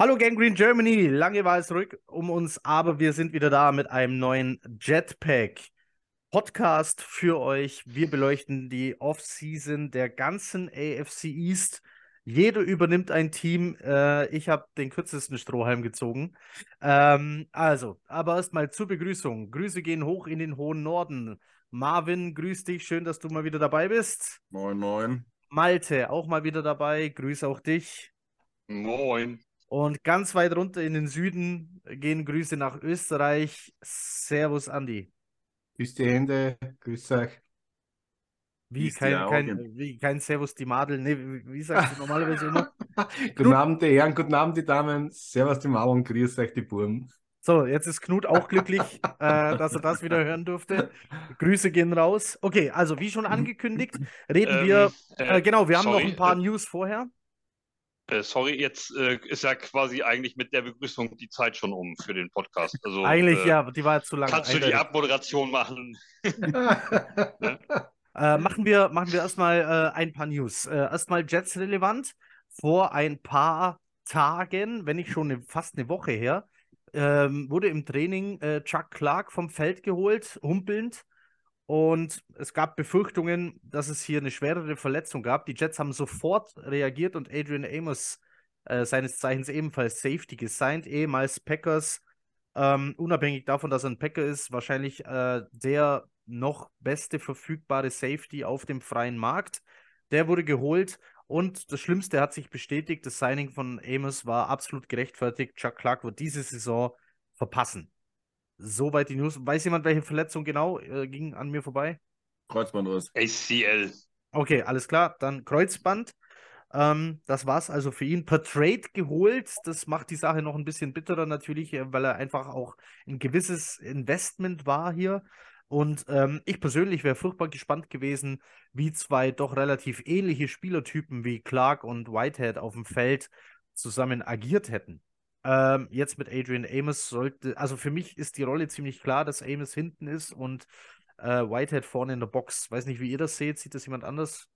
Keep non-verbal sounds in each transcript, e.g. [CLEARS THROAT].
Hallo Gangrene Germany, lange war es zurück um uns, aber wir sind wieder da mit einem neuen Jetpack Podcast für euch. Wir beleuchten die Offseason der ganzen AFC East. Jeder übernimmt ein Team. Äh, ich habe den kürzesten Strohhalm gezogen. Ähm, also, aber erstmal zur Begrüßung. Grüße gehen hoch in den hohen Norden. Marvin, grüß dich. Schön, dass du mal wieder dabei bist. Moin, moin. Malte, auch mal wieder dabei. Grüße auch dich. Moin. Und ganz weit runter in den Süden gehen Grüße nach Österreich. Servus, Andi. Grüß die Hände, grüß euch. Wie kein, kein, wie kein Servus, die Madel. Nee, wie, wie sagst du normalerweise immer? [LAUGHS] Guten Abend, die Herren, guten Abend, die Damen. Servus, die Mauer und grüß euch, die Burm. So, jetzt ist Knut auch glücklich, [LAUGHS] äh, dass er das wieder hören durfte. Grüße gehen raus. Okay, also wie schon [LAUGHS] angekündigt, reden Ähm, wir. äh, Äh, genau, wir haben sorry, noch ein paar äh, News vorher. Äh, sorry, jetzt äh, ist ja quasi eigentlich mit der Begrüßung die Zeit schon um für den Podcast. Also, Eigentlich, äh, ja, die war jetzt zu lang. Kannst du die. Abmoderation machen? [LAUGHS] Äh, machen wir, machen wir erstmal äh, ein paar News. Äh, erstmal Jets relevant. Vor ein paar Tagen, wenn nicht schon eine, fast eine Woche her, ähm, wurde im Training äh, Chuck Clark vom Feld geholt, humpelnd. Und es gab Befürchtungen, dass es hier eine schwerere Verletzung gab. Die Jets haben sofort reagiert und Adrian Amos, äh, seines Zeichens ebenfalls Safety gesigned, ehemals Packers. Ähm, unabhängig davon, dass er ein Packer ist, wahrscheinlich äh, der noch beste verfügbare Safety auf dem freien Markt. Der wurde geholt und das Schlimmste hat sich bestätigt. Das Signing von Amos war absolut gerechtfertigt. Chuck Clark wird diese Saison verpassen. Soweit die News. Weiß jemand, welche Verletzung genau äh, ging an mir vorbei? Kreuzbandriss. ACL. Okay, alles klar. Dann Kreuzband. Ähm, das war's also für ihn. Per Trade geholt. Das macht die Sache noch ein bisschen bitterer natürlich, äh, weil er einfach auch ein gewisses Investment war hier. Und ähm, ich persönlich wäre furchtbar gespannt gewesen, wie zwei doch relativ ähnliche Spielertypen wie Clark und Whitehead auf dem Feld zusammen agiert hätten. Ähm, jetzt mit Adrian Amos sollte, also für mich ist die Rolle ziemlich klar, dass Amos hinten ist und äh, Whitehead vorne in der Box. Weiß nicht, wie ihr das seht. Sieht das jemand anders?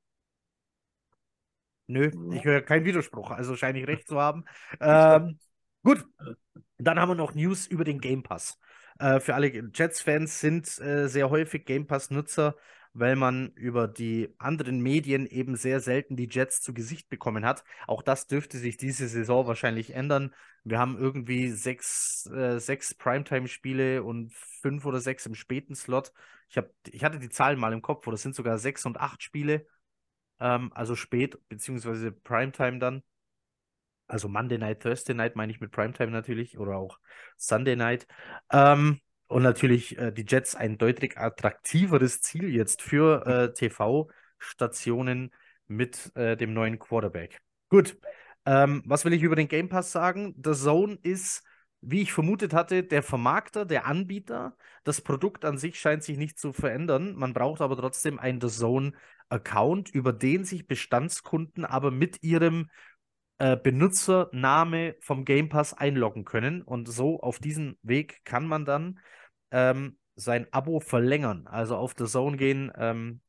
Nö, ich höre keinen Widerspruch, also scheine ich recht zu haben. [LAUGHS] Ähm, gut, dann haben wir noch News über den Game Pass. Äh, für alle Jets-Fans sind äh, sehr häufig Game Pass-Nutzer, weil man über die anderen Medien eben sehr selten die Jets zu Gesicht bekommen hat. Auch das dürfte sich diese Saison wahrscheinlich ändern. Wir haben irgendwie sechs, äh, sechs Primetime-Spiele und fünf oder sechs im späten Slot. Ich, hab, ich hatte die Zahlen mal im Kopf, oder es sind sogar sechs und acht Spiele. Ähm, also spät, beziehungsweise Primetime dann. Also Monday Night, Thursday Night meine ich mit Primetime natürlich oder auch Sunday Night. Ähm, und natürlich äh, die Jets ein deutlich attraktiveres Ziel jetzt für äh, TV-Stationen mit äh, dem neuen Quarterback. Gut, ähm, was will ich über den Game Pass sagen? The Zone ist, wie ich vermutet hatte, der Vermarkter, der Anbieter. Das Produkt an sich scheint sich nicht zu verändern. Man braucht aber trotzdem einen The Zone-Account, über den sich Bestandskunden aber mit ihrem äh, Benutzername vom Game Pass einloggen können. Und so auf diesen Weg kann man dann ähm, sein Abo verlängern. Also auf The Zone gehen, ähm,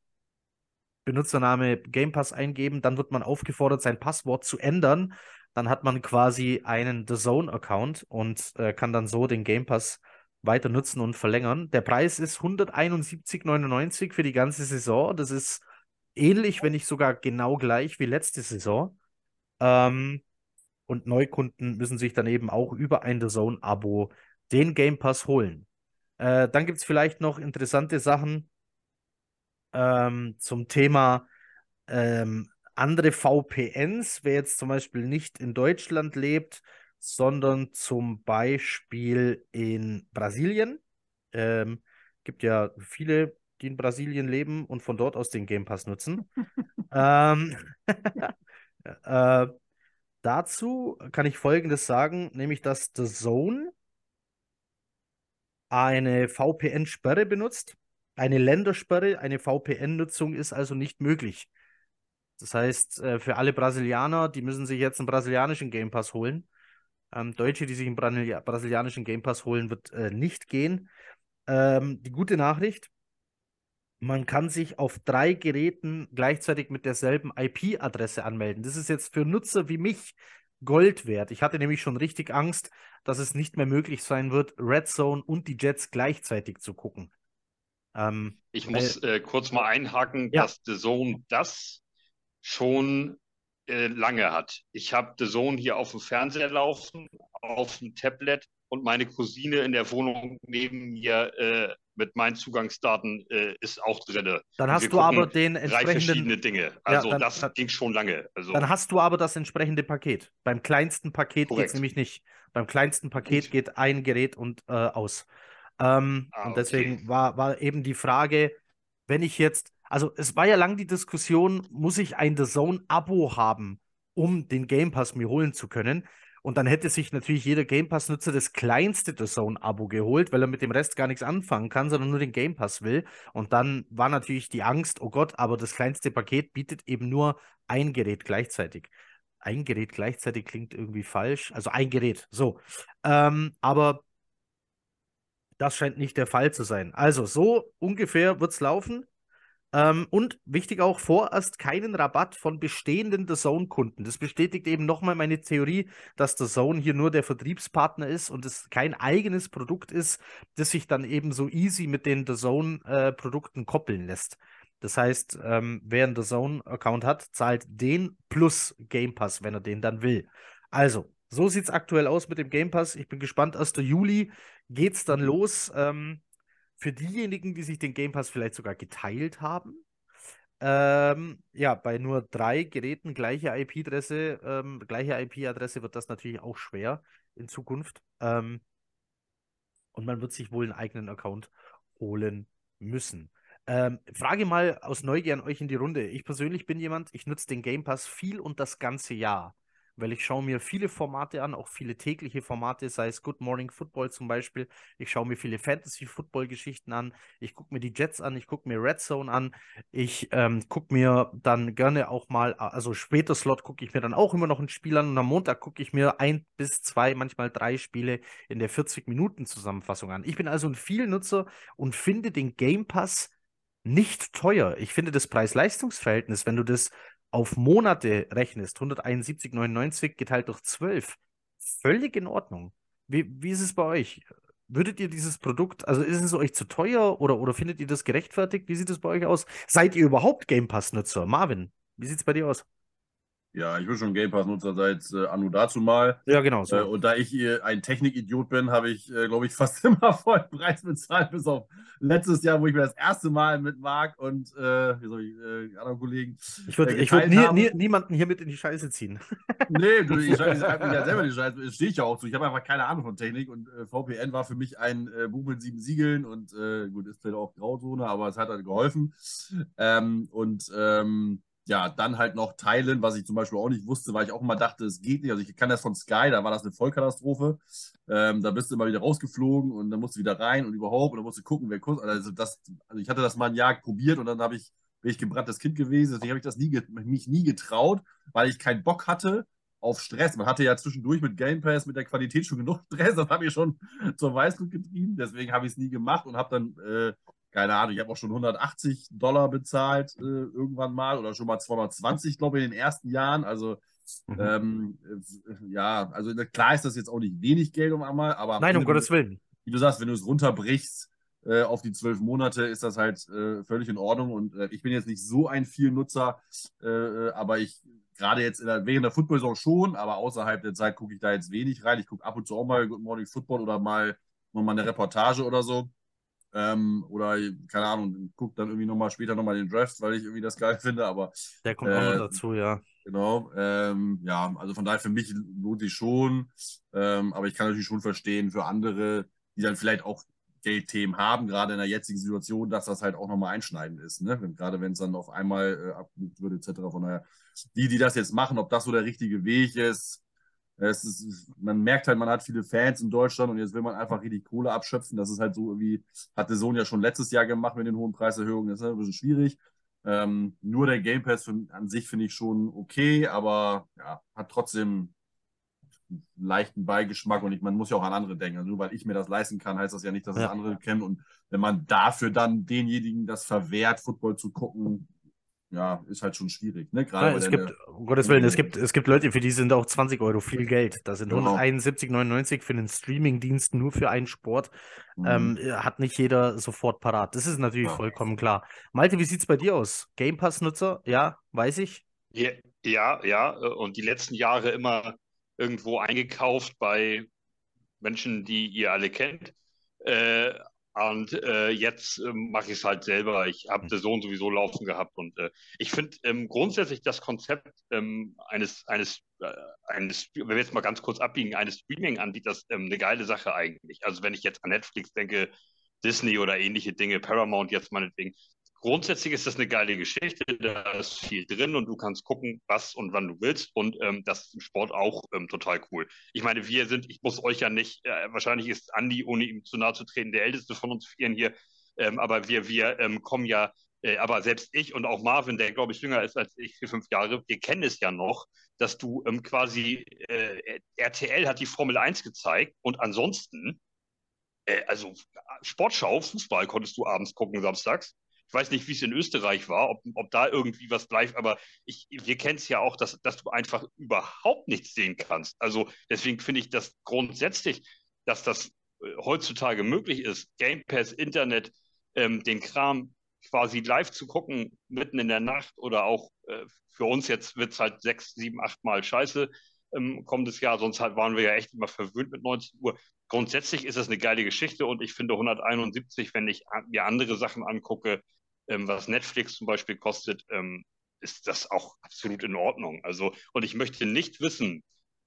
Benutzername Game Pass eingeben, dann wird man aufgefordert, sein Passwort zu ändern. Dann hat man quasi einen The Zone-Account und äh, kann dann so den Game Pass weiter nutzen und verlängern. Der Preis ist 171,99 für die ganze Saison. Das ist ähnlich, wenn nicht sogar genau gleich wie letzte Saison. Ähm, und Neukunden müssen sich dann eben auch über ein The Zone-Abo den Game Pass holen. Äh, dann gibt es vielleicht noch interessante Sachen ähm, zum Thema ähm, andere VPNs, wer jetzt zum Beispiel nicht in Deutschland lebt, sondern zum Beispiel in Brasilien. Ähm, gibt ja viele, die in Brasilien leben und von dort aus den Game Pass nutzen. [LAUGHS] ähm, [LAUGHS] [LAUGHS] äh, dazu kann ich Folgendes sagen, nämlich dass The Zone eine VPN-Sperre benutzt. Eine Ländersperre, eine VPN-Nutzung ist also nicht möglich. Das heißt, äh, für alle Brasilianer, die müssen sich jetzt einen brasilianischen Game Pass holen. Ähm, Deutsche, die sich einen Brasilia- brasilianischen Game Pass holen, wird äh, nicht gehen. Ähm, die gute Nachricht, man kann sich auf drei Geräten gleichzeitig mit derselben IP-Adresse anmelden. Das ist jetzt für Nutzer wie mich, Gold wert. Ich hatte nämlich schon richtig Angst, dass es nicht mehr möglich sein wird, Red Zone und die Jets gleichzeitig zu gucken. Ähm, ich muss äh, kurz mal einhaken, ja. dass The Zone das schon äh, lange hat. Ich habe The Zone hier auf dem Fernseher laufen, auf dem Tablet und meine Cousine in der Wohnung neben mir äh, mit meinen Zugangsdaten äh, ist auch drin. Dann hast du aber den entsprechenden... Drei verschiedene Dinge. Also ja, dann, das ging schon lange. Also, dann hast du aber das entsprechende Paket. Beim kleinsten Paket geht es nämlich nicht. Beim kleinsten Paket geht ein Gerät und äh, aus. Ähm, ah, und deswegen okay. war, war eben die Frage, wenn ich jetzt, also es war ja lang die Diskussion, muss ich ein The Zone-Abo haben, um den Game Pass mir holen zu können? Und dann hätte sich natürlich jeder Game Pass-Nutzer das kleinste The Zone-Abo geholt, weil er mit dem Rest gar nichts anfangen kann, sondern nur den Game Pass will. Und dann war natürlich die Angst, oh Gott, aber das kleinste Paket bietet eben nur ein Gerät gleichzeitig. Ein Gerät gleichzeitig klingt irgendwie falsch. Also ein Gerät, so. Ähm, aber das scheint nicht der Fall zu sein. Also, so ungefähr wird es laufen. Ähm, und wichtig auch, vorerst keinen Rabatt von bestehenden The Zone-Kunden. Das bestätigt eben nochmal meine Theorie, dass The Zone hier nur der Vertriebspartner ist und es kein eigenes Produkt ist, das sich dann eben so easy mit den The Zone-Produkten äh, koppeln lässt. Das heißt, ähm, wer einen The Zone-Account hat, zahlt den plus Game Pass, wenn er den dann will. Also, so sieht es aktuell aus mit dem Game Pass. Ich bin gespannt. 1. Juli geht es dann los. Ähm, für diejenigen, die sich den Game Pass vielleicht sogar geteilt haben. Ähm, ja, bei nur drei Geräten gleiche IP-Adresse, ähm, gleiche IP-Adresse wird das natürlich auch schwer in Zukunft. Ähm, und man wird sich wohl einen eigenen Account holen müssen. Ähm, Frage mal aus Neugier an euch in die Runde. Ich persönlich bin jemand, ich nutze den Game Pass viel und das ganze Jahr weil ich schaue mir viele Formate an, auch viele tägliche Formate, sei es Good Morning Football zum Beispiel. Ich schaue mir viele Fantasy-Football-Geschichten an. Ich gucke mir die Jets an, ich gucke mir Red Zone an. Ich ähm, gucke mir dann gerne auch mal, also später Slot gucke ich mir dann auch immer noch ein Spiel an und am Montag gucke ich mir ein bis zwei, manchmal drei Spiele in der 40-Minuten-Zusammenfassung an. Ich bin also ein Vielnutzer und finde den Game Pass nicht teuer. Ich finde das Preis-Leistungs-Verhältnis, wenn du das auf Monate rechnest, 171,99 geteilt durch 12, völlig in Ordnung. Wie, wie ist es bei euch? Würdet ihr dieses Produkt, also ist es euch zu teuer oder, oder findet ihr das gerechtfertigt? Wie sieht es bei euch aus? Seid ihr überhaupt Game Pass-Nutzer? Marvin, wie sieht es bei dir aus? Ja, ich bin schon Game Pass-Nutzer seit äh, Anno dazu mal. Ja, genau. So. Äh, und da ich äh, ein Technikidiot bin, habe ich, äh, glaube ich, [LAUGHS] fast immer vollen Preis bezahlt, bis auf letztes Jahr, wo ich mir das erste Mal mit Marc und äh, wie soll ich, äh, anderen Kollegen. Ich würde äh, würd nie, nie, niemanden hier mit in die Scheiße ziehen. [LAUGHS] nee, du, ich, ich schreibe mich ja [LAUGHS] selber in die Scheiße. Das stehe ich ja auch zu. Ich habe einfach keine Ahnung von Technik und VPN war für mich ein Buch mit sieben Siegeln und gut, ist vielleicht auch Grauzone, aber es hat halt geholfen. Ähm, und ähm, ja, dann halt noch teilen, was ich zum Beispiel auch nicht wusste, weil ich auch immer dachte, es geht nicht. Also ich kann das von Sky, da war das eine Vollkatastrophe. Ähm, da bist du immer wieder rausgeflogen und dann musst du wieder rein und überhaupt und dann musst du gucken, wer kurz. Also, das, also ich hatte das mal ein Jahr probiert und dann habe ich, bin ich gebranntes Kind gewesen. Deswegen habe ich das nie, mich nie getraut, weil ich keinen Bock hatte auf Stress. Man hatte ja zwischendurch mit Game Pass, mit der Qualität schon genug [LAUGHS] Stress. Das habe ich schon zur Weißglut getrieben. Deswegen habe ich es nie gemacht und habe dann äh, keine Ahnung, ich habe auch schon 180 Dollar bezahlt äh, irgendwann mal oder schon mal 220, glaube ich, in den ersten Jahren. Also mhm. ähm, äh, ja, also klar ist das jetzt auch nicht wenig Geld um einmal, aber nein, um Gottes Willen. Wie du sagst, wenn du es runterbrichst äh, auf die zwölf Monate, ist das halt äh, völlig in Ordnung. Und äh, ich bin jetzt nicht so ein viel Nutzer, äh, aber ich gerade jetzt der, während der Football-Saison schon, aber außerhalb der Zeit gucke ich da jetzt wenig rein. Ich gucke ab und zu auch mal Good Morning Football oder mal nochmal eine Reportage oder so. Ähm, oder, keine Ahnung, guckt dann irgendwie nochmal später nochmal den Draft, weil ich irgendwie das geil [LAUGHS] finde, aber. Der kommt äh, auch noch äh, dazu, ja. Genau. Ähm, ja, also von daher für mich lohnt sich schon. Ähm, aber ich kann natürlich schon verstehen, für andere, die dann vielleicht auch Geldthemen haben, gerade in der jetzigen Situation, dass das halt auch nochmal einschneidend ist. Ne? Gerade wenn es dann auf einmal äh, abgebucht wird, etc. Von daher, die, die das jetzt machen, ob das so der richtige Weg ist, ist, man merkt halt, man hat viele Fans in Deutschland und jetzt will man einfach richtig Kohle abschöpfen. Das ist halt so irgendwie, hat der Sohn ja schon letztes Jahr gemacht mit den hohen Preiserhöhungen. Das ist halt ein bisschen schwierig. Ähm, nur der Game Pass für, an sich finde ich schon okay, aber ja, hat trotzdem einen leichten Beigeschmack und ich, man muss ja auch an andere denken. Also nur weil ich mir das leisten kann, heißt das ja nicht, dass ja. es andere kennen. Und wenn man dafür dann denjenigen das verwehrt, Football zu gucken, ja, ist halt schon schwierig. Ne? Gerade Ja, es gibt, um Gottes Willen, es gibt, es gibt Leute, für die sind auch 20 Euro viel Geld. Das sind Genau. 171,99 für einen Streamingdienst nur für einen Sport. Mhm. Ähm, hat nicht jeder sofort parat. Das ist natürlich Ja. vollkommen klar. Malte, wie sieht's bei dir aus? Game Pass-Nutzer? Ja, weiß ich. Ja, ja, ja, äh, und die letzten Jahre immer irgendwo eingekauft bei Menschen, die ihr alle kennt. Äh, und äh, jetzt ähm, mache ich es halt selber. Ich habe The Zone sowieso laufen gehabt und äh, ich finde ähm, grundsätzlich das Konzept ähm, eines, eines, äh, eines, wenn wir jetzt mal ganz kurz abbiegen, eines Streaming-Anbieters ähm, eine geile Sache eigentlich. Also wenn ich jetzt an Netflix denke, Disney oder ähnliche Dinge, Paramount jetzt meinetwegen, grundsätzlich ist das eine geile Geschichte, da ist viel drin und du kannst gucken, was und wann du willst und ähm, das ist im Sport auch ähm, total cool. Ich meine, wir sind, ich muss euch ja nicht, äh, wahrscheinlich ist Andi, ohne ihm zu nahe zu treten, der älteste von uns vieren hier, ähm, aber wir, wir ähm, kommen ja, äh, aber selbst ich und auch Marvin, der glaube ich jünger ist als ich, vier, fünf Jahre, wir kennen es ja noch, dass du ähm, quasi, äh, RTL hat die Formel 1 gezeigt und ansonsten, äh, also Sportschau, Fußball konntest du abends gucken, samstags. Ich weiß nicht, wie es in Österreich war, ob, ob da irgendwie was live, aber ich, wir kennen es ja auch, dass, dass du einfach überhaupt nichts sehen kannst. Also deswegen finde ich das grundsätzlich, dass das äh, heutzutage möglich ist, Game Pass, Internet, ähm, den Kram quasi live zu gucken, mitten in der Nacht oder auch äh, für uns jetzt wird es halt sechs, sieben, acht Mal scheiße ähm, kommendes Jahr, sonst halt waren wir ja echt immer verwöhnt mit 19 Uhr. Grundsätzlich ist das eine geile Geschichte und ich finde 171, wenn ich mir andere Sachen angucke, ähm, was Netflix zum Beispiel kostet, ähm, ist das auch absolut in Ordnung. Also, und ich möchte nicht wissen,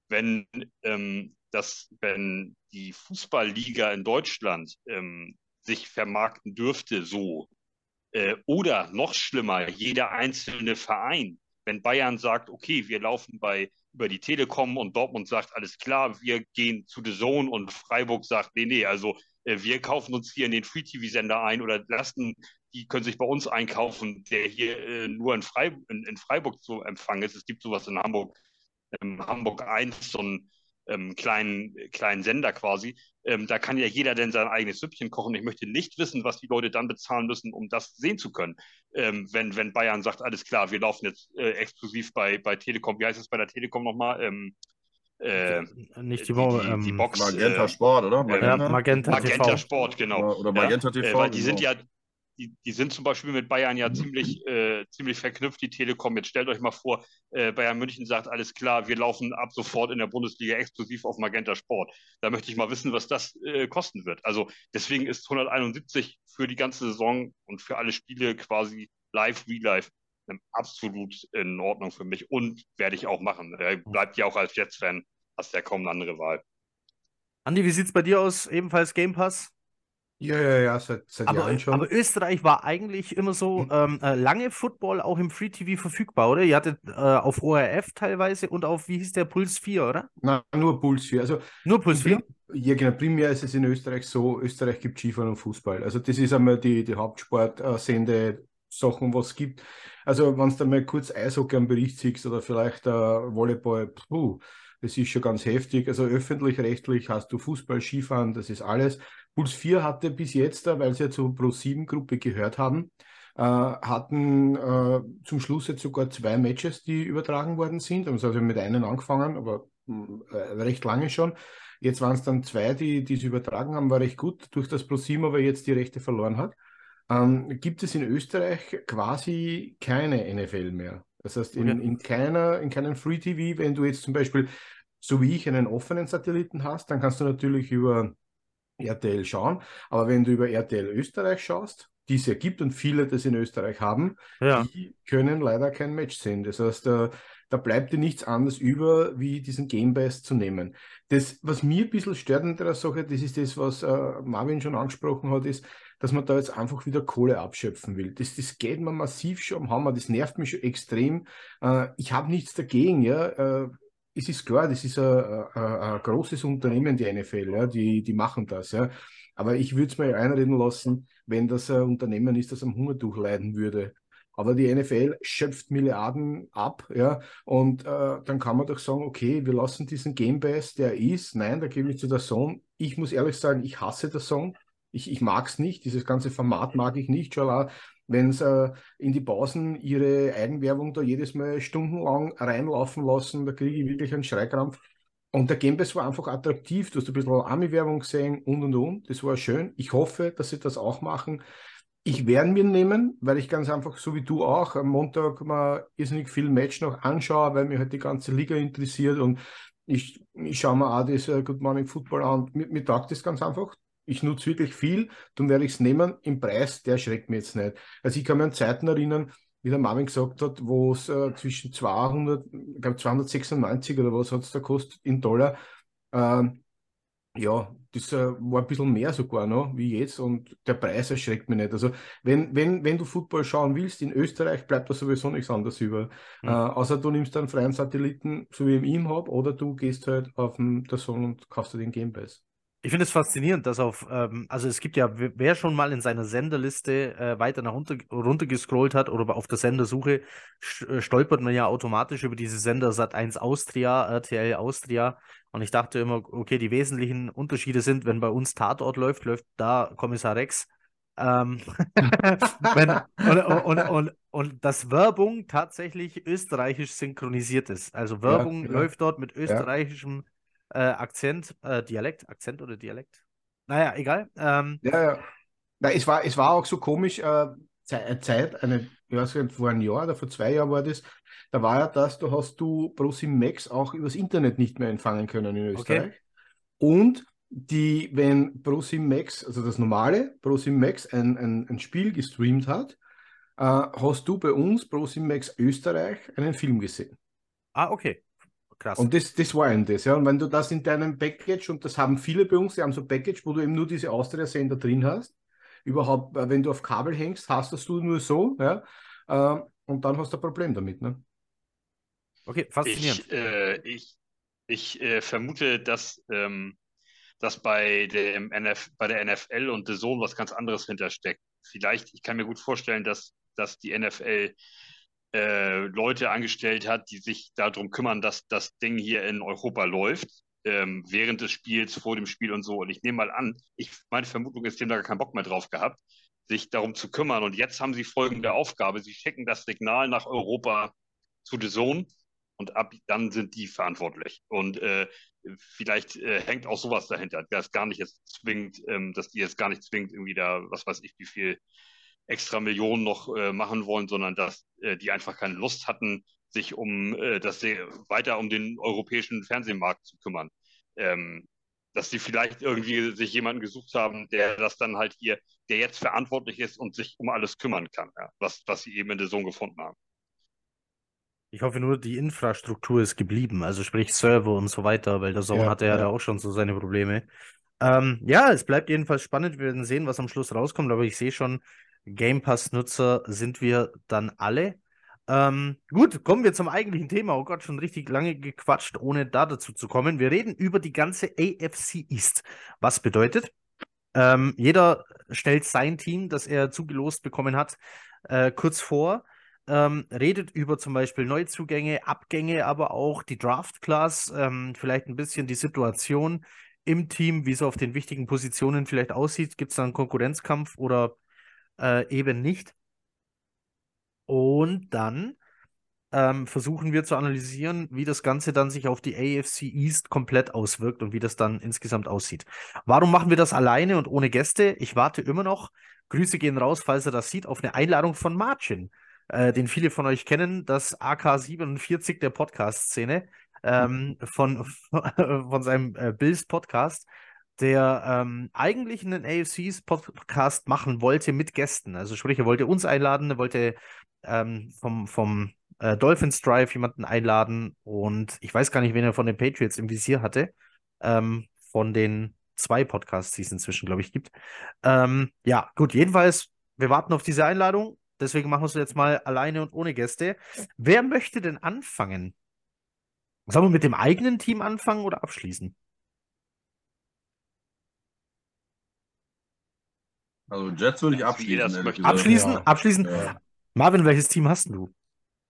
wenn ähm, das, wenn die Fußballliga in Deutschland ähm, sich vermarkten dürfte, so, äh, oder noch schlimmer, jeder einzelne Verein, wenn Bayern sagt, okay, wir laufen bei über die Telekom und Dortmund sagt, alles klar, wir gehen zu The Zone und Freiburg sagt, nee, nee, also äh, wir kaufen uns hier in den Free-TV-Sender ein oder lassen, die können sich bei uns einkaufen, der hier äh, nur in, Freib in, in Freiburg zu empfangen ist. Es gibt sowas in Hamburg, ähm, Hamburg 1, so einen ähm, kleinen, kleinen Sender quasi. Ähm, da kann ja jeder denn sein eigenes Süppchen kochen. Ich möchte nicht wissen, was die Leute dann bezahlen müssen, um das sehen zu können. Ähm, wenn, wenn Bayern sagt, alles klar, wir laufen jetzt äh, exklusiv bei, bei Telekom. Wie heißt es bei der Telekom nochmal? Ähm, äh, Nicht die, die, die, die ähm, Box. Magenta äh, Sport, oder? Ja, Magenta? Magenta, Magenta TV. Sport, genau. Oder, oder Magenta Äh, TV. weil die sind genau. ja, die, die sind zum Beispiel mit Bayern ja ziemlich, äh, ziemlich verknüpft, die Telekom. Jetzt stellt euch mal vor, äh, Bayern München sagt, alles klar, wir laufen ab sofort in der Bundesliga exklusiv auf Magenta Sport. Da möchte ich mal wissen, was das äh, kosten wird. Also deswegen ist 171 für die ganze Saison und für alle Spiele quasi live, real live ähm, absolut in Ordnung für mich und werde ich auch machen. Bleibt ja auch als Jets-Fan, hast ja kaum eine andere Wahl. Andi, wie sieht's bei dir aus? Ebenfalls Game Pass? Ja, ja, ja, seit, seit Aber, Jahren schon. aber Österreich war eigentlich immer so Mhm. ähm, äh, lange Football auch im Free TV verfügbar, oder? Ihr hattet äh, auf ORF teilweise und auf, wie hieß der, Puls 4, oder? Nein, nur Puls 4. Also Nur Puls 4? Prim- Ja, genau. Primär ist es in Österreich so, Österreich gibt Skifahren und Fußball. Also das ist einmal die, die Hauptsport-Sende-Sachen, was es gibt. Also wenn du mal kurz Eishockey am Bericht siehst oder vielleicht äh, Volleyball, puh, das ist schon ganz heftig. Also öffentlich-rechtlich hast du Fußball, Skifahren, das ist alles. Puls 4 hatte bis jetzt, äh, weil sie ja zur Pro7-Gruppe gehört haben, äh, hatten äh, zum Schluss jetzt sogar zwei Matches, die übertragen worden sind. Haben sie also mit einem angefangen, aber äh, recht lange schon. Jetzt waren es dann zwei, die es übertragen haben, war recht gut, durch das ProSieben aber jetzt die Rechte verloren hat. Ähm, gibt es in Österreich quasi keine NFL mehr. Das heißt, in, Okay. in keiner, in keinem Free TV, wenn du jetzt zum Beispiel, so wie ich, einen offenen Satelliten hast, dann kannst du natürlich über RTL schauen. Aber wenn du über RTL Österreich schaust, die es ja gibt und viele das in Österreich haben, Ja. die können leider kein Match sehen. Das heißt, da, da bleibt dir nichts anderes über, wie diesen Game Pass zu nehmen. Das, was mir ein bisschen stört an der Sache, das ist das, was äh, Marvin schon angesprochen hat, ist, dass man da jetzt einfach wieder Kohle abschöpfen will. Das, das geht mir massiv schon am Hammer, das nervt mich schon extrem. Äh, ich habe nichts dagegen, ja. Äh, es ist klar, das ist ein, großes Unternehmen, die NFL, ja, die, die machen das, ja. Aber ich würde es mir einreden lassen, wenn das ein Unternehmen ist, das am Hungertuch leiden würde. Aber die NFL schöpft Milliarden ab, ja, und äh, dann kann man doch sagen, okay, wir lassen diesen Game Pass, der ist, nein, da gebe ich zu der Song. Ich muss ehrlich sagen, ich hasse der Song. Ich, ich mag es nicht, dieses ganze Format mag ich nicht. Schon wenn sie äh, in die Pausen ihre Eigenwerbung da jedes Mal stundenlang reinlaufen lassen, da kriege ich wirklich einen Schreikrampf. Und der Gamebase war einfach attraktiv. Du hast ein bisschen Army-Werbung gesehen und und und. Das war schön. Ich hoffe, dass sie das auch machen. Ich werde mir nehmen, weil ich ganz einfach, so wie du auch, am Montag mal irrsinnig viel Match noch anschaue, weil mich halt die ganze Liga interessiert und ich, ich schaue mir auch das uh, Good Morning Football an. Mir, mir taugt das ganz einfach. Ich nutze wirklich viel, dann werde ich es nehmen. Im Preis, der schreckt mir jetzt nicht. Also ich kann mir an Zeiten erinnern, wie der Marvin gesagt hat, wo es äh, zwischen 200, ich glaube 296 oder was hat es da kostet in Dollar. Ähm, ja, das äh, war ein bisschen mehr sogar noch wie jetzt und der Preis erschreckt mich nicht. Also wenn, wenn, wenn du Football schauen willst, in Österreich bleibt da sowieso nichts anderes über. Mhm. Äh, außer du nimmst einen freien Satelliten, so wie ich ihm habe, oder du gehst halt auf den Song und kaufst dir den Game Pass. Ich finde es faszinierend, dass auf, ähm, also es gibt ja, wer schon mal in seiner Senderliste äh, weiter nach runter, runter gescrollt hat oder auf der Sendersuche, äh, stolpert man ja automatisch über diese Sender Sat1 Austria, RTL Austria. Und ich dachte immer, okay, die wesentlichen Unterschiede sind, wenn bei uns Tatort läuft, läuft da Kommissar Rex. Ähm, [LAUGHS] wenn, und, und, und, und, dass Werbung tatsächlich österreichisch synchronisiert ist. Also Werbung ja, ja. läuft dort mit österreichischem ja äh, Akzent, äh, Dialekt, Akzent oder Dialekt? Naja, egal. Ähm, ja, ja. Na, es, war, es war auch so komisch, äh, Zeit, eine, ich weiß nicht, vor einem Jahr oder vor zwei Jahren war das, da war ja das, da hast du ProSim Max auch übers Internet nicht mehr empfangen können in Österreich. Okay. Und die, wenn ProSim Max, also das normale ProSim Max ein, ein, ein Spiel gestreamt hat, äh, hast du bei uns ProSim Max Österreich einen Film gesehen. Ah, okay. Krass. Und das, das war eben das, ja. Und wenn du das in deinem Package, und das haben viele bei uns, die haben so ein Package, wo du eben nur diese Austria-Sender drin hast, überhaupt, äh, wenn du auf Kabel hängst, hast das du nur so, ja. Äh, und dann hast du ein Problem damit, ne? Okay, faszinierend. Ich, äh, ich, ich äh, vermute, dass, ähm, dass bei, dem NF, bei der NFL und The Zone was ganz anderes hintersteckt. Vielleicht, ich kann mir gut vorstellen, dass, dass die NFL äh, Leute angestellt hat, die sich darum kümmern, dass das Ding hier in Europa läuft, ähm, während des Spiels, vor dem Spiel und so. Und ich nehme mal an, ich, meine Vermutung ist, die haben da gar keinen Bock mehr drauf gehabt, sich darum zu kümmern. Und jetzt haben sie folgende Aufgabe. Sie schicken das Signal nach Europa zu The Zone und ab dann sind die verantwortlich. Und äh, vielleicht äh, hängt auch sowas dahinter, dass gar nicht jetzt zwingt, ähm, dass die jetzt gar nicht zwingt, irgendwie da, was weiß ich, wie viel extra Millionen noch äh, machen wollen, sondern dass äh, die einfach keine Lust hatten, sich um äh, das weiter um den europäischen Fernsehmarkt zu kümmern. Ähm, dass sie vielleicht irgendwie sich jemanden gesucht haben, der das dann halt hier, der jetzt verantwortlich ist und sich um alles kümmern kann, ja, was, was sie eben in der Sohn gefunden haben. Ich hoffe nur, die Infrastruktur ist geblieben, also sprich Server und so weiter, weil der Sohn ja, hatte ja, ja, da auch schon so seine Probleme. Ähm, ja, es bleibt jedenfalls spannend. Wir werden sehen, was am Schluss rauskommt, aber ich sehe schon, Game Pass-Nutzer sind wir dann alle. Ähm, gut, kommen wir zum eigentlichen Thema. Oh Gott, schon richtig lange gequatscht, ohne da dazu zu kommen. Wir reden über die ganze AFC East. Was bedeutet, ähm, jeder stellt sein Team, das er zugelost bekommen hat, äh, kurz vor. Ähm, redet über zum Beispiel Neuzugänge, Abgänge, aber auch die Draft Class, ähm, vielleicht ein bisschen die Situation im Team, wie es auf den wichtigen Positionen vielleicht aussieht. Gibt es da einen Konkurrenzkampf oder äh, eben nicht. Und dann ähm, versuchen wir zu analysieren, wie das Ganze dann sich auf die AFC East komplett auswirkt und wie das dann insgesamt aussieht. Warum machen wir das alleine und ohne Gäste? Ich warte immer noch. Grüße gehen raus, falls er das sieht, auf eine Einladung von Marcin, äh, den viele von euch kennen, das AK47 der Podcast-Szene, ähm, von, [LAUGHS] von seinem äh, Bills Podcast der ähm, eigentlich einen AFCs-Podcast machen wollte mit Gästen. Also sprich, er wollte uns einladen, er wollte ähm, vom, vom äh, Dolphins Drive jemanden einladen und ich weiß gar nicht, wen er von den Patriots im Visier hatte. Ähm, von den zwei Podcasts, die es inzwischen, glaube ich, gibt. Ähm, ja, gut, jedenfalls, wir warten auf diese Einladung. Deswegen machen wir es jetzt mal alleine und ohne Gäste. Wer möchte denn anfangen? Sollen wir mit dem eigenen Team anfangen oder abschließen? Also Jets würde ich abschließen. Abschließen? Ja. Abschließen? Ja. Marvin, welches Team hast du?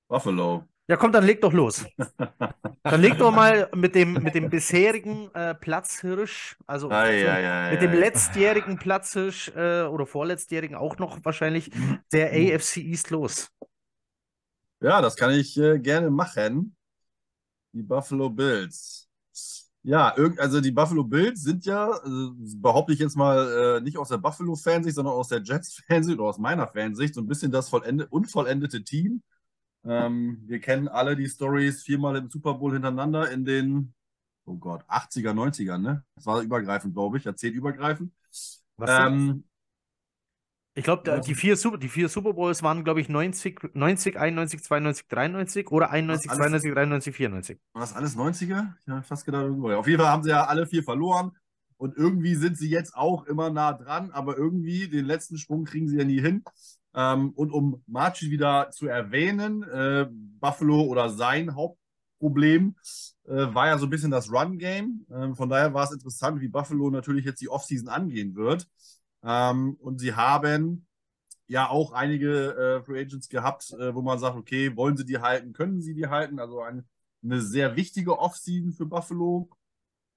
Buffalo. Ja, komm, dann leg doch los. [LAUGHS] Dann leg doch mal mit dem, mit dem bisherigen äh, Platzhirsch, also so, ei, ei, mit dem ei. letztjährigen Platzhirsch äh, oder vorletztjährigen auch noch wahrscheinlich der AFC East los. Ja, das kann ich äh, gerne machen. Die Buffalo Bills. Ja, also die Buffalo Bills sind ja, also behaupte ich jetzt mal, äh, nicht aus der Buffalo-Fansicht, sondern aus der Jets-Fansicht oder aus meiner Fansicht, so ein bisschen das vollende, unvollendete Team. Ähm, wir kennen alle die Stories viermal im Super Bowl hintereinander in den, oh Gott, 80er, 90er, ne? Das war übergreifend, glaube ich, jahrzehnübergreifend. Was? Ähm, Ich glaube, die vier, Super, die vier Super Bowls waren, glaube ich, 90, 90, 91, 92, 93 oder 91, alles- 92, 93, 94. War das alles 90er? Ich habe fast gedacht, irgendwo. Auf jeden Fall haben sie ja alle vier verloren. Und irgendwie sind sie jetzt auch immer nah dran, aber irgendwie den letzten Sprung kriegen sie ja nie hin. Ähm, und um Marchi wieder zu erwähnen, äh, Buffalo oder sein Hauptproblem äh, war ja so ein bisschen das Run-Game. Ähm, von daher war es interessant, wie Buffalo natürlich jetzt die Offseason angehen wird. Ähm, und sie haben ja auch einige äh, Free Agents gehabt, äh, wo man sagt, okay, wollen sie die halten, können sie die halten? Also ein, eine sehr wichtige Offseason für Buffalo,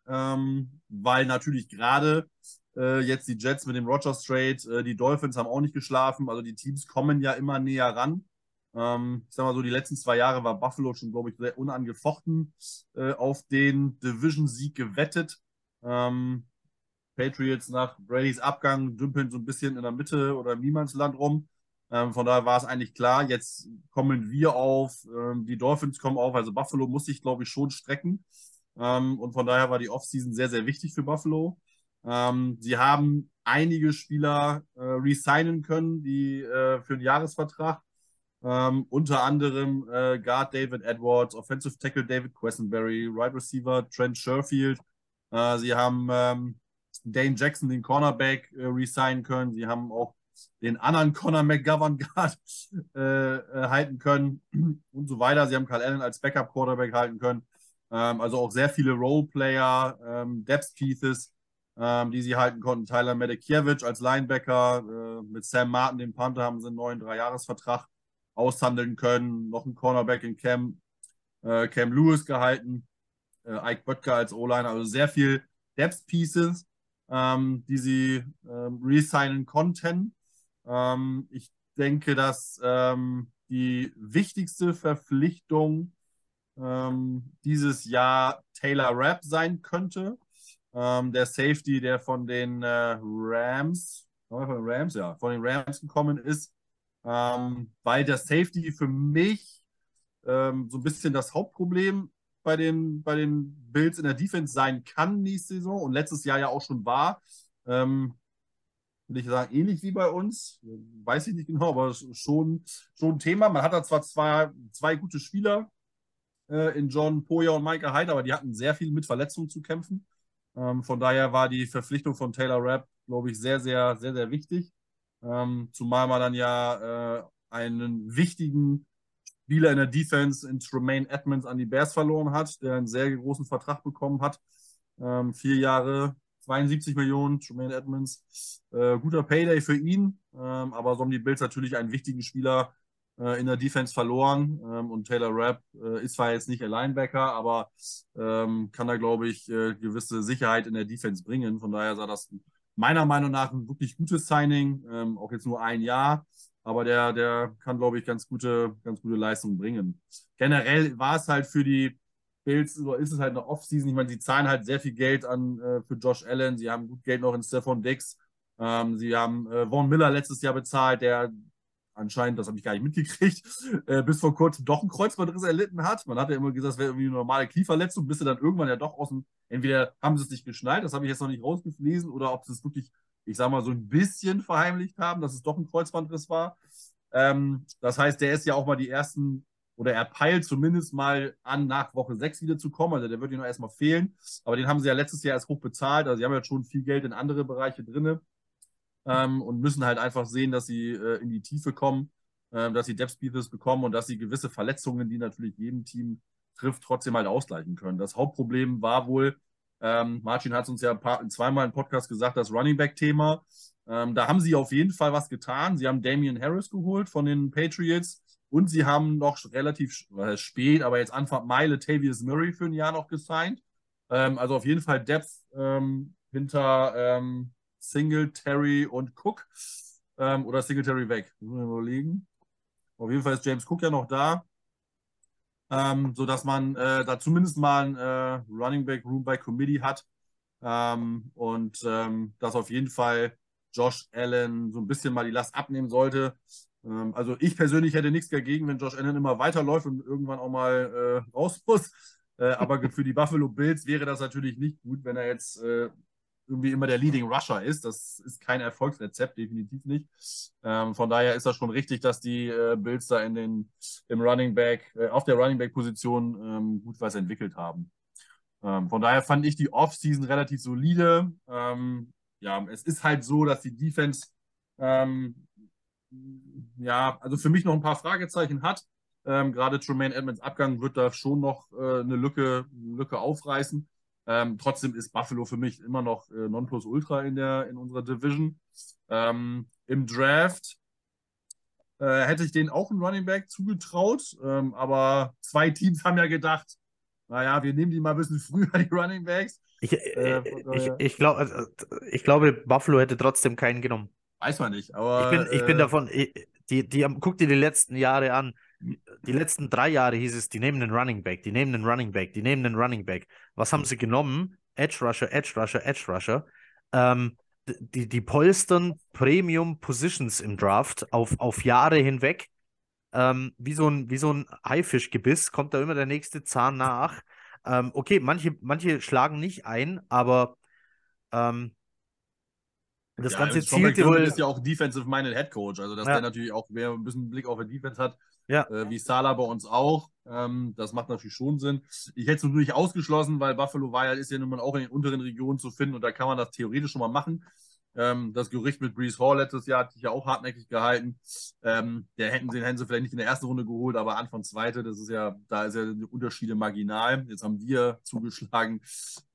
ähm, weil natürlich gerade äh, jetzt die Jets mit dem Rogers Trade, äh, die Dolphins haben auch nicht geschlafen, also die Teams kommen ja immer näher ran. Ähm, ich sag mal so, die letzten zwei Jahre war Buffalo schon, glaube ich, sehr unangefochten äh, auf den Division-Sieg gewettet. Ähm, Patriots nach Bradys Abgang dümpeln so ein bisschen in der Mitte oder im Niemandsland rum. Ähm, von daher war es eigentlich klar, jetzt kommen wir auf, ähm, die Dolphins kommen auf, also Buffalo muss sich, glaube ich, schon strecken. Ähm, und von daher war die Offseason sehr, sehr wichtig für Buffalo. Ähm, sie haben einige Spieler äh, resignen können, die äh, für einen Jahresvertrag. Ähm, unter anderem äh, Guard David Edwards, Offensive Tackle David Quessenberry, Right Receiver Trent Sherfield. Äh, sie haben ähm, Dane Jackson, den Cornerback, äh, resignen können. Sie haben auch den anderen [LAUGHS] Conor McGovern Guard äh, äh, halten können [CLEARS THROAT] und so weiter. Sie haben Carl Allen als Backup Quarterback halten können. Ähm, also auch sehr viele Roleplayer, ähm, Depth Pieces, ähm, die sie halten konnten. Tyler Medekiewicz als Linebacker, äh, mit Sam Martin, dem Panther, haben sie einen neuen Dreijahresvertrag aushandeln können. Noch ein Cornerback in Cam, äh, Cam Lewis gehalten. Äh, Ike Böttger als O-Liner. Also sehr viel Depth Pieces, ähm, die sie ähm, resignen konnten. Ähm, ich denke, dass ähm, die wichtigste Verpflichtung ähm, dieses Jahr Taylor Rapp sein könnte. Ähm, der Safety, der von den äh, Rams, von den Rams, ja, von den Rams gekommen ist, ähm, weil der Safety für mich so ein bisschen das Hauptproblem bei den, bei den Bills in der Defense sein kann nächste Saison und letztes Jahr ja auch schon war. Ähm, will ich sagen, ähnlich wie bei uns. Weiß ich nicht genau, aber schon, schon ein Thema. Man hat da zwar zwei, zwei gute Spieler äh, in John Poyer und Michael Hyde, aber die hatten sehr viel mit Verletzungen zu kämpfen. Ähm, von daher war die Verpflichtung von Taylor Rapp, glaube ich, sehr, sehr, sehr, sehr wichtig. Ähm, zumal man dann ja äh, einen wichtigen Spieler in der Defense in Tremaine Edmonds an die Bears verloren hat, der einen sehr großen Vertrag bekommen hat. Ähm, vier Jahre, 72 Millionen, Tremaine Edmonds. Äh, guter Payday für ihn, ähm, aber so haben die Bills natürlich einen wichtigen Spieler äh, in der Defense verloren. Ähm, und Taylor Rapp äh, ist zwar jetzt nicht ein Linebacker, aber ähm, kann da, glaube ich, äh, gewisse Sicherheit in der Defense bringen. Von daher sah das meiner Meinung nach ein wirklich gutes Signing, ähm, auch jetzt nur ein Jahr. Aber der, der kann, glaube ich, ganz gute, ganz gute Leistungen bringen. Generell war es halt für die Bills, oder ist es halt eine Offseason. Ich meine, sie zahlen halt sehr viel Geld an äh, für Josh Allen. Sie haben gut Geld noch in Stephon Dix. Ähm, sie haben äh, Vaughn Miller letztes Jahr bezahlt, der anscheinend, das habe ich gar nicht mitgekriegt, äh, bis vor kurzem doch einen Kreuzbandriss erlitten hat. Man hat ja immer gesagt, das wäre irgendwie eine normale Knieverletzung, bis sie dann irgendwann ja doch aus dem, entweder haben sie es nicht geschnallt, das habe ich jetzt noch nicht rausgelesen, oder ob sie es wirklich, ich sage mal, so ein bisschen verheimlicht haben, dass es doch ein Kreuzbandriss war. Ähm, das heißt, der ist ja auch mal die ersten, oder er peilt zumindest mal an, nach Woche 6 wieder zu kommen. Also der wird noch erstmal fehlen. Aber den haben sie ja letztes Jahr erst hoch bezahlt. Also sie haben ja schon viel Geld in andere Bereiche drin ähm, und müssen halt einfach sehen, dass sie äh, in die Tiefe kommen, äh, dass sie Depth Pieces bekommen und dass sie gewisse Verletzungen, die natürlich jedem Team trifft, trotzdem halt ausgleichen können. Das Hauptproblem war wohl, ähm, Martin hat uns ja paar, zweimal im Podcast gesagt, das Running Back-Thema. Ähm, da haben sie auf jeden Fall was getan. Sie haben Damian Harris geholt von den Patriots. Und sie haben noch relativ äh, spät, aber jetzt Anfang Mai Latavius Murray für ein Jahr noch gesigned. Ähm, also auf jeden Fall Depth ähm, hinter ähm, Singletary und Cook. Ähm, oder Singletary weg. Müssen wir überlegen. Auf jeden Fall ist James Cook ja noch da. Ähm, sodass man äh, da zumindest mal ein äh, Running Back Room by Committee hat. Ähm, und ähm, dass auf jeden Fall Josh Allen so ein bisschen mal die Last abnehmen sollte. Ähm, also ich persönlich hätte nichts dagegen, wenn Josh Allen immer weiterläuft und irgendwann auch mal äh, raus muss. Äh, aber für die Buffalo Bills wäre das natürlich nicht gut, wenn er jetzt äh, irgendwie immer der Leading Rusher ist. Das ist kein Erfolgsrezept, definitiv nicht. Ähm, von daher ist das schon richtig, dass die äh, Bills da in den, im Running Back, äh, auf der Running Back Position ähm, gut was entwickelt haben. Ähm, von daher fand ich die Offseason relativ solide. Ähm, ja, es ist halt so, dass die Defense ähm, ja, also für mich noch ein paar Fragezeichen hat. Ähm, Gerade Tremaine Edmonds Abgang wird da schon noch äh, eine Lücke, Lücke aufreißen. Ähm, trotzdem ist Buffalo für mich immer noch äh, Nonplusultra in, der, in unserer Division. Ähm, Im Draft äh, hätte ich denen auch einen Running Back zugetraut, ähm, aber zwei Teams haben ja gedacht, naja, wir nehmen die mal ein bisschen [LAUGHS] früher, die Running Backs. Ich, äh, ich, ich, glaub, also, ich glaube, Buffalo hätte trotzdem keinen genommen. Weiß man nicht, aber. Ich bin, ich bin äh, davon, die, die, guck dir die letzten Jahre an. Die letzten drei Jahre hieß es, die nehmen einen Running Back, die nehmen einen Running Back, die nehmen einen Running Back. Was haben sie genommen? Edge Rusher, Edge Rusher, Edge Rusher. Ähm, die, die polstern Premium Positions im Draft auf, auf Jahre hinweg. Ähm, wie, so ein, wie so ein Haifischgebiss kommt da immer der nächste Zahn nach. Ähm, okay, manche, manche schlagen nicht ein, aber ähm, das ja, ganze wohl. ist ja auch Defensive-Minded Head Coach, also dass ja. der natürlich auch mehr ein bisschen Blick auf die Defense hat, ja. äh, wie Sala bei uns auch. Ähm, das macht natürlich schon Sinn. Ich hätte es natürlich ausgeschlossen, weil Buffalo Wild ist ja nun mal auch in den unteren Regionen zu finden und da kann man das theoretisch schon mal machen. Ähm, das Gerücht mit Brees Hall letztes Jahr hat sich ja auch hartnäckig gehalten. Ähm, der hätten sie, hätten sie vielleicht nicht in der ersten Runde geholt, aber Anfang zweite, das ist ja, da ist ja die Unterschiede marginal. Jetzt haben wir zugeschlagen.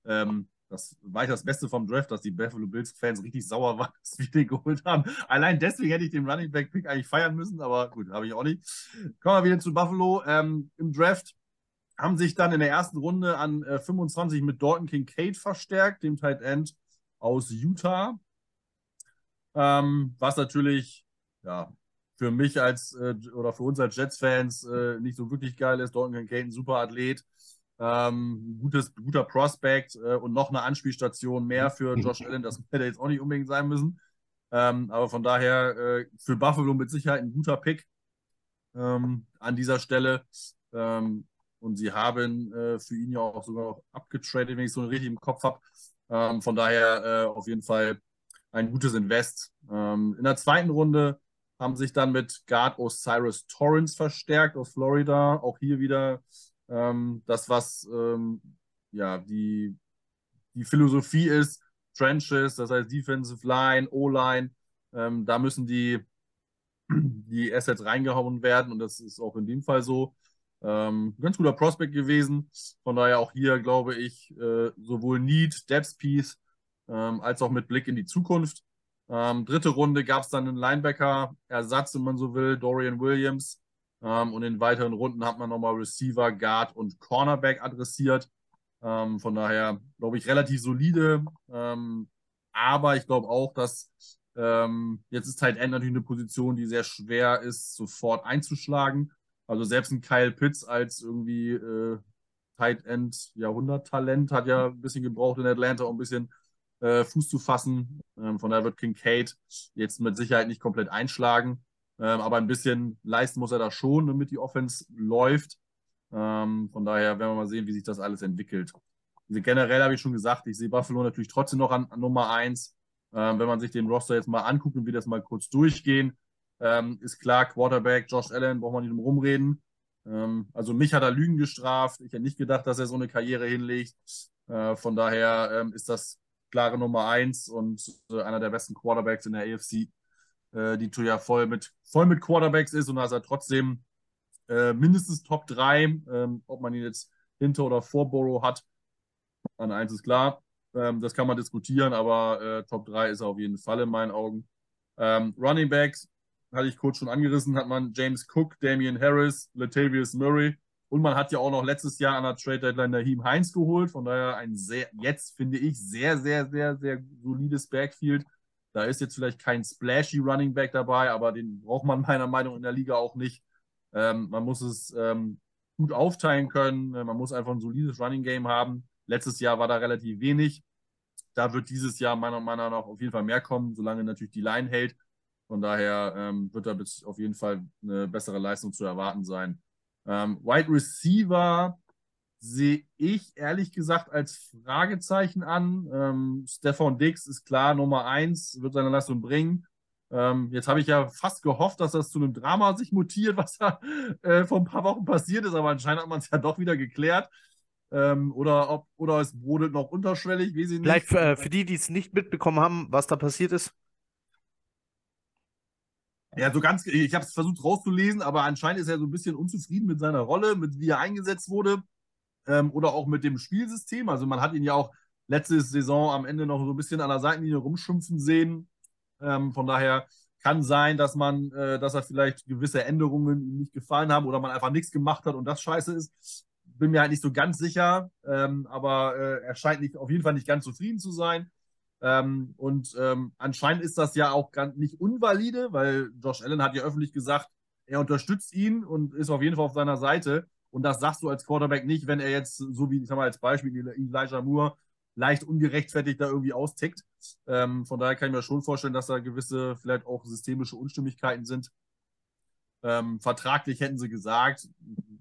Ähm, das war ich das Beste vom Draft, dass die Buffalo Bills-Fans richtig sauer waren, [LAUGHS] dass wir den geholt haben. Allein deswegen hätte ich den Running Back-Pick eigentlich feiern müssen, aber gut, habe ich auch nicht. Kommen wir wieder zu Buffalo. Ähm, Im Draft haben sich dann in der ersten Runde an äh, 25 mit Dalton Kincaid verstärkt, dem Tight End aus Utah. Ähm, was natürlich, ja, für mich als äh, oder für uns als Jets-Fans äh, nicht so wirklich geil ist. Dalton Kincaid, ein super Athlet. Ähm, gutes, guter Prospect äh, und noch eine Anspielstation mehr für mhm. Josh Allen. Das [LAUGHS] hätte jetzt auch nicht unbedingt sein müssen. Ähm, aber von daher äh, für Buffalo mit Sicherheit ein guter Pick ähm, an dieser Stelle. Ähm, und sie haben äh, für ihn ja auch sogar noch abgetradet, wenn ich so richtig im Kopf habe. Ähm, von daher äh, auf jeden Fall ein gutes Invest. Ähm, in der zweiten Runde haben sich dann mit Guard Osiris Torrance verstärkt aus Florida. Auch hier wieder ähm, das, was ähm, ja die, die Philosophie ist, Trenches, das heißt Defensive Line, O-Line, ähm, da müssen die, [CLEARS THROAT] die Assets reingehauen werden und das ist auch in dem Fall so. Ähm, ganz guter Prospect gewesen. Von daher auch hier, glaube ich, äh, sowohl Need, Depth Piece, ähm, als auch mit Blick in die Zukunft. Ähm, dritte Runde gab es dann einen Linebacker-Ersatz, wenn man so will, Dorian Williams. Ähm, und in weiteren Runden hat man nochmal Receiver, Guard und Cornerback adressiert. Ähm, von daher glaube ich relativ solide. Ähm, aber ich glaube auch, dass ähm, jetzt ist Tight End natürlich eine Position, die sehr schwer ist, sofort einzuschlagen. Also selbst ein Kyle Pitts als irgendwie äh, Tight End Jahrhunderttalent hat ja ein bisschen gebraucht in Atlanta, um ein bisschen äh, Fuß zu fassen. Ähm, von daher wird Kincaid jetzt mit Sicherheit nicht komplett einschlagen. Ähm, aber ein bisschen leisten muss er da schon, damit die Offense läuft. Ähm, von daher werden wir mal sehen, wie sich das alles entwickelt. Also generell habe ich schon gesagt, ich sehe Buffalo natürlich trotzdem noch an, an Nummer 1. Ähm, wenn man sich den Roster jetzt mal anguckt und wir das mal kurz durchgehen, ähm, ist klar, Quarterback, Josh Allen, braucht man nicht drum rumreden. Ähm, also mich hat er Lügen gestraft. Ich hätte nicht gedacht, dass er so eine Karriere hinlegt. Äh, von daher ähm, ist das klare Nummer 1 und äh, einer der besten Quarterbacks in der AFC äh, die ja voll mit, voll mit Quarterbacks ist und da ist er trotzdem äh, mindestens Top 3. Ähm, ob man ihn jetzt hinter oder vor Borough hat, an eins ist klar. Ähm, das kann man diskutieren, aber äh, Top 3 ist er auf jeden Fall in meinen Augen. Ähm, Running Backs hatte ich kurz schon angerissen, hat man James Cook, Damian Harris, Latavius Murray und man hat ja auch noch letztes Jahr an der Trade Deadline Naheem Heinz geholt. Von daher ein sehr, jetzt finde ich, sehr, sehr, sehr, sehr solides Backfield. Da ist jetzt vielleicht kein splashy Running Back dabei, aber den braucht man [LAUGHS] meiner Meinung nach in der Liga auch nicht. Ähm, man muss es ähm, gut aufteilen können. Man muss einfach ein solides Running Game haben. Letztes Jahr war da relativ wenig. Da wird dieses Jahr meiner Meinung nach auf jeden Fall mehr kommen, solange natürlich die Line hält. Von daher ähm, wird da auf jeden Fall eine bessere Leistung zu erwarten sein. Ähm, Wide Receiver sehe ich ehrlich gesagt als Fragezeichen an. Ähm, Stefan Dix ist klar Nummer eins, wird seine Leistung bringen. Ähm, jetzt habe ich ja fast gehofft, dass das zu einem Drama sich mutiert, [LAUGHS] was da äh, vor ein paar Wochen passiert ist, aber anscheinend hat man es ja doch wieder geklärt. Ähm, oder, ob, oder es brodelt noch unterschwellig, wie sie nicht. Vielleicht für, äh, für die, die es nicht mitbekommen haben, was da passiert ist. Ja, so ganz, ich habe es versucht rauszulesen, aber anscheinend ist er so ein bisschen unzufrieden mit seiner Rolle, mit wie er eingesetzt wurde ähm, oder auch mit dem Spielsystem. Also man hat ihn ja auch letzte Saison am Ende noch so ein bisschen an der Seitenlinie rumschimpfen sehen. Ähm, von daher kann sein, dass man, äh, dass er vielleicht gewisse Änderungen ihm nicht gefallen haben oder man einfach nichts gemacht hat und das scheiße ist. Bin mir halt nicht so ganz sicher, ähm, aber äh, er scheint nicht, auf jeden Fall nicht ganz zufrieden zu sein. Ähm, und ähm, anscheinend ist das ja auch ganz nicht unvalide, weil Josh Allen hat ja öffentlich gesagt, er unterstützt ihn und ist auf jeden Fall auf seiner Seite. Und das sagst du als Quarterback nicht, wenn er jetzt, so wie, ich sag mal, als Beispiel Elijah Moore, leicht ungerechtfertigt da irgendwie austickt. Ähm, von daher kann ich mir schon vorstellen, dass da gewisse, vielleicht auch systemische Unstimmigkeiten sind. Ähm, vertraglich hätten sie gesagt,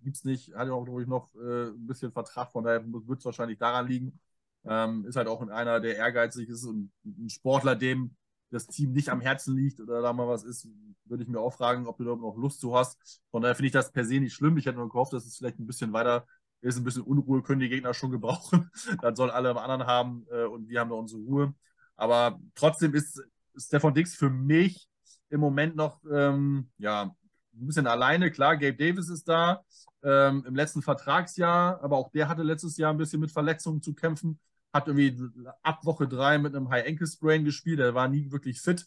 gibt es nicht, hat ja auch, glaube ich, noch äh, ein bisschen Vertrag, von daher wird es wahrscheinlich daran liegen. Ähm, ist halt auch einer, der ehrgeizig ist und ein Sportler, dem das Team nicht am Herzen liegt oder da mal was ist, würde ich mir auch fragen, ob du da noch Lust zu hast. Von daher finde ich das per se nicht schlimm. Ich hätte nur gehofft, dass es vielleicht ein bisschen weiter ist. Ein bisschen Unruhe können die Gegner schon gebrauchen. [LAUGHS] Dann sollen alle am anderen haben äh, und wir haben da unsere Ruhe. Aber trotzdem ist Stefan Dix für mich im Moment noch ähm, ja, ein bisschen alleine. Klar, Gabe Davis ist da ähm, im letzten Vertragsjahr, aber auch der hatte letztes Jahr ein bisschen mit Verletzungen zu kämpfen hat irgendwie ab Woche drei mit einem High Ankle Sprain gespielt, der war nie wirklich fit.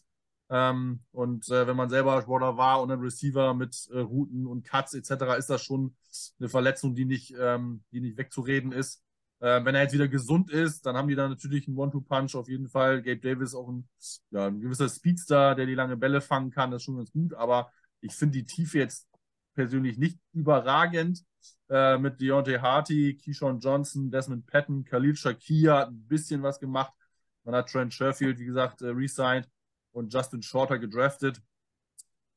Ähm, und äh, wenn man selber Sportler war und ein Receiver mit äh, Routen und Cuts etc., ist das schon eine Verletzung, die nicht, ähm, die nicht wegzureden ist. Äh, wenn er jetzt wieder gesund ist, dann haben die da natürlich einen One-Two-Punch auf jeden Fall. Gabe Davis auch ein, ja, ein gewisser Speedster, der die lange Bälle fangen kann, das ist schon ganz gut. Aber ich finde die Tiefe jetzt persönlich nicht überragend äh, mit Deontay Harty, Keyshawn Johnson, Desmond Patton, Khalil Shakir hat ein bisschen was gemacht. Man hat Trent Sherfield, wie gesagt, äh, resigned und Justin Shorter gedraftet.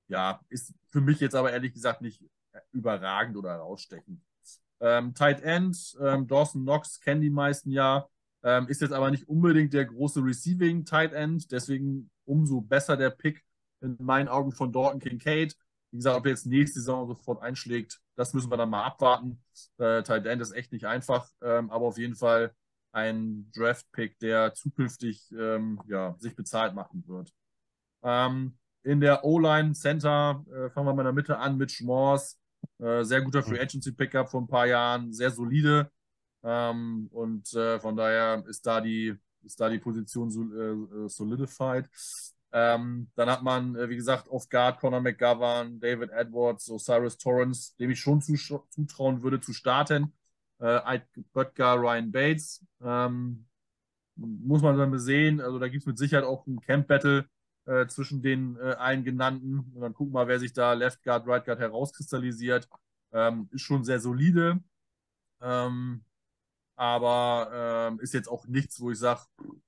Ja, ist für mich jetzt aber ehrlich gesagt nicht überragend oder herausstechend. Ähm, Tight End, ähm, Dawson Knox kennen die meisten ja, ähm, ist jetzt aber nicht unbedingt der große Receiving Tight End, deswegen umso besser der Pick in meinen Augen von Dalton Kincaid. Wie gesagt, ob er jetzt nächste Saison sofort einschlägt, das müssen wir dann mal abwarten. Äh, Tight End ist echt nicht einfach, ähm, aber auf jeden Fall ein Draft-Pick, der zukünftig ähm, ja, sich bezahlt machen wird. Ähm, in der O-Line Center äh, fangen wir mal in der Mitte an mit Schmors. Äh, sehr guter Free Agency Pickup vor ein paar Jahren, sehr solide. Ähm, und äh, von daher ist da die, ist da die Position so, äh, solidified. Ähm, dann hat man, äh, wie gesagt, off Guard Conor McGovern, David Edwards, Osiris Torrance, dem ich schon zutrauen würde zu starten. Äh, Böttger, Ryan Bates. Ähm, muss man dann sehen. Also da gibt es mit Sicherheit auch ein Camp-Battle äh, zwischen den äh, allen genannten. Und dann gucken wir mal, wer sich da Left Guard, Right Guard herauskristallisiert. Ähm, ist schon sehr solide. Ähm, aber ähm, ist jetzt auch nichts, wo ich sage,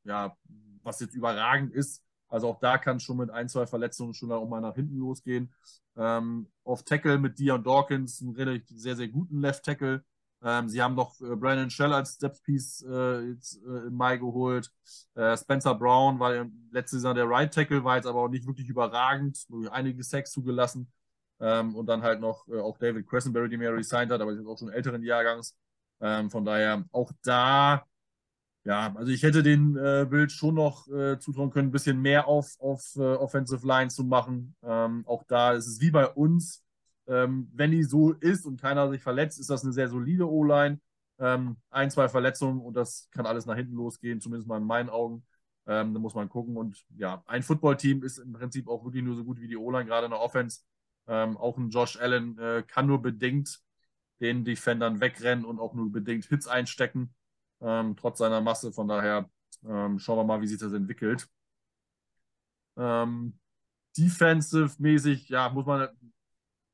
ja, was jetzt überragend ist. Also auch da kann es schon mit ein, zwei Verletzungen schon auch mal nach hinten losgehen. Ähm, auf Tackle mit Dion Dawkins, einen relativ sehr, sehr guten Left Tackle. Ähm, sie haben noch äh, Brandon Shell als Step Piece äh, jetzt, äh, im Mai geholt. Äh, Spencer Brown war letzte Saison der Right Tackle, war jetzt aber auch nicht wirklich überragend, einige Sex zugelassen. Ähm, und dann halt noch äh, auch David Cressenberry, den er resigned hat, aber ist auch schon älteren Jahrgangs. Ähm, von daher auch da ja, also ich hätte den äh, Bild schon noch äh, zutrauen können, ein bisschen mehr auf, auf äh, Offensive Line zu machen. Ähm, auch da ist es wie bei uns. Ähm, wenn die so ist und keiner sich verletzt, ist das eine sehr solide O-Line. Ähm, ein, zwei Verletzungen und das kann alles nach hinten losgehen, zumindest mal in meinen Augen. Ähm, da muss man gucken. Und ja, ein Footballteam ist im Prinzip auch wirklich nur so gut wie die O-Line, gerade in der Offense. Ähm, auch ein Josh Allen äh, kann nur bedingt den Defendern wegrennen und auch nur bedingt Hits einstecken, ähm, trotz seiner Masse. Von daher ähm, schauen wir mal, wie sich das entwickelt. Ähm, Defensive-mäßig, ja, muss man,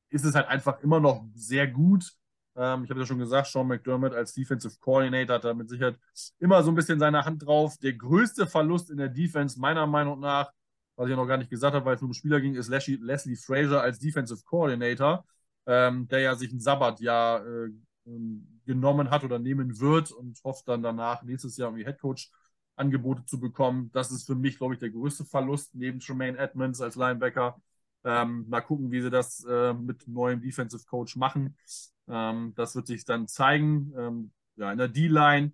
ist es halt einfach immer noch sehr gut. Ähm, ich habe ja schon gesagt, Sean McDermott als Defensive Coordinator hat da mit Sicherheit immer so ein bisschen seine Hand drauf. Der größte Verlust in der Defense, meiner Meinung nach, was ich ja noch gar nicht gesagt habe, weil es nur um Spieler ging, ist Leslie, Leslie Frazier als Defensive Coordinator, ähm, der ja sich ein Sabbatjahr äh, genommen hat oder nehmen wird und hofft dann danach nächstes Jahr irgendwie Headcoach Angebote zu bekommen. Das ist für mich, glaube ich, der größte Verlust neben Tremaine Edmonds als Linebacker. Ähm, mal gucken, wie sie das äh, mit neuem Defensive Coach machen. Ähm, das wird sich dann zeigen. Ähm, ja, in der D-Line,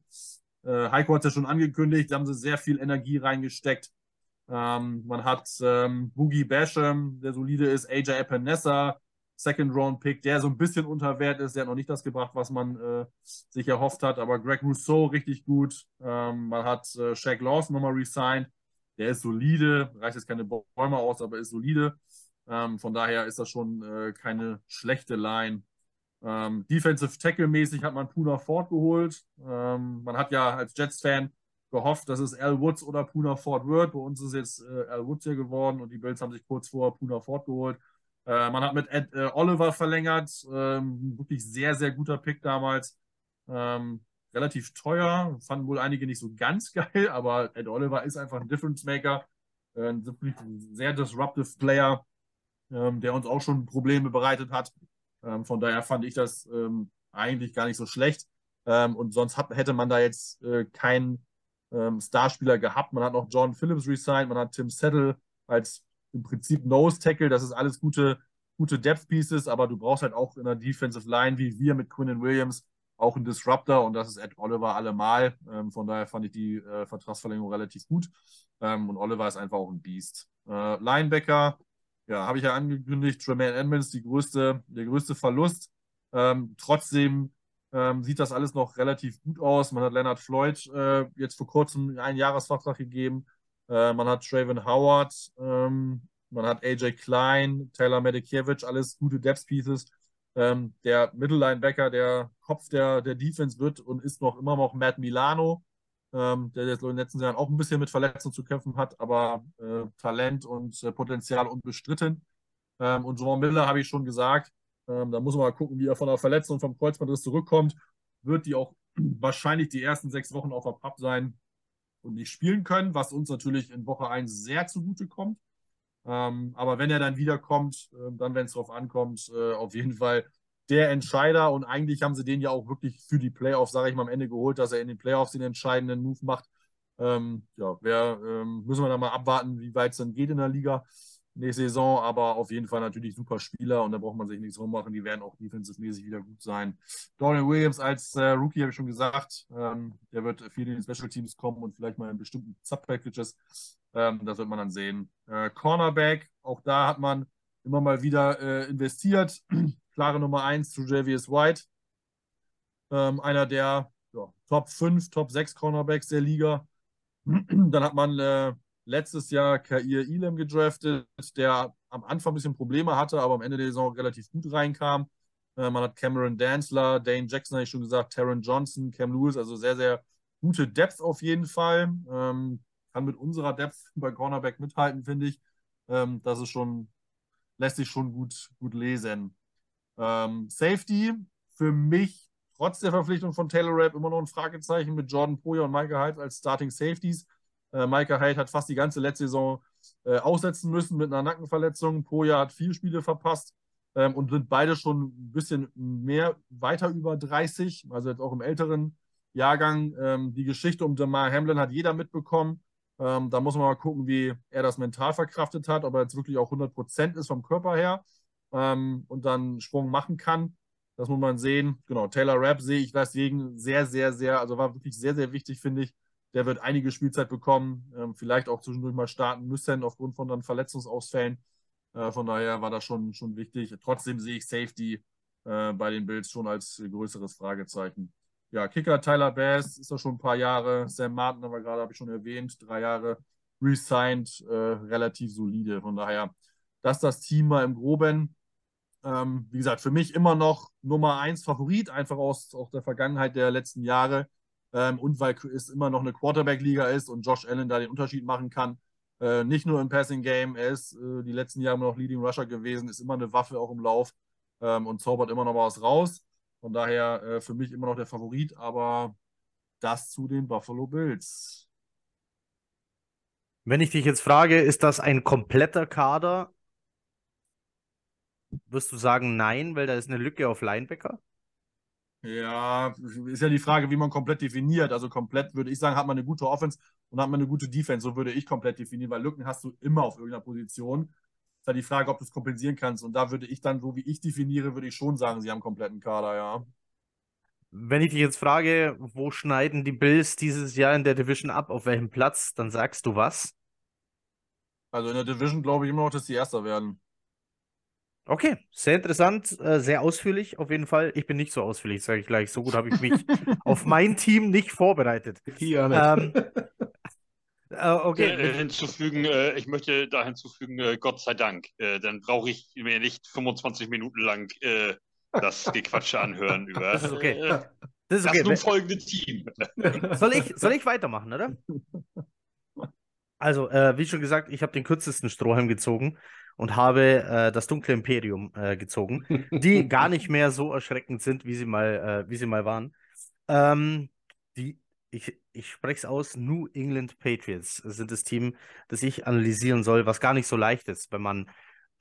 äh, Heiko hat es ja schon angekündigt, da haben sie sehr viel Energie reingesteckt. Ähm, man hat ähm, Boogie Basham, der solide ist, AJ Epinesa, Second Round Pick, der so ein bisschen unter Wert ist. Der hat noch nicht das gebracht, was man äh, sich erhofft hat. Aber Greg Rousseau richtig gut. Ähm, man hat äh, Shaq Lawson nochmal resigned. Der ist solide, reicht jetzt keine Bäume aus, aber ist solide. Ähm, von daher ist das schon äh, keine schlechte Line. Ähm, Defensive Tackle-mäßig hat man Puna Ford geholt. Ähm, man hat ja als Jets-Fan gehofft, dass es Al Woods oder Puna Ford wird. Bei uns ist jetzt äh, Al Woods hier geworden und die Bills haben sich kurz vor Puna Ford geholt. Äh, man hat mit Ed, äh, Oliver verlängert. Ähm, wirklich sehr, sehr guter Pick damals. Ähm, relativ teuer. Fanden wohl einige nicht so ganz [LAUGHS] geil, aber Ed Oliver ist einfach ein Difference Maker. Äh, ein sehr disruptive Player, ähm, der uns auch schon Probleme bereitet hat. Ähm, von daher fand ich das ähm, eigentlich gar nicht so schlecht. Ähm, und sonst hat, hätte man da jetzt äh, keinen Starspieler gehabt. Man hat noch John Phillips resigned, man hat Tim Settle als im Prinzip Nose Tackle. Das ist alles gute, gute Depth Pieces, aber du brauchst halt auch in der Defensive Line, wie wir mit Quinn Williams, auch einen Disruptor und das ist Ed Oliver allemal. Ähm, von daher fand ich die äh, Vertragsverlängerung relativ gut. Ähm, und Oliver ist einfach auch ein Beast. Äh, Linebacker, ja, habe ich ja angekündigt, Tremaine Edmonds, die größte, der größte Verlust. Ähm, trotzdem ähm, sieht das alles noch relativ gut aus. Man hat Leonard Floyd äh, jetzt vor kurzem einen Jahresvertrag gegeben. Äh, man hat Traven Howard, ähm, man hat AJ Klein, Taylor Medikiewicz, alles gute Depth Pieces. Ähm, der Mittellinebacker, der Kopf der, der Defense wird und ist noch immer noch Matt Milano, ähm, der jetzt in den letzten Jahren auch ein bisschen mit Verletzungen zu kämpfen hat, aber äh, Talent und äh, Potenzial unbestritten. Ähm, und Joan Miller habe ich schon gesagt, ähm, da muss man mal gucken, wie er von der Verletzung vom Kreuzbandriss zurückkommt. Wird die auch [CLEARS THROAT] wahrscheinlich die ersten sechs Wochen auf der Papp sein und nicht spielen können, was uns natürlich in Woche 1 sehr zugute kommt. Ähm, aber wenn er dann wiederkommt, äh, dann, wenn es darauf ankommt, äh, auf jeden Fall der Entscheider. Und eigentlich haben sie den ja auch wirklich für die Playoffs, sage ich mal, am Ende geholt, dass er in den Playoffs den entscheidenden Move macht. Ähm, ja, wer, ähm, müssen wir dann mal abwarten, wie weit es dann geht in der Liga nächste Saison, aber auf jeden Fall natürlich super Spieler und da braucht man sich nichts rummachen. Die werden auch defensive-mäßig wieder gut sein. Dorian Williams als äh, Rookie habe ich schon gesagt, ähm, der wird viel in den Special Teams kommen und vielleicht mal in bestimmten Sub-Packages. Ähm, das wird man dann sehen. Äh, Cornerback, auch da hat man immer mal wieder äh, investiert. [CLEARS THROAT] Klare Nummer 1 zu Javius White. Ähm, einer der ja, Top 5, Top 6 Cornerbacks der Liga. [CLEARS THROAT] dann hat man äh, letztes Jahr Kair Elam gedraftet, der am Anfang ein bisschen Probleme hatte, aber am Ende der Saison relativ gut reinkam. Äh, man hat Cameron Danzler, Dane Jackson, habe ich schon gesagt, Taron Johnson, Cam Lewis, also sehr, sehr gute Depth auf jeden Fall. Ähm, kann mit unserer Depth [LAUGHS] bei Cornerback mithalten, finde ich. Ähm, das ist schon, lässt sich schon gut, gut lesen. Ähm, Safety, für mich trotz der Verpflichtung von Taylor Rapp immer noch ein Fragezeichen mit Jordan Poyer und Michael Hyde als Starting Safeties. Äh, Micah Hyde hat fast die ganze letzte Saison äh, aussetzen müssen mit einer Nackenverletzung. Poja hat vier Spiele verpasst ähm, und sind beide schon ein bisschen mehr weiter über 30, also jetzt auch im älteren Jahrgang. Ähm, die Geschichte um Damar Hamlin hat jeder mitbekommen. Ähm, da muss man mal gucken, wie er das mental verkraftet hat, ob er jetzt wirklich auch 100% ist vom Körper her ähm, und dann Sprung machen kann. Das muss man sehen. Genau, Taylor Rapp sehe ich deswegen sehr, sehr, sehr, also war wirklich sehr, sehr wichtig, finde ich, der wird einige Spielzeit bekommen, ähm, vielleicht auch zwischendurch mal starten müssen, aufgrund von dann Verletzungsausfällen. Äh, von daher war das schon, schon wichtig. Trotzdem sehe ich Safety äh, bei den Bills schon als größeres Fragezeichen. ja, Kicker Tyler Bass ist doch schon ein paar Jahre. Sam Martin haben wir gerade, habe ich schon erwähnt, drei Jahre resigned, äh, relativ solide. Von daher, das ist das Team mal im Groben. Ähm, wie gesagt, für mich immer noch Nummer eins Favorit, einfach aus, aus der Vergangenheit der letzten Jahre. Ähm, und weil es immer noch eine Quarterback-Liga ist und Josh Allen da den Unterschied machen kann. Äh, nicht nur im Passing Game, er ist äh, die letzten Jahre immer noch Leading Rusher gewesen, ist immer eine Waffe auch im Lauf ähm, und zaubert immer noch was raus. Von daher äh, für mich immer noch der Favorit, aber das zu den Buffalo Bills. Wenn ich dich jetzt frage, ist das ein kompletter Kader? Wirst du sagen nein, weil da ist eine Lücke auf Linebacker? Ja, ist ja die Frage, wie man komplett definiert. Also komplett würde ich sagen, hat man eine gute Offense und hat man eine gute Defense. So würde ich komplett definieren, weil Lücken hast du immer auf irgendeiner Position. Ist ja die Frage, ob du es kompensieren kannst. Und da würde ich dann, so wie ich definiere, würde ich schon sagen, sie haben kompletten Kader, ja. Wenn ich dich jetzt frage, wo schneiden die Bills dieses Jahr in der Division ab, auf welchem Platz, dann sagst du was? Also in der Division glaube ich immer noch, dass sie Erster werden. Okay, sehr interessant, äh, sehr ausführlich auf jeden Fall. Ich bin nicht so ausführlich, sage ich gleich. So gut habe ich mich [LAUGHS] auf mein Team nicht vorbereitet. Nicht. Ähm, [LAUGHS] äh, okay, Äh, hinzufügen, äh, ich möchte da hinzufügen, äh, Gott sei Dank. Äh, dann brauche ich mir nicht 25 Minuten lang äh, das Gequatsche anhören [LAUGHS] über Das ist okay. äh, das das ist okay. nun folgende Team. Soll ich, soll ich weitermachen, oder? Also, äh, wie schon gesagt, ich habe den kürzesten Strohhalm gezogen und habe äh, das dunkle Imperium äh, gezogen, die [LAUGHS] gar nicht mehr so erschreckend sind, wie sie mal, äh, wie sie mal waren. Ähm, die, ich ich spreche es aus, New England Patriots sind das Team, das ich analysieren soll, was gar nicht so leicht ist, wenn man,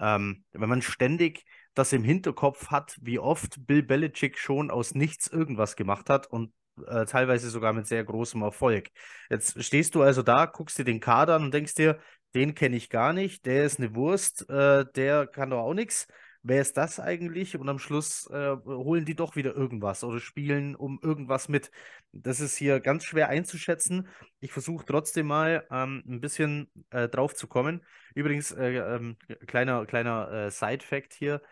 ähm, wenn man ständig das im Hinterkopf hat, wie oft Bill Belichick schon aus nichts irgendwas gemacht hat und äh, teilweise sogar mit sehr großem Erfolg. Jetzt stehst du also da, guckst dir den Kader an und denkst dir, den kenne ich gar nicht, der ist eine Wurst, äh, der kann doch auch nichts. Wer ist das eigentlich? Und am Schluss äh, holen die doch wieder irgendwas oder spielen um irgendwas mit. Das ist hier ganz schwer einzuschätzen. Ich versuche trotzdem mal ähm, ein bisschen äh, drauf zu kommen. Übrigens, äh, ähm, kleiner, kleiner äh, Side-Fact hier.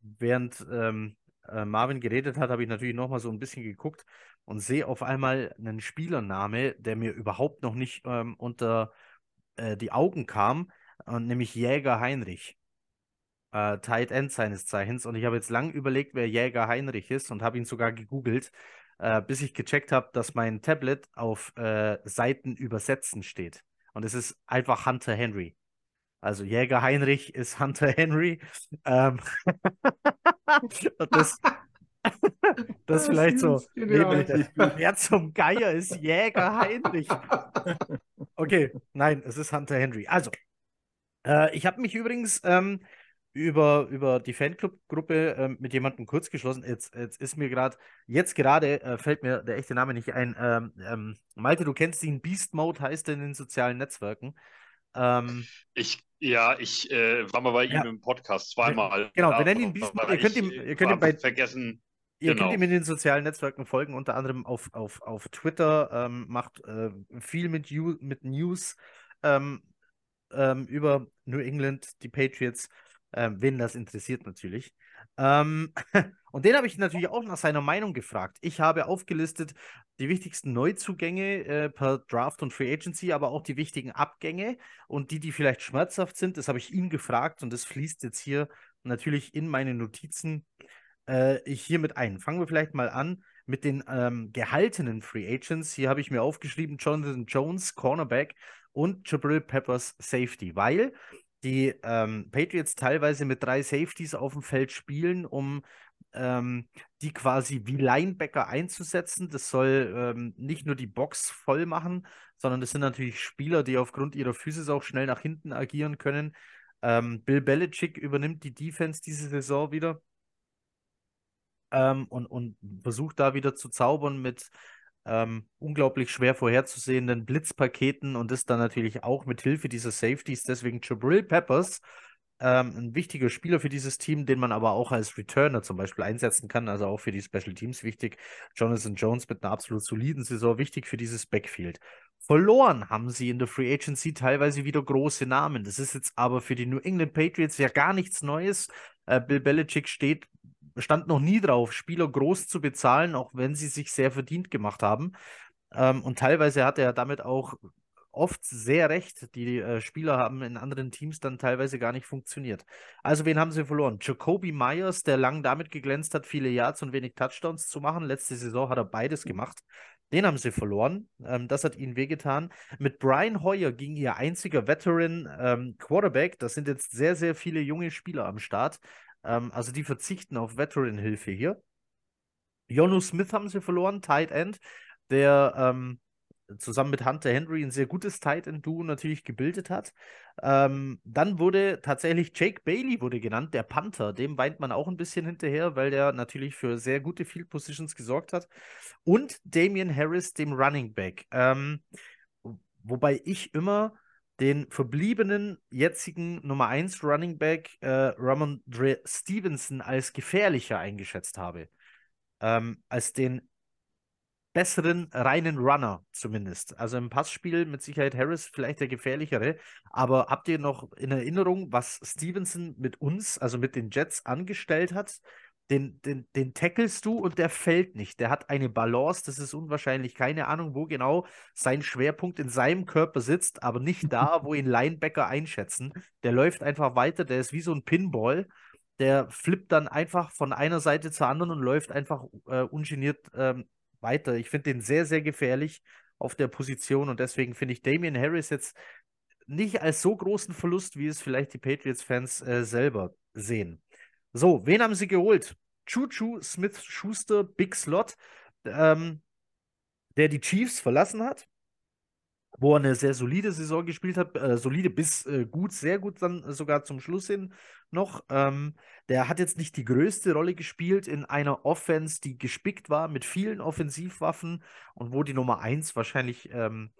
Während ähm, äh, Marvin geredet hat, habe ich natürlich nochmal so ein bisschen geguckt und sehe auf einmal einen Spielername, der mir überhaupt noch nicht ähm, unter äh, die Augen kam, äh, nämlich Jäger Heinrich. Äh, Tight End seines Zeichens. Und ich habe jetzt lang überlegt, wer Jäger Heinrich ist und habe ihn sogar gegoogelt, äh, bis ich gecheckt habe, dass mein Tablet auf äh, Seiten übersetzen steht. Und es ist einfach Hunter Henry. Also Jäger Heinrich ist Hunter Henry. Ähm, [LAUGHS] und [LAUGHS] das, das vielleicht so. ist Wer zum Geier ist Jäger Heinrich? Okay, nein, es ist Hunter Henry. Also, äh, ich habe mich übrigens ähm, über, über die Fanclub-Gruppe ähm, mit jemandem kurz geschlossen. Jetzt, jetzt ist mir gerade, jetzt gerade äh, fällt mir der echte Name nicht ein. Ähm, ähm, Malte, du kennst ihn, Beast Mode heißt er in den sozialen Netzwerken. Ähm, Ich, ja, ich äh, war mal bei Ja. ihm im Podcast zweimal. Genau, wir nennen ihn Beast Mode. Ihr könnt äh, ihr könnt hab bei- vergessen. Ihr Genau. könnt ihm in den sozialen Netzwerken folgen, unter anderem auf, auf, auf Twitter, ähm, macht äh, viel mit, Ju mit News ähm, ähm, über New England, die Patriots, ähm, wen das interessiert natürlich. Ähm, [LAUGHS] und den habe ich natürlich auch nach seiner Meinung gefragt. Ich habe aufgelistet die wichtigsten Neuzugänge äh, per Draft und Free Agency, aber auch die wichtigen Abgänge und die, die vielleicht schmerzhaft sind. Das habe ich ihn gefragt und das fließt jetzt hier natürlich in meine Notizen äh, hier mit ein. Fangen wir vielleicht mal an mit den ähm, gehaltenen Free Agents. Hier habe ich mir aufgeschrieben: Jonathan Jones, Cornerback und Jabril Peppers, Safety, weil die ähm, Patriots teilweise mit drei Safeties auf dem Feld spielen, um ähm, die quasi wie Linebacker einzusetzen. Das soll ähm, nicht nur die Box voll machen, sondern das sind natürlich Spieler, die aufgrund ihrer Physis auch schnell nach hinten agieren können. Ähm, Bill Belichick übernimmt die Defense diese Saison wieder ähm, und, und versucht da wieder zu zaubern mit ähm, unglaublich schwer vorherzusehenden Blitzpaketen und das dann natürlich auch mit Hilfe dieser Safeties. Deswegen Jabril Peppers, ähm, ein wichtiger Spieler für dieses Team, den man aber auch als Returner zum Beispiel einsetzen kann, also auch für die Special Teams wichtig. Jonathan Jones mit einer absolut soliden Saison wichtig für dieses Backfield. Verloren haben sie in der Free Agency teilweise wieder große Namen. Das ist jetzt aber für die New England Patriots ja gar nichts Neues. Äh, Bill Belichick steht stand noch nie drauf, Spieler groß zu bezahlen, auch wenn sie sich sehr verdient gemacht haben. Ähm, und teilweise hat er damit auch oft sehr recht. Die äh, Spieler haben in anderen Teams dann teilweise gar nicht funktioniert. Also, wen haben sie verloren? Jacoby Myers, der lang damit geglänzt hat, viele Yards und wenig Touchdowns zu machen. Letzte Saison hat er beides gemacht. Den haben sie verloren. Ähm, das hat ihnen wehgetan. Mit Brian Hoyer ging ihr einziger Veteran ähm, Quarterback. Das sind jetzt sehr, sehr viele junge Spieler am Start. Ähm, also die verzichten auf Veteran-Hilfe hier. Jonu Smith haben sie verloren, Tight End, der ähm, zusammen mit Hunter Henry ein sehr gutes Tight End Duo natürlich gebildet hat. Ähm, dann wurde tatsächlich Jake Bailey wurde genannt, der Panther. Dem weint man auch ein bisschen hinterher, weil der natürlich für sehr gute Field Positions gesorgt hat. Und Damian Harris, dem Running Back. Ähm, wobei ich immer den verbliebenen jetzigen Nummer 1 Running Back äh, Ramondre Stevenson als gefährlicher eingeschätzt habe. Ähm, als den besseren reinen Runner zumindest. Also im Passspiel mit Sicherheit Harris vielleicht der gefährlichere. Aber habt ihr noch in Erinnerung, was Stevenson mit uns, also mit den Jets angestellt hat? Den, den, den tackelst du und der fällt nicht. Der hat eine Balance, das ist unwahrscheinlich. Keine Ahnung, wo genau sein Schwerpunkt in seinem Körper sitzt, aber nicht da, [LAUGHS] wo ihn Linebacker einschätzen. Der läuft einfach weiter, der ist wie so ein Pinball der flippt dann einfach von einer Seite zur anderen und läuft einfach äh, ungeniert ähm, weiter. Ich finde den sehr, sehr gefährlich auf der Position und deswegen finde ich Damian Harris jetzt nicht als so großen Verlust, wie es vielleicht die Patriots-Fans äh, selber sehen. So, wen haben sie geholt? Chuchu Smith Schuster, Big Slot, ähm, der die Chiefs verlassen hat wo er eine sehr solide Saison gespielt hat, äh, solide bis äh, gut, sehr gut dann sogar zum Schluss hin noch. Ähm, der hat jetzt nicht die größte Rolle gespielt in einer Offense, die gespickt war mit vielen Offensivwaffen und wo die Nummer 1 wahrscheinlich ähm,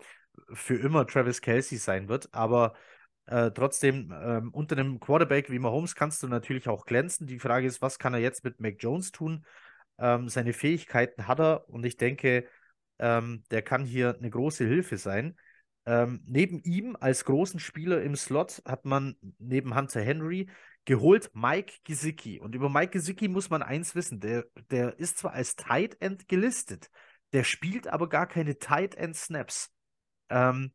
für immer Travis Kelsey sein wird. Aber äh, trotzdem, ähm, unter einem Quarterback wie Mahomes kannst du natürlich auch glänzen. Die Frage ist, was kann er jetzt mit Mac Jones tun? Ähm, seine Fähigkeiten hat er und ich denke, ähm, der kann hier eine große Hilfe sein. Ähm, neben ihm als großen Spieler im Slot hat man neben Hunter Henry geholt Mike Gesicki. Und über Mike Gesicki muss man eins wissen: der, der ist zwar als Tight End gelistet, der spielt aber gar keine Tight End Snaps. Ähm,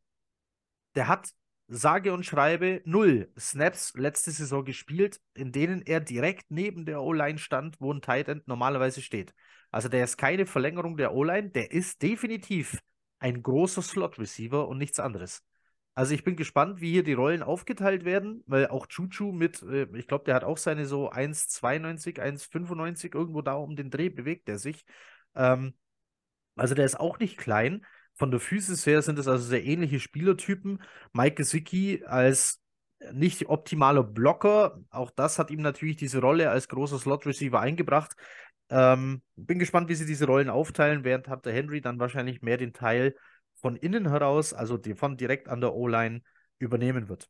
der hat sage und schreibe null Snaps letzte Saison gespielt, in denen er direkt neben der O-Line stand, wo ein Tight End normalerweise steht. Also der ist keine Verlängerung der O-Line, der ist definitiv ein großer Slot-Receiver und nichts anderes. Also ich bin gespannt, wie hier die Rollen aufgeteilt werden, weil auch Chuchu mit, äh, ich glaube, der hat auch seine so 1,92, 1,95 irgendwo da um den Dreh bewegt er sich. Ähm, also der ist auch nicht klein. Von der Physis her sind es also sehr ähnliche Spielertypen. Mike Gesicki als nicht optimaler Blocker, auch das hat ihm natürlich diese Rolle als großer Slot-Receiver eingebracht. Ähm, bin gespannt, wie sie diese Rollen aufteilen, während Hunter Henry dann wahrscheinlich mehr den Teil von innen heraus, also von direkt an der O-Line, übernehmen wird.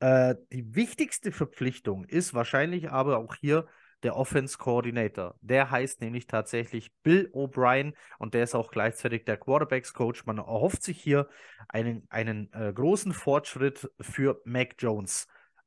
Äh, die wichtigste Verpflichtung ist wahrscheinlich aber auch hier der Offense Coordinator. Der heißt nämlich tatsächlich Bill O'Brien und der ist auch gleichzeitig der Quarterbacks Coach. Man erhofft sich hier einen, einen äh, großen Fortschritt für Mac Jones.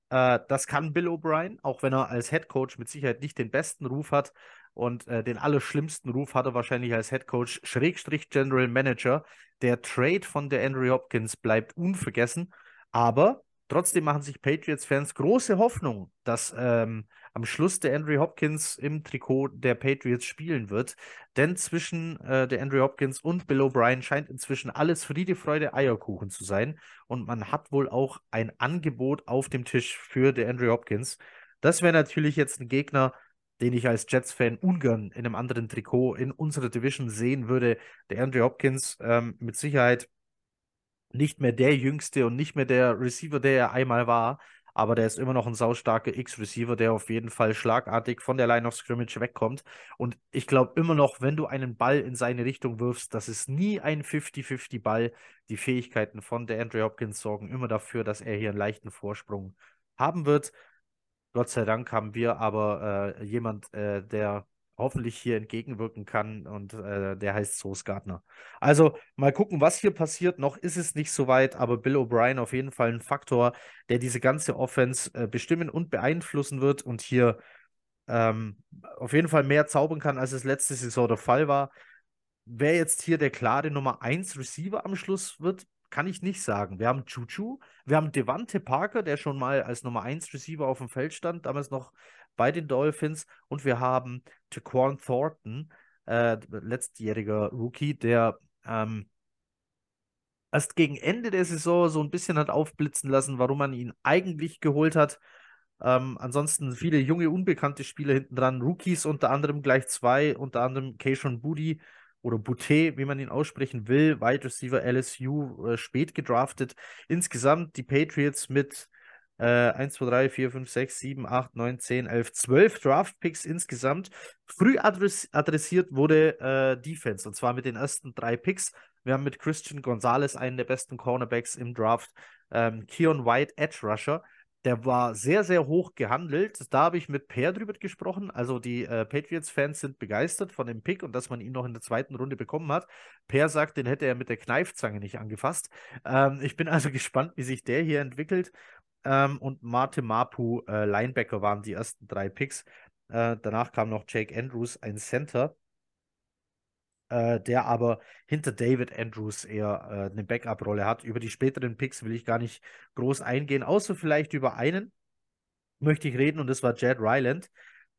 Äh, das kann Bill O'Brien, auch wenn er als Head Coach mit Sicherheit nicht den besten Ruf hat. Und äh, den allerschlimmsten Ruf hat er wahrscheinlich als Head Coach, Schrägstrich General Manager. Der Trade von der Andrew Hopkins bleibt unvergessen. Aber trotzdem machen sich Patriots-Fans große Hoffnung, dass ähm, am Schluss der Andrew Hopkins im Trikot der Patriots spielen wird. Denn zwischen äh, der Andrew Hopkins und Bill O'Brien scheint inzwischen alles Friede, Freude, Eierkuchen zu sein. Und man hat wohl auch ein Angebot auf dem Tisch für der Andrew Hopkins. Das wäre natürlich jetzt ein Gegner, den ich als Jets-Fan ungern in einem anderen Trikot in unserer Division sehen würde. Der Andrew Hopkins ähm, mit Sicherheit nicht mehr der Jüngste und nicht mehr der Receiver, der er einmal war, aber der ist immer noch ein saustarker X-Receiver, der auf jeden Fall schlagartig von der Line of Scrimmage wegkommt. Und ich glaube immer noch, wenn du einen Ball in seine Richtung wirfst, das ist nie ein 50-50-Ball. Die Fähigkeiten von der Andrew Hopkins sorgen immer dafür, dass er hier einen leichten Vorsprung haben wird. Gott sei Dank haben wir aber äh, jemand, äh, der hoffentlich hier entgegenwirken kann und äh, der heißt Soos Gardner. Also mal gucken, was hier passiert. Noch ist es nicht so weit, aber Bill O'Brien auf jeden Fall ein Faktor, der diese ganze Offense äh, bestimmen und beeinflussen wird und hier ähm, auf jeden Fall mehr zaubern kann, als es letzte Saison der Fall war. Wer jetzt hier der klare Nummer 1 Receiver am Schluss wird, kann ich nicht sagen. Wir haben Chuchu, wir haben Devante Parker, der schon mal als Nummer 1 Receiver auf dem Feld stand, damals noch bei den Dolphins. Und wir haben Taquan Thornton, äh, letztjähriger Rookie, der ähm, erst gegen Ende der Saison so ein bisschen hat aufblitzen lassen, warum man ihn eigentlich geholt hat. Ähm, ansonsten viele junge, unbekannte Spieler hinten dran, Rookies unter anderem gleich zwei, unter anderem Keishon Booty oder Boutte, wie man ihn aussprechen will, Wide Receiver LSU, äh, spät gedraftet. Insgesamt die Patriots mit äh, 1, 2, 3, 4, 5, 6, 7, 8, 9, 10, 11, 12 Draft-Picks insgesamt. Früh adress adressiert wurde äh, Defense und zwar mit den ersten drei Picks. Wir haben mit Christian Gonzalez einen der besten Cornerbacks im Draft. Ähm, Keon White, Edge Rusher. Der war sehr, sehr hoch gehandelt. Da habe ich mit Per drüber gesprochen. Also die äh, Patriots-Fans sind begeistert von dem Pick und dass man ihn noch in der zweiten Runde bekommen hat. Per sagt, den hätte er mit der Kneifzange nicht angefasst. Ähm, ich bin [LAUGHS] also gespannt, wie sich der hier entwickelt. Ähm, und Marte Mapu, äh, Linebacker, waren die ersten drei Picks. Äh, danach kam noch Jake Andrews, ein Center äh, der aber hinter David Andrews eher äh, eine Backup-Rolle hat. Über die späteren Picks will ich gar nicht groß eingehen, außer vielleicht über einen möchte ich reden und das war Jed Ryland.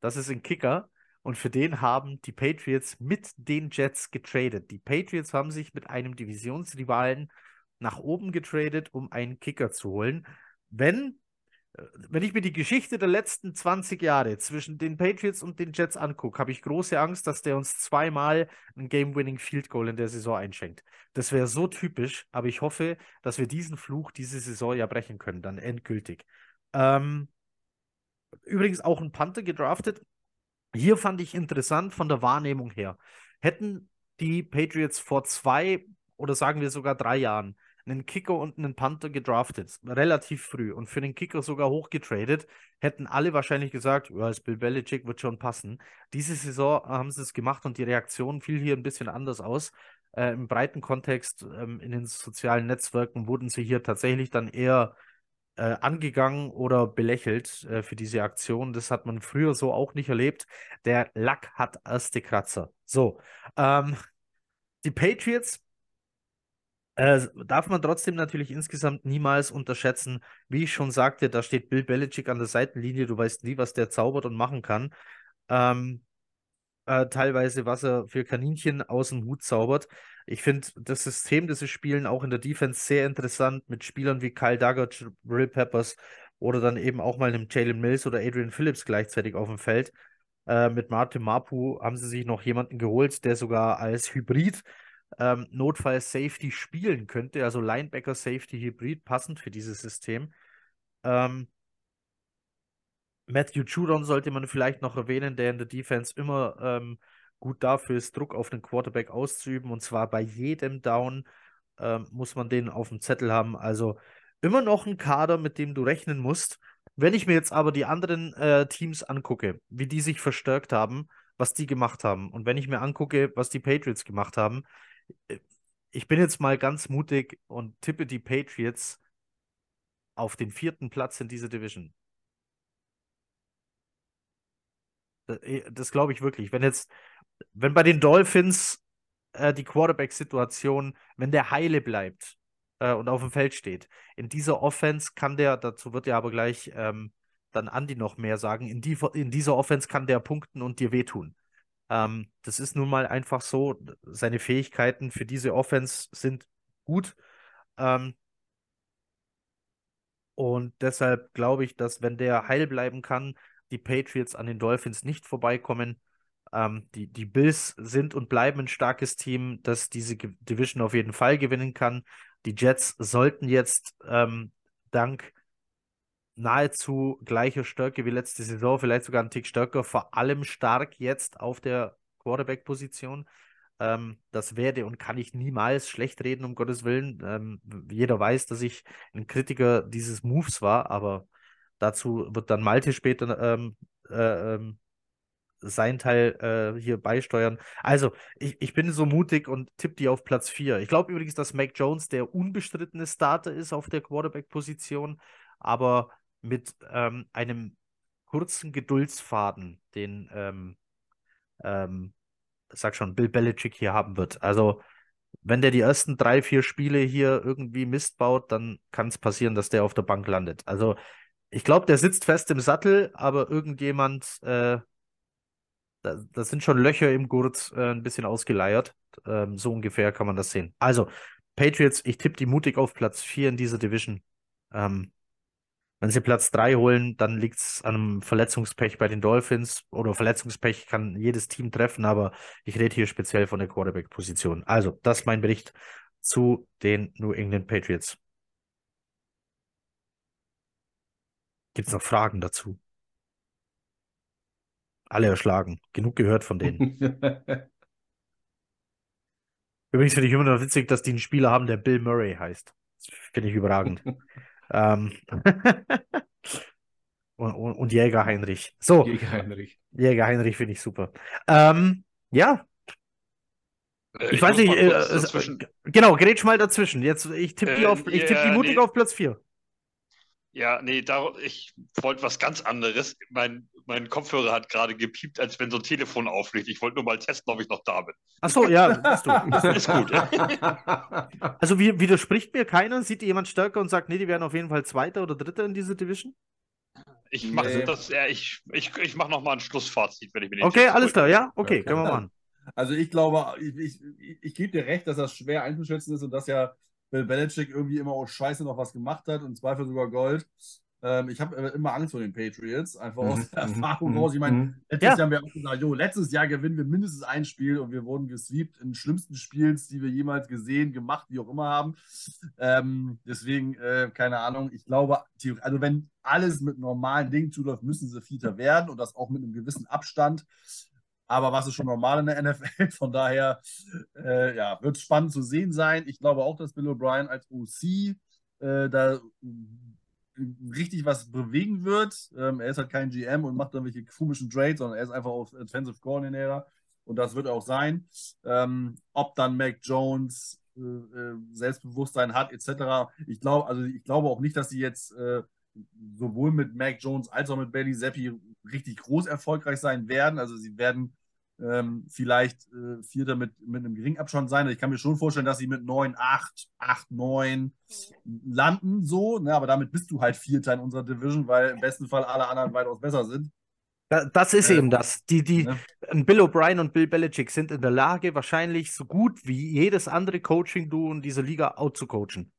Das ist ein Kicker und für den haben die Patriots mit den Jets getradet. Die Patriots haben sich mit einem Divisionsrivalen nach oben getradet, um einen Kicker zu holen. Wenn wenn ich mir die Geschichte der letzten 20 Jahre zwischen den Patriots und den Jets angucke, habe ich große Angst, dass der uns zweimal ein Game-Winning Field Goal in der Saison einschenkt. Das wäre so typisch, aber ich hoffe, dass wir diesen Fluch diese Saison ja brechen können, dann endgültig. Ähm, übrigens auch ein Panther gedraftet. Hier fand ich interessant von der Wahrnehmung her. Hätten die Patriots vor zwei oder sagen wir sogar drei Jahren einen Kicker und einen Panther gedraftet, relativ früh und für den Kicker sogar hochgetradet, hätten alle wahrscheinlich gesagt, ja, das Bill Belichick wird schon passen. Diese Saison haben sie es gemacht und die Reaktion fiel hier ein bisschen anders aus. Äh, Im breiten Kontext ähm, in den sozialen Netzwerken wurden sie hier tatsächlich dann eher äh, angegangen oder belächelt äh, für diese Aktion. Das hat man früher so auch nicht erlebt. Der Lack hat erste Kratzer. So, ähm, die Patriots äh, darf man trotzdem natürlich insgesamt niemals unterschätzen. Wie ich schon sagte, da steht Bill Belichick an der Seitenlinie. Du weißt nie, was der zaubert und machen kann. Ähm, äh, teilweise, was er für Kaninchen aus dem Hut zaubert. Ich finde das System, das sie spielen, auch in der Defense sehr interessant mit Spielern wie Kyle Duggar, Brill Peppers oder dann eben auch mal einem Jalen Mills oder Adrian Phillips gleichzeitig auf dem Feld. Äh, mit Martin Mapu haben sie sich noch jemanden geholt, der sogar als Hybrid ähm, Notfall-Safety spielen könnte, also Linebacker-Safety-Hybrid, passend für dieses System. Ähm, Matthew Judon sollte man vielleicht noch erwähnen, der in der Defense immer ähm, gut dafür ist, Druck auf den Quarterback auszuüben. Und zwar bei jedem Down ähm, muss man den auf dem Zettel haben. Also immer noch ein Kader, mit dem du rechnen musst. Wenn ich mir jetzt aber die anderen äh, Teams angucke, wie die sich verstärkt haben, was die gemacht haben, und wenn ich mir angucke, was die Patriots gemacht haben, ich bin jetzt mal ganz mutig und tippe die Patriots auf den vierten Platz in dieser Division. Äh, das glaube ich wirklich. Wenn jetzt, wenn bei den Dolphins äh, die Quarterback-Situation, wenn der heile bleibt äh, und auf dem Feld steht, in dieser Offense kann der, dazu wird ja aber gleich ähm, dann Andy noch mehr sagen, in, die, in dieser Offense kann der punkten und dir wehtun. Ähm, das ist nun mal einfach so. Seine Fähigkeiten für diese Offense sind gut. Ähm, und deshalb glaube ich, dass wenn der heil bleiben kann, die Patriots an den Dolphins nicht vorbeikommen. Ähm, die, die Bills sind und bleiben ein starkes Team, das diese Division auf jeden Fall gewinnen kann. Die Jets sollten jetzt ähm, dank nahezu gleicher Stärke wie letzte Saison, vielleicht sogar einen Tick stärker, vor allem stark jetzt auf der Quarterback-Position. Ähm, das werde und kann ich niemals schlecht reden, um Gottes Willen. Ähm, jeder weiß, dass ich ein Kritiker dieses Moves war, aber dazu wird dann Malte später ähm, äh, ähm, sein Teil äh, hier beisteuern. Also, ich, ich bin so mutig und tippe die auf Platz 4. Ich glaube übrigens, dass Mac Jones der unbestrittene Starter ist auf der Quarterback-Position, aber mit ähm, einem kurzen Geduldsfaden, den, ähm, ähm, sag schon, Bill Belichick hier haben wird. Also, wenn der die ersten drei, vier Spiele hier irgendwie Mist baut, dann kann es passieren, dass der auf der Bank landet. Also, ich glaube, der sitzt fest im Sattel, aber irgendjemand, äh, da, da sind schon Löcher im Gurt äh, ein bisschen ausgeleiert. Ähm, so ungefähr kann man das sehen. Also, Patriots, ich tippe die mutig auf Platz 4 in dieser Division. Ähm, wenn sie Platz 3 holen, dann liegt es an einem Verletzungspech bei den Dolphins. Oder Verletzungspech kann jedes Team treffen, aber ich rede hier speziell von der Quarterback-Position. Also, das ist mein Bericht zu den New England Patriots. Gibt es noch Fragen dazu? Alle erschlagen. Genug gehört von denen. [LAUGHS] Übrigens finde ich immer noch witzig, dass die einen Spieler haben, der Bill Murray heißt. Das finde ich überragend. [LAUGHS] ähm. [LAUGHS] und, und, und, Jäger Heinrich. So. Jäger Heinrich. Jäger Heinrich finde ich super. Ähm, ja. Äh, Ich, ich weiß nicht, äh, äh, genau, grätsch mal dazwischen. Jetzt, ich tippe die, Äh, auf, ich tipp die mutig nee. auf Platz 4. Ja, nee, da, ich wollte was ganz anderes. Mein, mein Kopfhörer hat gerade gepiept, als wenn so ein Telefon auflegt. Ich wollte nur mal testen, ob ich noch da bin. Achso, ja, bist du. [LAUGHS] Ist gut. [LAUGHS] Also wie, widerspricht mir keiner? Sieht jemand stärker und sagt, nee, die werden auf jeden Fall Zweiter oder Dritter in dieser Division? Ich mache Nee. das, ja, ich, ich, ich mach noch mal ein Schlussfazit, wenn ich mir den Okay, Text alles klar, ja, okay, Ja. können wir machen. Also ich glaube, ich, ich, ich, gebe dir recht, dass das schwer einzuschätzen ist und dass ja Bill Belichick irgendwie immer aus Scheiße noch was gemacht hat und Zweifel sogar Gold. Ähm, ich habe äh, immer Angst vor den Patriots, einfach aus der Erfahrung raus. Ich meine, Mhm. letztes Ja. Jahr haben wir auch gesagt, jo, letztes Jahr gewinnen wir mindestens ein Spiel und wir wurden gesweept in schlimmsten Spiels, die wir jemals gesehen, gemacht, wie auch immer haben. Ähm, deswegen, äh, keine Ahnung, ich glaube, also wenn alles mit normalen Dingen zuläuft, müssen sie Vierter werden und das auch mit einem gewissen Abstand. Aber was ist schon normal in der NFL? [LAUGHS] Von daher äh, ja, wird es spannend zu sehen sein. Ich glaube auch, dass Bill O'Brien als OC äh, da richtig was bewegen wird. Ähm, er ist halt kein GM und macht irgendwelche komischen Trades, sondern er ist einfach auf Offensive Coordinator. Und das wird auch sein. Ähm, ob dann Mac Jones äh, äh, Selbstbewusstsein hat, etc. Ich glaube, also ich glaube auch nicht, dass sie jetzt äh, sowohl mit Mac Jones als auch mit Bailey Zappi richtig groß erfolgreich sein werden. Also sie werden ähm, vielleicht äh, Vierter mit, mit einem geringen Abstand sein. Ich kann mir schon vorstellen, dass sie mit 9, 8, 8, 9 landen, so, ne? aber damit bist du halt Vierter in unserer Division, weil im besten Fall alle anderen weitaus besser sind. Da, das ist Äh, eben das. Die, die, ne? Bill O'Brien und Bill Belichick sind in der Lage, wahrscheinlich so gut wie jedes andere Coaching-Duo in dieser Liga outzucoachen.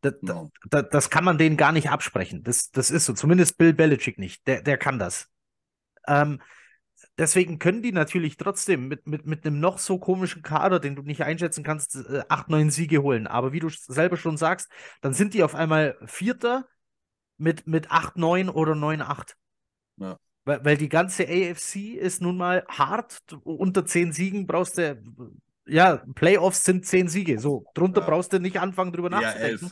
Da, da, Genau. da, das kann man denen gar nicht absprechen. Das, das ist so. Zumindest Bill Belichick nicht. Der, der kann das. Ähm, deswegen können die natürlich trotzdem mit, mit, mit einem noch so komischen Kader, den du nicht einschätzen kannst, äh, acht, neun Siege holen. Aber wie du selber schon sagst, dann sind die auf einmal Vierter mit, mit 8, 9 oder 9, 8. Ja. Weil, weil die ganze AFC ist nun mal hart. Unter 10 Siegen brauchst du, ja, Playoffs sind 10 Siege. So, drunter Ja. brauchst du nicht anfangen, drüber Ja, nachzudenken.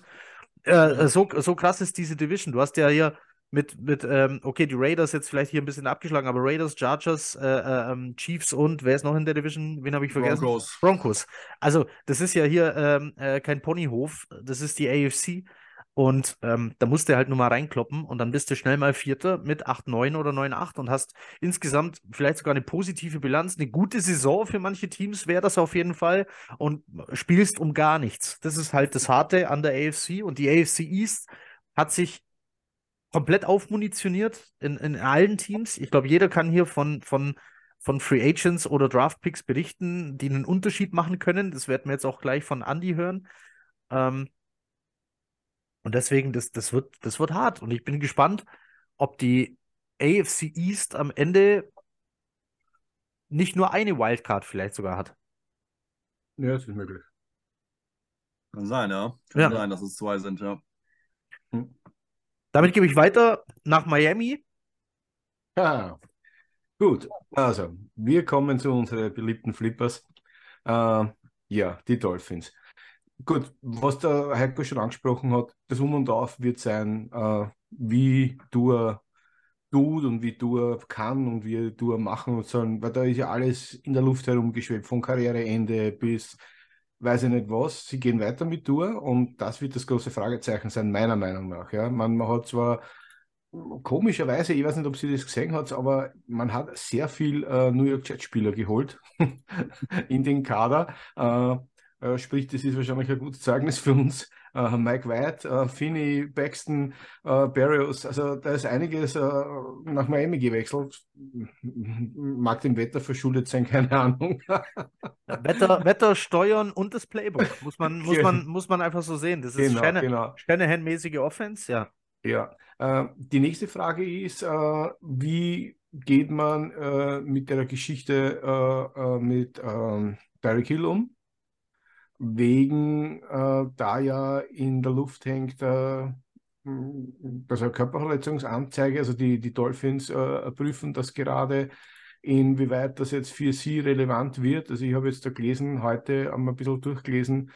elf. Äh, so, so krass ist diese Division. Du hast ja hier mit, mit ähm, okay, die Raiders jetzt vielleicht hier ein bisschen abgeschlagen, aber Raiders, Chargers, äh, äh, ähm, Chiefs und wer ist noch in der Division? Wen habe ich vergessen? Broncos. Broncos. Also, das ist ja hier ähm, äh, kein Ponyhof, das ist die AFC. Und ähm, da musst du halt nur mal reinkloppen und dann bist du schnell mal Vierter mit 8-9 oder 9-8 und hast insgesamt vielleicht sogar eine positive Bilanz. Eine gute Saison für manche Teams wäre das auf jeden Fall und spielst um gar nichts. Das ist halt das Harte an der AFC und die AFC East hat sich komplett aufmunitioniert in, in allen Teams. Ich glaube, jeder kann hier von, von, von Free Agents oder Draft Picks berichten, die einen Unterschied machen können. Das werden wir jetzt auch gleich von Andy hören. Ähm, und deswegen, das, das, wird, das wird hart. Und ich bin gespannt, ob die AFC East am Ende nicht nur eine Wildcard vielleicht sogar hat. Ja, das ist möglich. Kann sein, ja. Kann Ja. sein, dass es zwei sind, ja. Damit gebe ich weiter nach Miami. Ah, gut, also wir kommen zu unseren beliebten Flippers. Äh, ja, die Dolphins. Gut, was der Heiko schon angesprochen hat, das Um und Auf wird sein, äh, wie du er tut und wie du er kann und wie du er machen und sollen, weil da ist ja alles in der Luft herumgeschwebt, von Karriereende bis weiß ich nicht was. Sie gehen weiter mit Tour und das wird das große Fragezeichen sein, meiner Meinung nach. Ja, man, man hat zwar komischerweise, ich weiß nicht, ob sie das gesehen hat, aber man hat sehr viel äh, New York Jets-Spieler geholt [LAUGHS] in den Kader. Äh, äh, sprich, das ist wahrscheinlich ein gutes Zeugnis für uns. Äh, Mike White, äh, Finney, Paxton, Barrios, also da ist einiges nach Miami gewechselt. Mag dem Wetter verschuldet sein, [LAUGHS] keine Ahnung. Wetter, Wetter, Steuern und das Playbook, muss man, [LAUGHS] muss man, muss man einfach so sehen. Das ist Genau, Shanahan- genau. Shanahan-mäßige Offense, ja. Ja, die nächste Frage ist, wie geht man mit der Geschichte mit ähm, Tyreek Hill um? Wegen, äh, da ja in der Luft hängt, äh, mh, also eine Körperverletzungsanzeige, also die, die Dolphins äh, prüfen das gerade, inwieweit das jetzt für sie relevant wird. Also ich habe jetzt da gelesen, heute haben wir ein bisschen durchgelesen,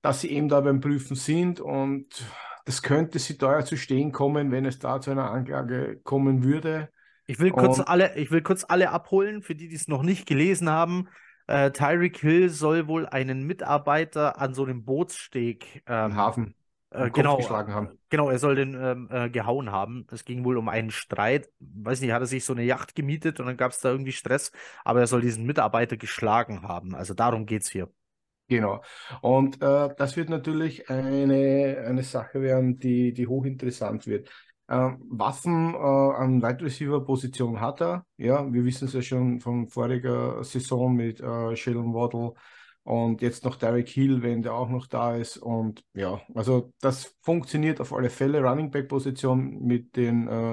dass sie eben da beim Prüfen sind und das könnte sie teuer zu stehen kommen, wenn es da zu einer Anklage kommen würde. Ich will kurz Und- alle, ich will kurz alle abholen, für die, die es noch nicht gelesen haben. Äh, Tyreek Hill soll wohl einen Mitarbeiter an so einem Bootssteg ähm, Hafen äh, genau, geschlagen haben. genau, er soll den ähm, äh, gehauen haben. Es ging wohl um einen Streit. Weiß nicht, hat er sich so eine Yacht gemietet und dann gab es da irgendwie Stress, aber er soll diesen Mitarbeiter geschlagen haben. Also darum geht es hier. Genau. Und äh, das wird natürlich eine, eine Sache werden, die, die hochinteressant wird. Ähm, Waffen äh, an Wide Receiver Position hat er. Ja, wir wissen es ja schon von voriger Saison mit äh, Jalen Waddle und jetzt noch Derek Hill, wenn der auch noch da ist. Und ja, also das funktioniert auf alle Fälle. Running Back Position mit den, äh,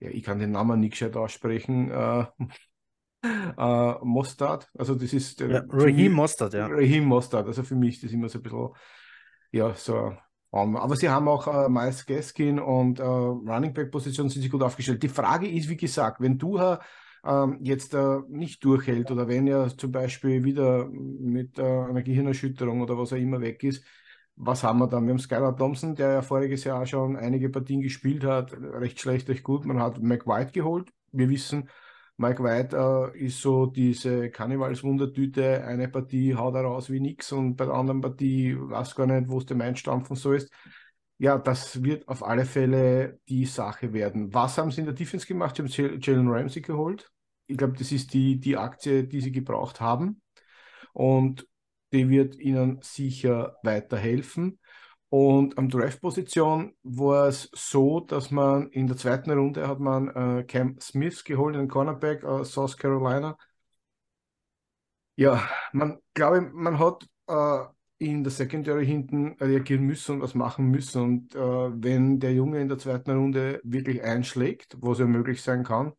ja, ich kann den Namen nicht gescheit aussprechen. Äh, [LAUGHS] äh, Mostard, also das ist der Ja, Raheem Mostert, ja. Raheem Mostert, also für mich ist das immer so ein bisschen, ja, so. Um, aber sie haben auch äh, Miles Gaskin und äh, Running Back Position sind sie gut aufgestellt. Die Frage ist, wie gesagt, wenn du ähm, jetzt äh, nicht durchhält oder wenn er zum Beispiel wieder mit äh, einer Gehirnerschütterung oder was auch immer weg ist, was haben wir dann? Wir haben Skylar Thompson, der ja voriges Jahr schon einige Partien gespielt hat, recht schlecht, recht gut. Man hat Mike White geholt. Wir wissen, Mike White äh, ist so diese Karnevalswundertüte, eine Partie haut er raus wie nix und bei der anderen Partie weiß gar nicht, wo es dem einstampfen so ist. Ja, das wird auf alle Fälle die Sache werden. Was haben sie in der Defense gemacht? Sie haben Jal- Jalen Ramsey geholt. Ich glaube, das ist die, die Aktie, die sie gebraucht haben. Und die wird ihnen sicher weiterhelfen. Und am Draft-Position war es so, dass man in der zweiten Runde hat man äh, Cam Smith geholt, einen Cornerback aus South Carolina. Ja, man glaube, man hat äh, in der Secondary hinten reagieren müssen und was machen müssen. Und äh, wenn der Junge in der zweiten Runde wirklich einschlägt, was ja möglich sein kann,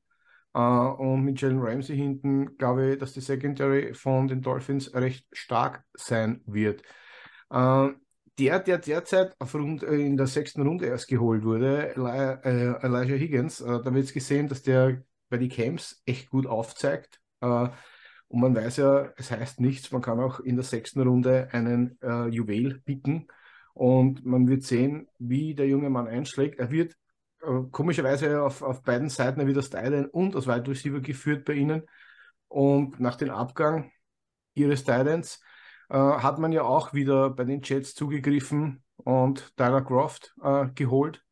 äh, und mit Jalen Ramsey hinten, glaube ich, dass die Secondary von den Dolphins recht stark sein wird. Äh, der, der derzeit Rund, äh, in der sechsten Runde erst geholt wurde, äh, Elijah Higgins, äh, da wird es gesehen, dass der bei den Camps echt gut aufzeigt. Und man weiß ja, es heißt nichts, man kann auch in der sechsten Runde einen Juwel picken und man wird sehen, wie der junge Mann einschlägt. Er wird komischerweise auf, auf beiden Seiten er als Tight und als Wide Receiver geführt bei ihnen. Und nach dem Abgang ihres Tight Ends äh, hat man ja auch wieder bei den Jets zugegriffen und Tyler Croft äh, geholt.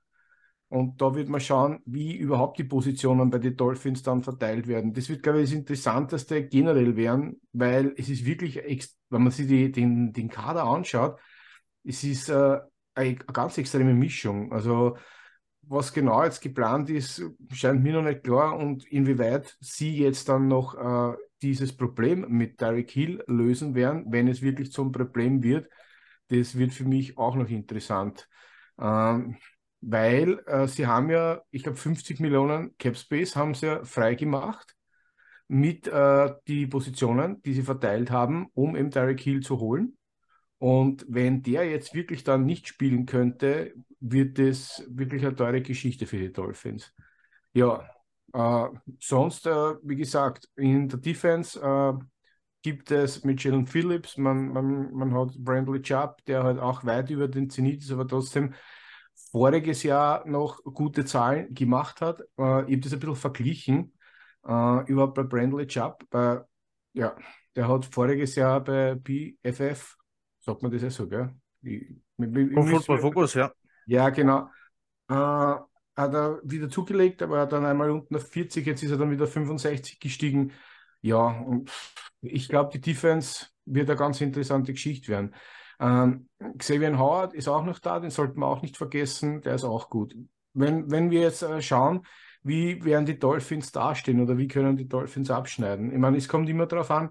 Und da wird man schauen, wie überhaupt die Positionen bei den Dolphins dann verteilt werden. Das wird, glaube ich, das Interessanteste generell werden, weil es ist wirklich, wenn man sich die, den, den Kader anschaut, es ist äh, eine ganz extreme Mischung. Also was genau jetzt geplant ist, scheint mir noch nicht klar und inwieweit sie jetzt dann noch äh, dieses Problem mit Tyreek Hill lösen werden, wenn es wirklich zum Problem wird. Das wird für mich auch noch interessant. Ähm, weil äh, sie haben ja, ich glaube, 50 Millionen Cap Space haben sie ja frei gemacht mit äh, die Positionen, die sie verteilt haben, um eben Tyreek Hill zu holen. Und wenn der jetzt wirklich dann nicht spielen könnte, wird es wirklich eine teure Geschichte für die Dolphins. Ja, sonst, äh, wie gesagt, in der Defense äh, gibt es mit Jalen Phillips, man, man, man hat Brandley Chubb, der halt auch weit über den Zenit ist, aber trotzdem voriges Jahr noch gute Zahlen gemacht hat. Äh, ich habe das ein bisschen verglichen, äh, überhaupt bei Brandley Chubb. Bei, ja, der hat voriges Jahr bei BFF, sagt man das ja so, gell? Ich, ich, Pro Football Focus, ja. ja, genau. Äh, hat er wieder zugelegt, aber er hat dann einmal unten auf 40, jetzt ist er dann wieder 65 gestiegen. Ja, und ich glaube, die Defense wird eine ganz interessante Geschichte werden. Ähm, Xavier Howard ist auch noch da, den sollten wir auch nicht vergessen, der ist auch gut. Wenn, wenn wir jetzt äh, schauen, wie werden die Dolphins dastehen oder wie können die Dolphins abschneiden? Ich meine, es kommt immer darauf an,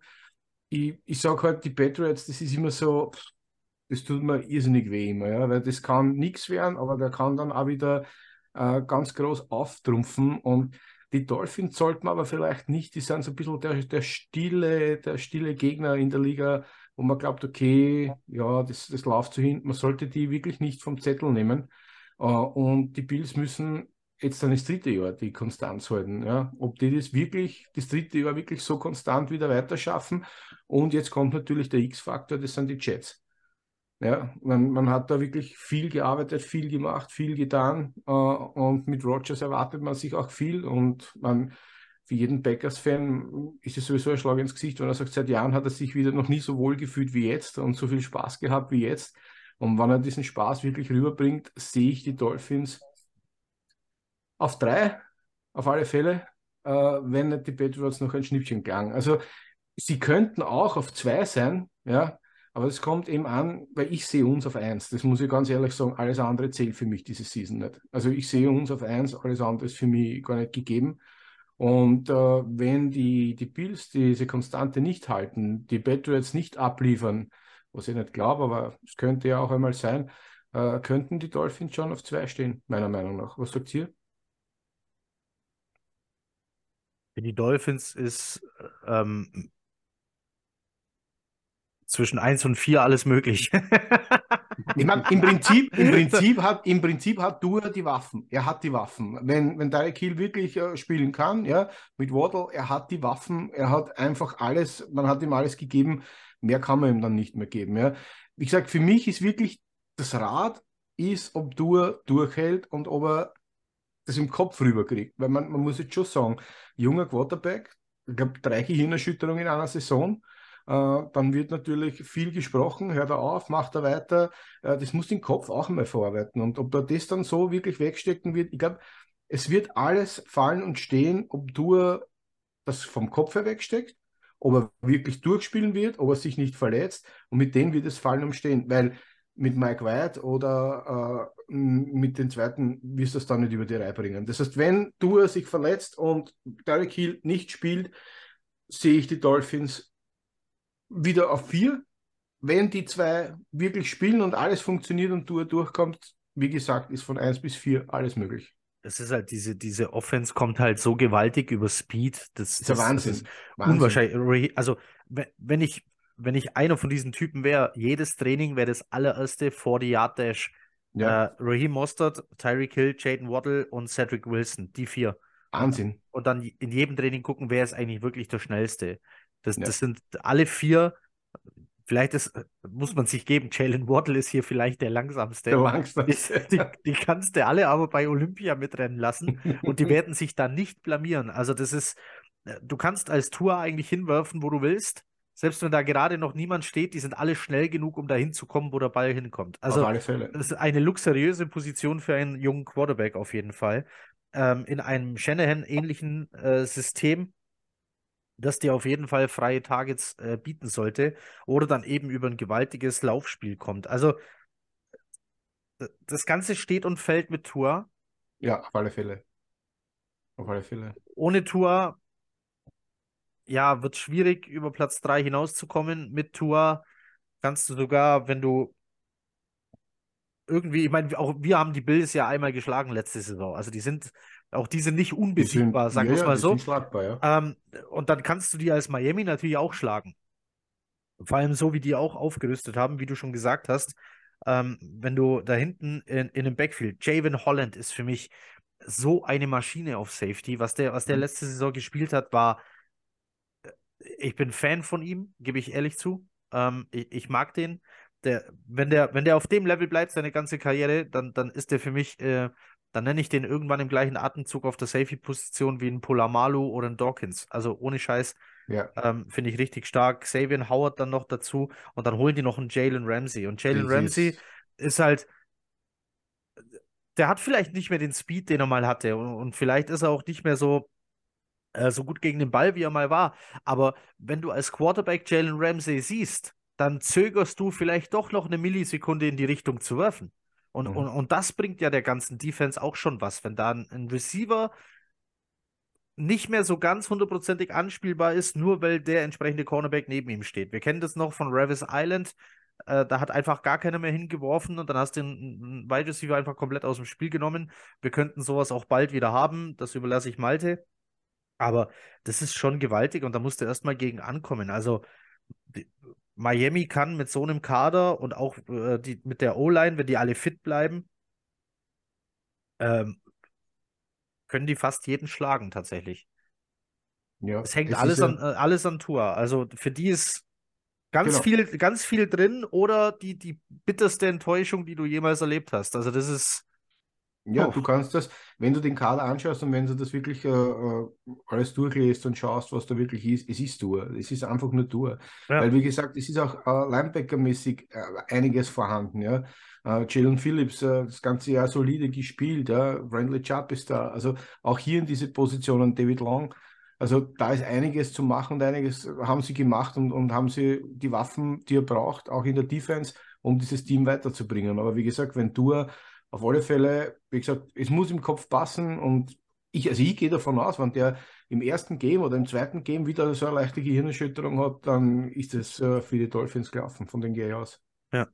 ich, ich sage halt, die Patriots, das ist immer so, das tut mir irrsinnig weh immer, ja, weil das kann nichts werden, aber der kann dann auch wieder äh, ganz groß auftrumpfen und die Dolphins sollten aber vielleicht nicht, die sind so ein bisschen der, der, stille, der stille Gegner in der Liga, wo man glaubt, okay, ja, das, das läuft so hin. Man sollte die wirklich nicht vom Zettel nehmen. Uh, und die Bills müssen jetzt dann das dritte Jahr die Konstanz halten. Ja? Ob die das wirklich, das dritte Jahr wirklich so konstant wieder weiter schaffen. Und jetzt kommt natürlich der X-Faktor, das sind die Jets. Ja, man, man hat da wirklich viel gearbeitet, viel gemacht, viel getan äh, und mit Rogers erwartet man sich auch viel und man, für jeden Packers-Fan ist es sowieso ein Schlag ins Gesicht, wenn er sagt, seit Jahren hat er sich wieder noch nie so wohl gefühlt wie jetzt und so viel Spaß gehabt wie jetzt. Und wenn er diesen Spaß wirklich rüberbringt, sehe ich die Dolphins auf drei, auf alle Fälle, äh, wenn nicht die Patriots noch ein Schnippchen klang. Also sie könnten auch auf zwei sein, ja, aber es kommt eben an, weil ich sehe uns auf eins. Das muss ich ganz ehrlich sagen, alles andere zählt für mich diese Season nicht. Also ich sehe uns auf eins, alles andere ist für mich gar nicht gegeben. Und äh, wenn die, die Bills diese Konstante nicht halten, die Patriots nicht abliefern, was ich nicht glaube, aber es könnte ja auch einmal sein, äh, könnten die Dolphins schon auf zwei stehen, meiner Meinung nach. Was sagt ihr? Für die Dolphins ist ähm, zwischen 1 und 4 alles möglich. [LAUGHS] ich meine, im Prinzip, im, Prinzip hat, im Prinzip hat Dua die Waffen. Er hat die Waffen. Wenn, wenn Derek Hill wirklich äh, spielen kann, ja, mit Waddle, er hat die Waffen, er hat einfach alles, man hat ihm alles gegeben, mehr kann man ihm dann nicht mehr geben. Ja. Wie gesagt, für mich ist wirklich das Rad, ist, ob Dua durchhält und ob er das im Kopf rüberkriegt. Weil man, man muss jetzt schon sagen, junger Quarterback, ich glaube, drei Gehirnerschütterungen in einer Saison, dann wird natürlich viel gesprochen, hört er auf, macht er weiter. Äh, das muss den Kopf auch einmal verarbeiten. Und ob er das dann so wirklich wegstecken wird, ich glaube, es wird alles fallen und stehen, ob du das vom Kopf her wegsteckt, ob er wirklich durchspielen wird, ob er sich nicht verletzt. Und mit denen wird es fallen und stehen, weil mit Mike White oder äh, mit den zweiten wirst du es dann nicht über die Reihe bringen. Das heißt, wenn du sich verletzt und Derek Hill nicht spielt, sehe ich die Dolphins wieder auf vier. Wenn die zwei wirklich spielen und alles funktioniert und du durchkommt, wie gesagt, ist von eins bis vier alles möglich. Das ist halt diese, diese Offense kommt halt so gewaltig über Speed. Das, das ist ja Wahnsinn. Das ist Wahnsinn. Unwahrscheinlich. Also, wenn ich, wenn ich einer von diesen Typen wäre, jedes Training wäre das allererste 40-Yard-Dash. Ja. Äh, Raheem Mostert, Tyreek Hill, Jaden Waddle und Cedric Wilson, die vier. Wahnsinn. Und dann in jedem Training gucken, wer ist eigentlich wirklich der Schnellste. Das, ja. das sind alle vier. Vielleicht ist, muss man sich geben, Jalen Waddle ist hier vielleicht der langsamste. Der langsamste. Die, die, kannst du alle aber bei Olympia mitrennen lassen und die [LAUGHS] werden sich da nicht blamieren. Also das ist, du kannst als Tour eigentlich hinwerfen, wo du willst. Selbst wenn da gerade noch niemand steht, die sind alle schnell genug, um da hinzukommen, wo der Ball hinkommt. Also auf alle Fälle. das ist eine luxuriöse Position für einen jungen Quarterback auf jeden Fall. Ähm, in einem Shanahan-ähnlichen äh, System das dir auf jeden Fall freie Targets äh, bieten sollte oder dann eben über ein gewaltiges Laufspiel kommt. Also das Ganze steht und fällt mit Tour. Ja, auf alle Fälle. Auf alle Fälle. Ohne Tour, ja, wird schwierig, über Platz 3 hinauszukommen. Mit Tour kannst du sogar, wenn du irgendwie, ich meine, auch wir haben die Bills ja einmal geschlagen letzte Saison. Also die sind auch die sind nicht unbesiegbar, sagen wir es mal so. Ja. Ähm, und dann kannst du die als Miami natürlich auch schlagen. Vor allem so, wie die auch aufgerüstet haben, wie du schon gesagt hast. Ähm, wenn du da hinten in, in dem Backfield, Javon Holland ist für mich so eine Maschine auf Safety. Was der, was der mhm. letzte Saison gespielt hat, war. Äh, ich bin Fan von ihm, gebe ich ehrlich zu. Ähm, ich, ich, mag den. Der, wenn, der, wenn der auf dem Level bleibt, seine ganze Karriere, dann, dann ist der für mich äh, dann nenne ich den irgendwann im gleichen Atemzug auf der Safety-Position wie ein Polamalu oder ein Dawkins. Also ohne Scheiß. Ja. Ähm, Finde ich richtig stark. Xavier Howard dann noch dazu und dann holen die noch einen Jalen Ramsey. Und Jalen Ramsey ist halt, der hat vielleicht nicht mehr den Speed, den er mal hatte. Und, und vielleicht ist er auch nicht mehr so, äh, so gut gegen den Ball, wie er mal war. Aber wenn du als Quarterback Jalen Ramsey siehst, dann zögerst du vielleicht doch noch eine Millisekunde in die Richtung zu werfen. Und, mhm. und, und das bringt ja der ganzen Defense auch schon was, wenn da ein, Receiver nicht mehr so ganz hundertprozentig anspielbar ist, nur weil der entsprechende Cornerback neben ihm steht. Wir kennen das noch von Ravis Island. Äh, da hat einfach gar keiner mehr hingeworfen und dann hast du den Wide Receiver einfach komplett aus dem Spiel genommen. Wir könnten sowas auch bald wieder haben. Das überlasse ich Malte. Aber das ist schon gewaltig und da musst du erstmal gegen ankommen. Also Miami kann mit so einem Kader und auch äh, die, mit der O-Line, wenn die alle fit bleiben, ähm, können die fast jeden schlagen tatsächlich. Ja, es hängt es alles, ja... an, äh, alles an Tour. Also für die ist ganz genau. viel, ganz viel drin oder die, die bitterste Enttäuschung, die du jemals erlebt hast. Also das ist. Ja, oh. du kannst das, wenn du den Kader anschaust und wenn du das wirklich äh, äh alles durchliest und schaust, was da wirklich ist, es ist Tour. Es ist einfach nur Tour. Ja. Weil, wie gesagt, es ist auch äh, Linebacker-mäßig äh, einiges vorhanden. Ja? Äh, Jalen Phillips äh, das ganze Jahr solide gespielt. Ja? Brandley Chubb ist da. Also auch hier in diese Positionen David Long. Also da ist einiges zu machen und einiges haben sie gemacht und, und haben sie die Waffen, die er braucht, auch in der Defense, um dieses Team weiterzubringen. Aber wie gesagt, wenn du auf alle Fälle, wie gesagt, es muss im Kopf passen und ich, also ich gehe davon aus, wenn der im ersten Game oder im zweiten Game wieder so eine leichte Gehirnerschütterung hat, dann ist es äh, für die Dolphins gelaufen, von den gehe ich aus. Ja.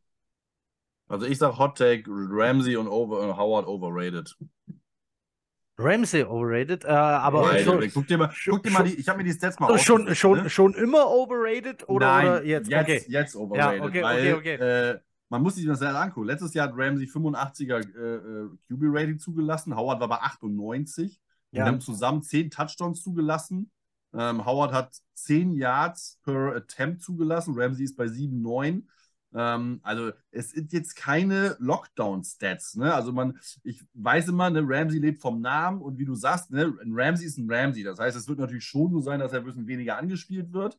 Also ich sage Hot Take, Ramsey und over, Howard overrated. Ramsey overrated, äh, aber Nein, schon, guck dir mal, guck dir mal die, ich habe mir die Stats mal schon, schon, ne? schon immer overrated oder, Nein, oder jetzt? Jetzt, okay. jetzt overrated, ja, okay, weil okay, äh, man muss sich das ja angucken. Letztes Jahr hat Ramsey 85er äh, äh QB-Rating zugelassen, Howard war bei 98. Ja. Wir haben zusammen 10 Touchdowns zugelassen. Ähm, Howard hat 10 Yards per Attempt zugelassen, Ramsey ist bei 7, 9. Ähm, also es sind jetzt keine Lockdown-Stats. Ne? Also man, ich weiß immer, ne, Ramsey lebt vom Namen und wie du sagst, ne, ein Ramsey ist ein Ramsey. Das heißt, es wird natürlich schon so sein, dass er ein bisschen weniger angespielt wird.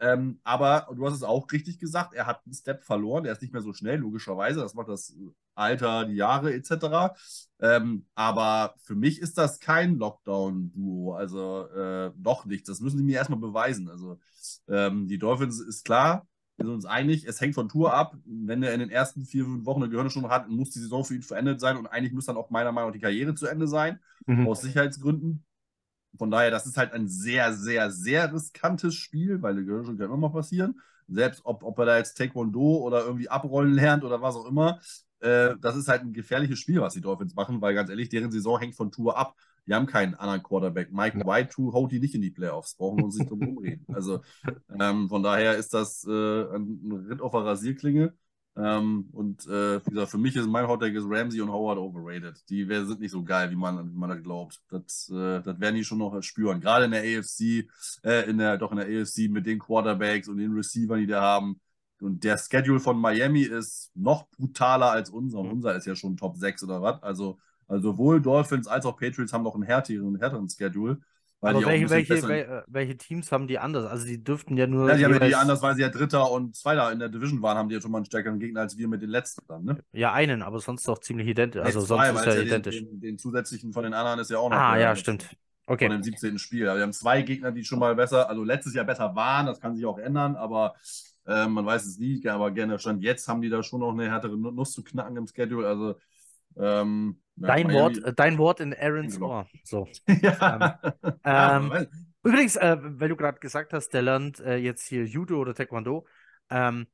Ähm, aber du hast es auch richtig gesagt, er hat einen Step verloren, er ist nicht mehr so schnell, logischerweise. Das macht das Alter, die Jahre etc. Ähm, aber für mich ist das kein Lockdown-Duo. Also äh, noch nicht. Das müssen sie mir erstmal beweisen. Also ähm, die Dolphins ist klar, wir sind uns einig, es hängt von Tour ab. Wenn er in den ersten vier, fünf Wochen eine Gehirnschonung hat, muss die Saison für ihn verendet sein und eigentlich muss dann auch meiner Meinung nach die Karriere zu Ende sein, mhm. aus Sicherheitsgründen. Von daher, das ist halt ein sehr, sehr, sehr riskantes Spiel, weil eine Gehirnschonung kann immer mal passieren. Selbst ob, ob er da jetzt Taekwondo oder irgendwie abrollen lernt oder was auch immer, äh, das ist halt ein gefährliches Spiel, was die Dolphins machen, weil ganz ehrlich, deren Saison hängt von Tour ab. Die haben keinen anderen Quarterback. Mike White Tour haut die nicht in die Playoffs. Brauchen wir uns nicht drum rumreden. Also ähm, von daher ist das äh, ein Ritt auf der Rasierklinge. Ähm, und äh, wie gesagt, für mich ist mein Hottag ist Ramsey und Howard overrated. Die sind nicht so geil, wie man, wie man das glaubt. Das, äh, das werden die schon noch spüren. Gerade in der AFC, äh, in der, doch in der AFC mit den Quarterbacks und den Receivern, die da haben. Und der Schedule von Miami ist noch brutaler als unser. Und mhm. unser ist ja schon Top 6 oder was. Also, also sowohl Dolphins als auch Patriots haben noch einen härteren, härteren Schedule. Aber welche, welche, welche, welche, Teams haben die anders? Also die dürften ja nur. Ja, die haben ja die anders, weil sie ja Dritter und Zweiter in der Division waren, haben die ja schon mal einen stärkeren Gegner als wir mit den letzten dann, ne? Ja, einen, aber sonst doch ziemlich identisch. Also zwei, sonst ist ja, identisch. Den, den, den, zusätzlichen von den anderen ist ja auch noch. Ah, ja, stimmt. Okay. Von dem 17. Spiel. Wir haben zwei Gegner, die schon mal besser, also letztes Jahr besser waren, das kann sich auch ändern, aber äh, man weiß es nie, aber gerne stand jetzt haben die da schon noch eine härtere Nuss zu knacken im Schedule. Also ähm, dein, ja, Wort, dein Wort in Aarons Ohr. So. [LAUGHS] ja. Ähm, [LAUGHS] ähm, übrigens, äh, weil du gerade gesagt hast, der lernt äh, jetzt hier Judo oder Taekwondo. Ähm,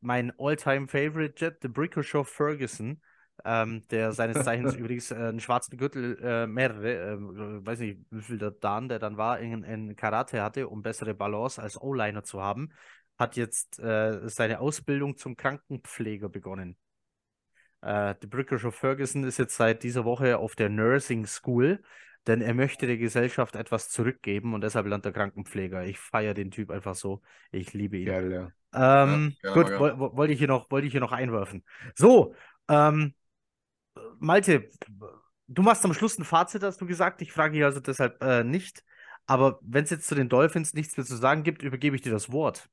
mein all-time favorite Jet, the Brickoshaw Ferguson, ähm, der seines Zeichens [LAUGHS] übrigens äh, einen schwarzen Gürtel, äh, mehrere, äh, weiß nicht, wie viel der Dan, der dann war, in, in Karate hatte, um bessere Balance als O-Liner zu haben hat jetzt äh, seine Ausbildung zum Krankenpfleger begonnen. Äh, der Brickisher Ferguson ist jetzt seit dieser Woche auf der Nursing School, denn er möchte der Gesellschaft etwas zurückgeben und deshalb lernt er Krankenpfleger. Ich feiere den Typ einfach so. Ich liebe ihn. Geil, ja. Ähm, ja, gut, wollte ich, hier noch, wollt ich hier noch einwerfen. So, ähm, Malte, du machst am Schluss ein Fazit, hast du gesagt. Ich frage dich also deshalb äh, nicht. Aber wenn es jetzt zu den Dolphins nichts mehr zu sagen gibt, übergebe ich dir das Wort.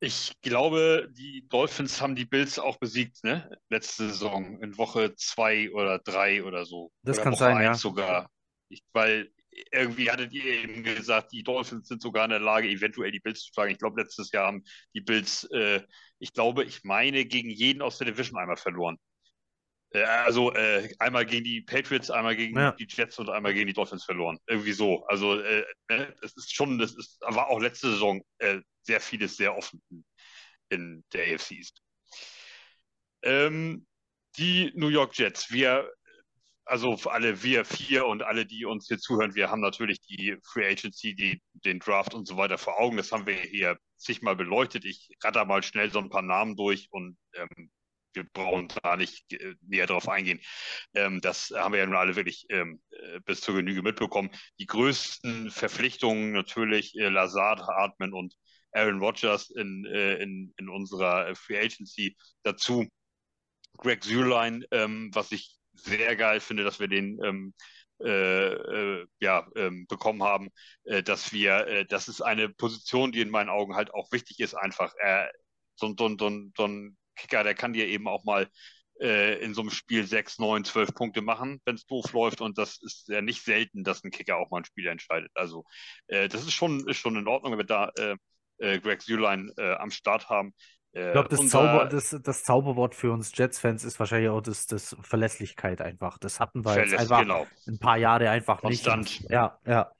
Ich glaube, die Dolphins haben die Bills auch besiegt, ne? Letzte Saison, in Woche zwei oder drei oder so. Das oder kann Woche sein, ja. sogar. Ich, weil irgendwie hattet ihr eben gesagt, die Dolphins sind sogar in der Lage, eventuell die Bills zu schlagen. Ich glaube, letztes Jahr haben die Bills, äh, ich glaube, ich meine, gegen jeden aus der Division einmal verloren. Äh, also äh, einmal gegen die Patriots, einmal gegen Ja. die Jets und einmal gegen die Dolphins verloren. Irgendwie so. Also äh, ne, es ist schon, das ist, war auch letzte Saison äh, sehr vieles sehr offen in, der AFC East. Ähm, die New York Jets, wir, also alle wir vier und alle, die uns hier zuhören, wir haben natürlich die Free Agency, die, den Draft und so weiter vor Augen. Das haben wir hier zigmal beleuchtet. Ich ratter mal schnell so ein paar Namen durch und ähm, wir brauchen da nicht äh, näher drauf eingehen. Ähm, das haben wir ja nun alle wirklich ähm, äh, bis zur Genüge mitbekommen. Die größten Verpflichtungen natürlich äh, Lazard, Hartman und Aaron Rodgers in, äh, in, in unserer Free Agency. Dazu Greg Zuerlein, ähm, was ich sehr geil finde, dass wir den ähm, äh, äh, ja, ähm, bekommen haben, äh, dass wir, äh, das ist eine Position, die in meinen Augen halt auch wichtig ist, einfach. Äh, so, so, so, so ein Kicker, der kann dir eben auch mal äh, in so einem Spiel sechs, neun, zwölf Punkte machen, wenn es doof läuft. Und das ist ja nicht selten, dass ein Kicker auch mal ein Spiel entscheidet. Also äh, das ist schon, ist schon in Ordnung, wenn wir da äh, äh, Greg Zuerlein äh, am Start haben. Ich glaube, das, Zauber, das, das Zauberwort für uns Jets-Fans ist wahrscheinlich auch das, das Verlässlichkeit einfach. Das hatten wir jetzt einfach genau. ein paar Jahre einfach Konstant. nicht. Ja, ja.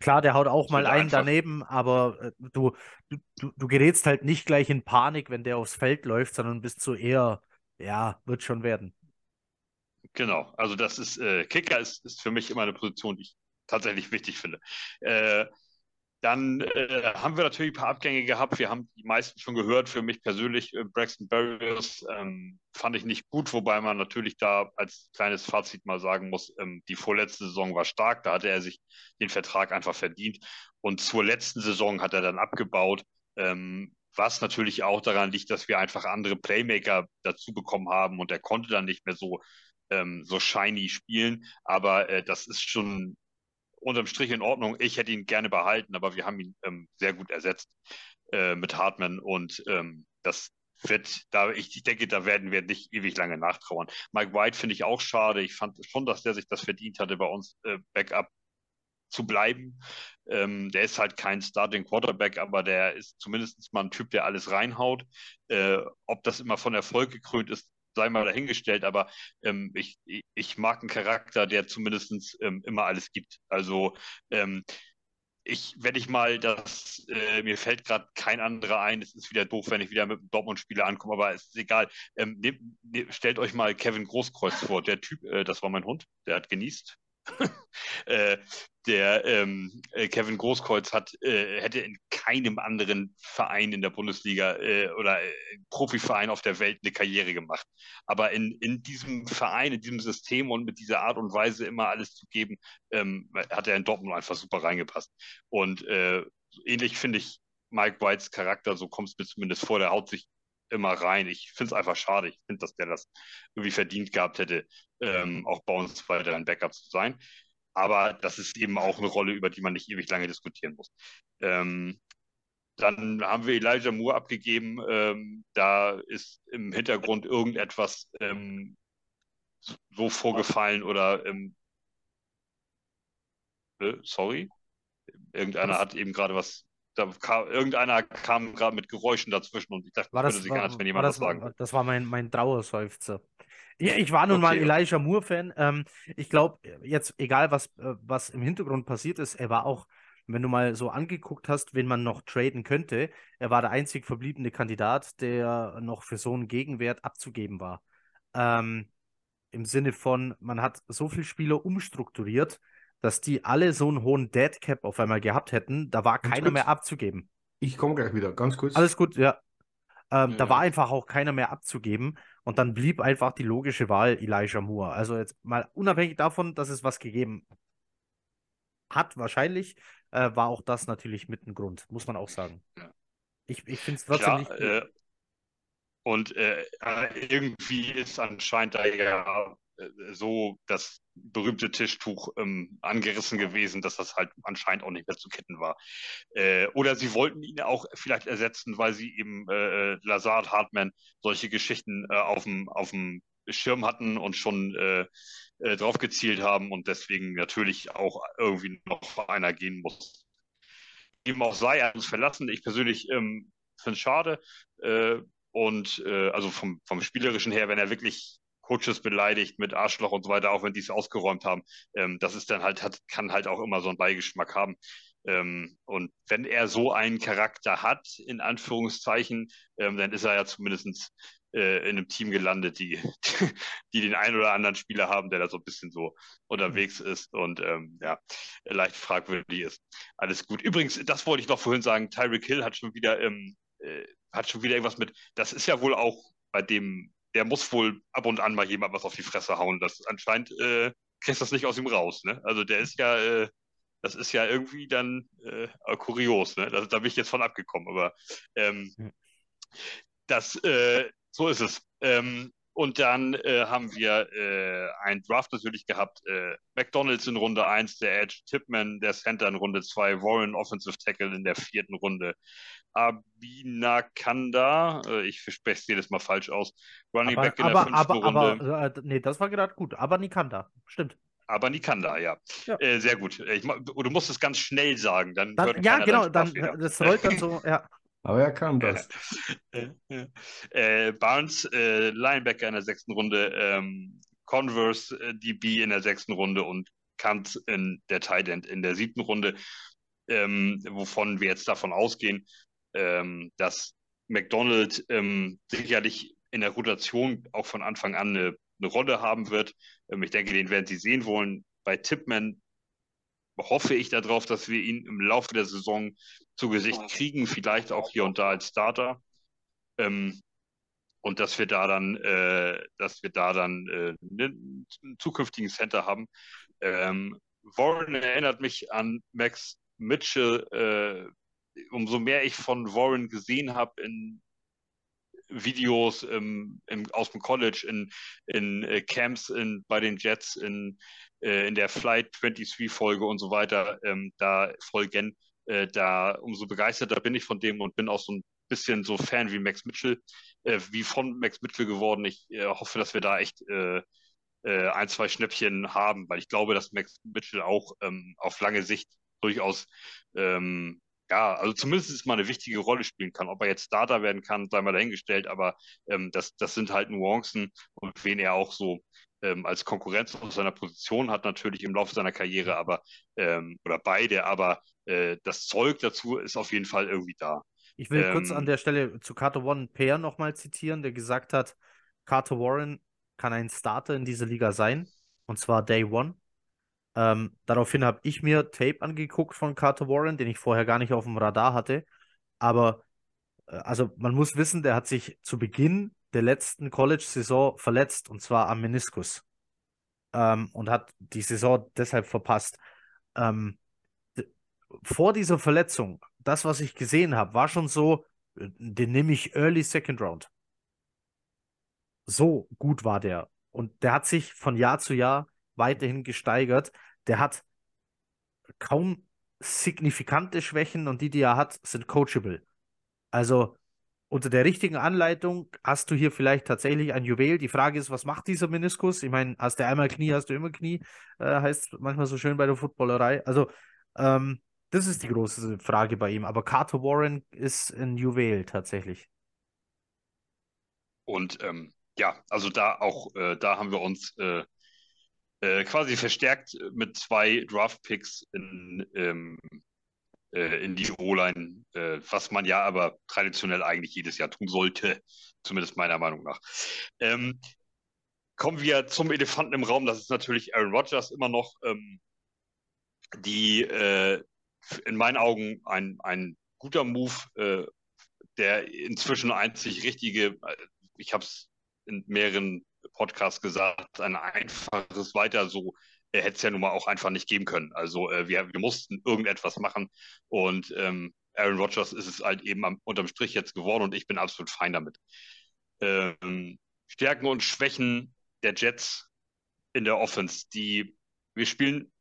Klar, der haut auch mal einen einfach- daneben, aber äh, du, du, du, du gerätst halt nicht gleich in Panik, wenn der aufs Feld läuft, sondern bist so eher, ja, wird schon werden. Genau, also das ist, äh, Kicker ist, ist für mich immer eine Position, die ich tatsächlich wichtig finde. Äh, dann äh, haben wir natürlich ein paar Abgänge gehabt. Wir haben die meisten schon gehört. Für mich persönlich, äh, Braxton Berrios ähm, fand ich nicht gut, wobei man natürlich da als kleines Fazit mal sagen muss, ähm, die vorletzte Saison war stark. Da hatte er sich den Vertrag einfach verdient. Und zur letzten Saison hat er dann abgebaut. Ähm, was natürlich auch daran liegt, dass wir einfach andere Playmaker dazu bekommen haben und er konnte dann nicht mehr so ähm, so shiny spielen. Aber äh, das ist schon unterm Strich in Ordnung. Ich hätte ihn gerne behalten, aber wir haben ihn ähm, sehr gut ersetzt äh, mit Hartman und ähm, das wird, da ich, ich denke, da werden wir nicht ewig lange nachtrauern. Mike White finde ich auch schade. Ich fand schon, dass der sich das verdient hatte, bei uns äh, Backup zu bleiben. Ähm, der ist halt kein Starting Quarterback, aber der ist zumindest mal ein Typ, der alles reinhaut. Äh, ob das immer von Erfolg gekrönt ist, sei mal dahingestellt, aber ähm, ich, ich mag einen Charakter, der zumindest ähm, immer alles gibt. Also ähm, ich, wenn ich mal das, äh, mir fällt gerade kein anderer ein, es ist wieder doof, wenn ich wieder mit einem Dortmund-Spieler ankomme, aber es ist egal. Ähm, nehm, nehm, stellt euch mal Kevin Großkreuz vor, der Typ, äh, das war mein Hund, der hat genießt. [LAUGHS] äh, der ähm, äh, Kevin Großkreuz hat, äh, hätte in keinem anderen Verein in der Bundesliga äh, oder äh, Profiverein auf der Welt eine Karriere gemacht. Aber in, in diesem Verein, in diesem System und mit dieser Art und Weise immer alles zu geben, ähm, hat er in Dortmund einfach super reingepasst. Und äh, ähnlich finde ich Mike Whites Charakter, so kommt es mir zumindest vor, der haut sich immer rein. Ich finde es einfach schade. Ich finde, dass der das irgendwie verdient gehabt hätte, ähm, auch bei uns weiter ein Backup zu sein. Aber das ist eben auch eine Rolle, über die man nicht ewig lange diskutieren muss. Ähm, dann haben wir Elijah Moore abgegeben. Ähm, da ist im Hintergrund irgendetwas ähm, so vorgefallen oder ähm, äh, sorry, irgendeiner hat eben gerade was. Da kam, irgendeiner kam gerade mit Geräuschen dazwischen und ich dachte, War das das, würde sich war, an, als wenn jemand das, was sagen das war mein, mein Trauerseufzer. Ja, ich war nun mal Okay. Elijah Moore-Fan. Ähm, ich glaube, jetzt, egal was, äh, was im Hintergrund passiert ist, er war auch, wenn du mal so angeguckt hast, wen man noch traden könnte, er war der einzig verbliebene Kandidat, der noch für so einen Gegenwert abzugeben war. Ähm, Im Sinne von, man hat so viele Spieler umstrukturiert, dass die alle so einen hohen Dead Cap auf einmal gehabt hätten, da war Ganz keiner kurz. mehr abzugeben. Ich komme gleich wieder, ganz kurz. Alles gut, ja. Ähm, Da Ja. war einfach auch keiner mehr abzugeben und dann blieb einfach die logische Wahl Elijah Moore. Also jetzt mal unabhängig davon, dass es was gegeben hat, wahrscheinlich, äh, war auch das natürlich mit ein Grund, muss man auch sagen. Ja. Ich, ich finde es trotzdem Klar, nicht gut. äh, und äh, äh, irgendwie ist anscheinend da ja so das berühmte Tischtuch ähm, angerissen gewesen, dass das halt anscheinend auch nicht mehr zu kitten war. Äh, oder sie wollten ihn auch vielleicht ersetzen, weil sie eben äh, äh Lazard, Hartman, solche Geschichten äh, auf dem Schirm hatten und schon äh, äh, drauf gezielt haben und deswegen natürlich auch irgendwie noch einer gehen muss. Ihm auch sei, er muss verlassen. Ich persönlich ähm, finde es schade. Äh, und äh, also vom, vom Spielerischen her, wenn er wirklich Coaches beleidigt mit Arschloch und so weiter, auch wenn die es ausgeräumt haben, ähm, das ist dann halt, hat, kann halt auch immer so einen Beigeschmack haben. Ähm, und wenn er so einen Charakter hat, in Anführungszeichen, ähm, dann ist er ja zumindest äh, in einem Team gelandet, die, [LAUGHS] die den einen oder anderen Spieler haben, der da so ein bisschen so unterwegs ist und ähm, ja, leicht fragwürdig ist. Alles gut. Übrigens, das wollte ich noch vorhin sagen, Tyreek Hill hat schon wieder, ähm, äh, hat schon wieder irgendwas mit, das ist ja wohl auch bei dem, der muss wohl ab und an mal jemand was auf die Fresse hauen. Das anscheinend äh, kriegst das nicht aus ihm raus, ne? Also der ist ja, äh, das ist ja irgendwie dann äh, kurios, ne? Das, da bin ich jetzt von abgekommen, aber ähm, das, äh, so ist es. Ähm, und dann äh, haben wir äh, einen Draft natürlich gehabt. Äh, McDonalds in Runde 1, der Edge, Tipman, der Center in Runde 2, Warren Offensive Tackle in der vierten Runde, Abinakanda, äh, ich spreche es jedes Mal falsch aus, Running aber, Back in aber, der fünften aber, Runde. Aber, äh, nee, das war gerade gut. Aber Nikanda, stimmt. Aber Nikanda, ja. ja. Äh, sehr gut. Ich, du musst es ganz schnell sagen, dann, dann Ja, genau, dann, das rollt dann so, ja. Aber er kann das. [LAUGHS] äh, Barnes, äh, Linebacker in der sechsten Runde, ähm, Converse, äh, DB in der sechsten Runde und Kant in der Tight End in der siebten Runde, ähm, wovon wir jetzt davon ausgehen, ähm, dass McDonald ähm, sicherlich in der Rotation auch von Anfang an eine, eine Rolle haben wird. Ähm, ich denke, den werden sie sehen wollen. Bei Tipman hoffe ich darauf, dass wir ihn im Laufe der Saison zu Gesicht kriegen, vielleicht auch hier und da als Starter. Ähm, und dass wir da dann, äh, dass wir da dann äh, einen zukünftigen Center haben. Ähm, Warren erinnert mich an Max Mitchell. Äh, umso mehr ich von Warren gesehen habe in Videos im, im, aus dem College, in, in äh, Camps in, bei den Jets, in, äh, in der Flight 23 Folge und so weiter, ähm, da Folgen, äh, da umso begeisterter bin ich von dem und bin auch so ein bisschen so Fan wie Max Mitchell, äh, wie von Max Mitchell geworden. Ich äh, hoffe, dass wir da echt äh, ein, zwei Schnäppchen haben, weil ich glaube, dass Max Mitchell auch ähm, auf lange Sicht durchaus ähm, ja, also zumindest mal eine wichtige Rolle spielen kann. Ob er jetzt Starter werden kann, sei mal dahingestellt, aber ähm, das, das sind halt Nuancen und wen er auch so ähm, als Konkurrenz aus seiner Position hat, natürlich im Laufe seiner Karriere, aber ähm, oder beide, aber äh, das Zeug dazu ist auf jeden Fall irgendwie da. Ich will kurz an ähm, der Stelle zu Carter Warren Peer nochmal zitieren, der gesagt hat, Carter Warren kann ein Starter in dieser Liga sein, und zwar Day One. Ähm, daraufhin habe ich mir Tape angeguckt von Carter Warren, den ich vorher gar nicht auf dem Radar hatte. Aber, äh, also man muss wissen, der hat sich zu Beginn der letzten College-Saison verletzt, und zwar am Meniskus. Ähm, und hat die Saison deshalb verpasst. Ähm, vor dieser Verletzung, das, was ich gesehen habe, war schon so, äh, den nehme ich Early Second Round. So gut war der. Und der hat sich von Jahr zu Jahr weiterhin gesteigert. Der hat kaum signifikante Schwächen und die, die er hat, sind coachable. Also unter der richtigen Anleitung hast du hier vielleicht tatsächlich ein Juwel. Die Frage ist, was macht dieser Meniskus? Ich meine, hast du einmal Knie, hast du immer Knie, äh, heißt manchmal so schön bei der Footballerei. Also, ähm, das ist die große Frage bei ihm. Aber Carter Warren ist ein Juwel tatsächlich. Und ähm, ja, also da auch, äh, da haben wir uns äh, äh, quasi verstärkt mit zwei Draft-Picks in, ähm, äh, in die O-Line, äh, was man ja aber traditionell eigentlich jedes Jahr tun sollte, [LAUGHS] zumindest meiner Meinung nach. Ähm, kommen wir zum Elefanten im Raum, das ist natürlich Aaron Rodgers immer noch, ähm, die äh, in meinen Augen ein, ein guter Move, äh, der inzwischen einzig richtige, ich habe es in mehreren Podcast gesagt, ein einfaches Weiter so äh, hätte es ja nun mal auch einfach nicht geben können. Also äh, wir, wir mussten irgendetwas machen und ähm, Aaron Rodgers ist es halt eben am, unterm Strich jetzt geworden und ich bin absolut fein damit. Ähm, Stärken und Schwächen der Jets in der Offense. Die, wir spielen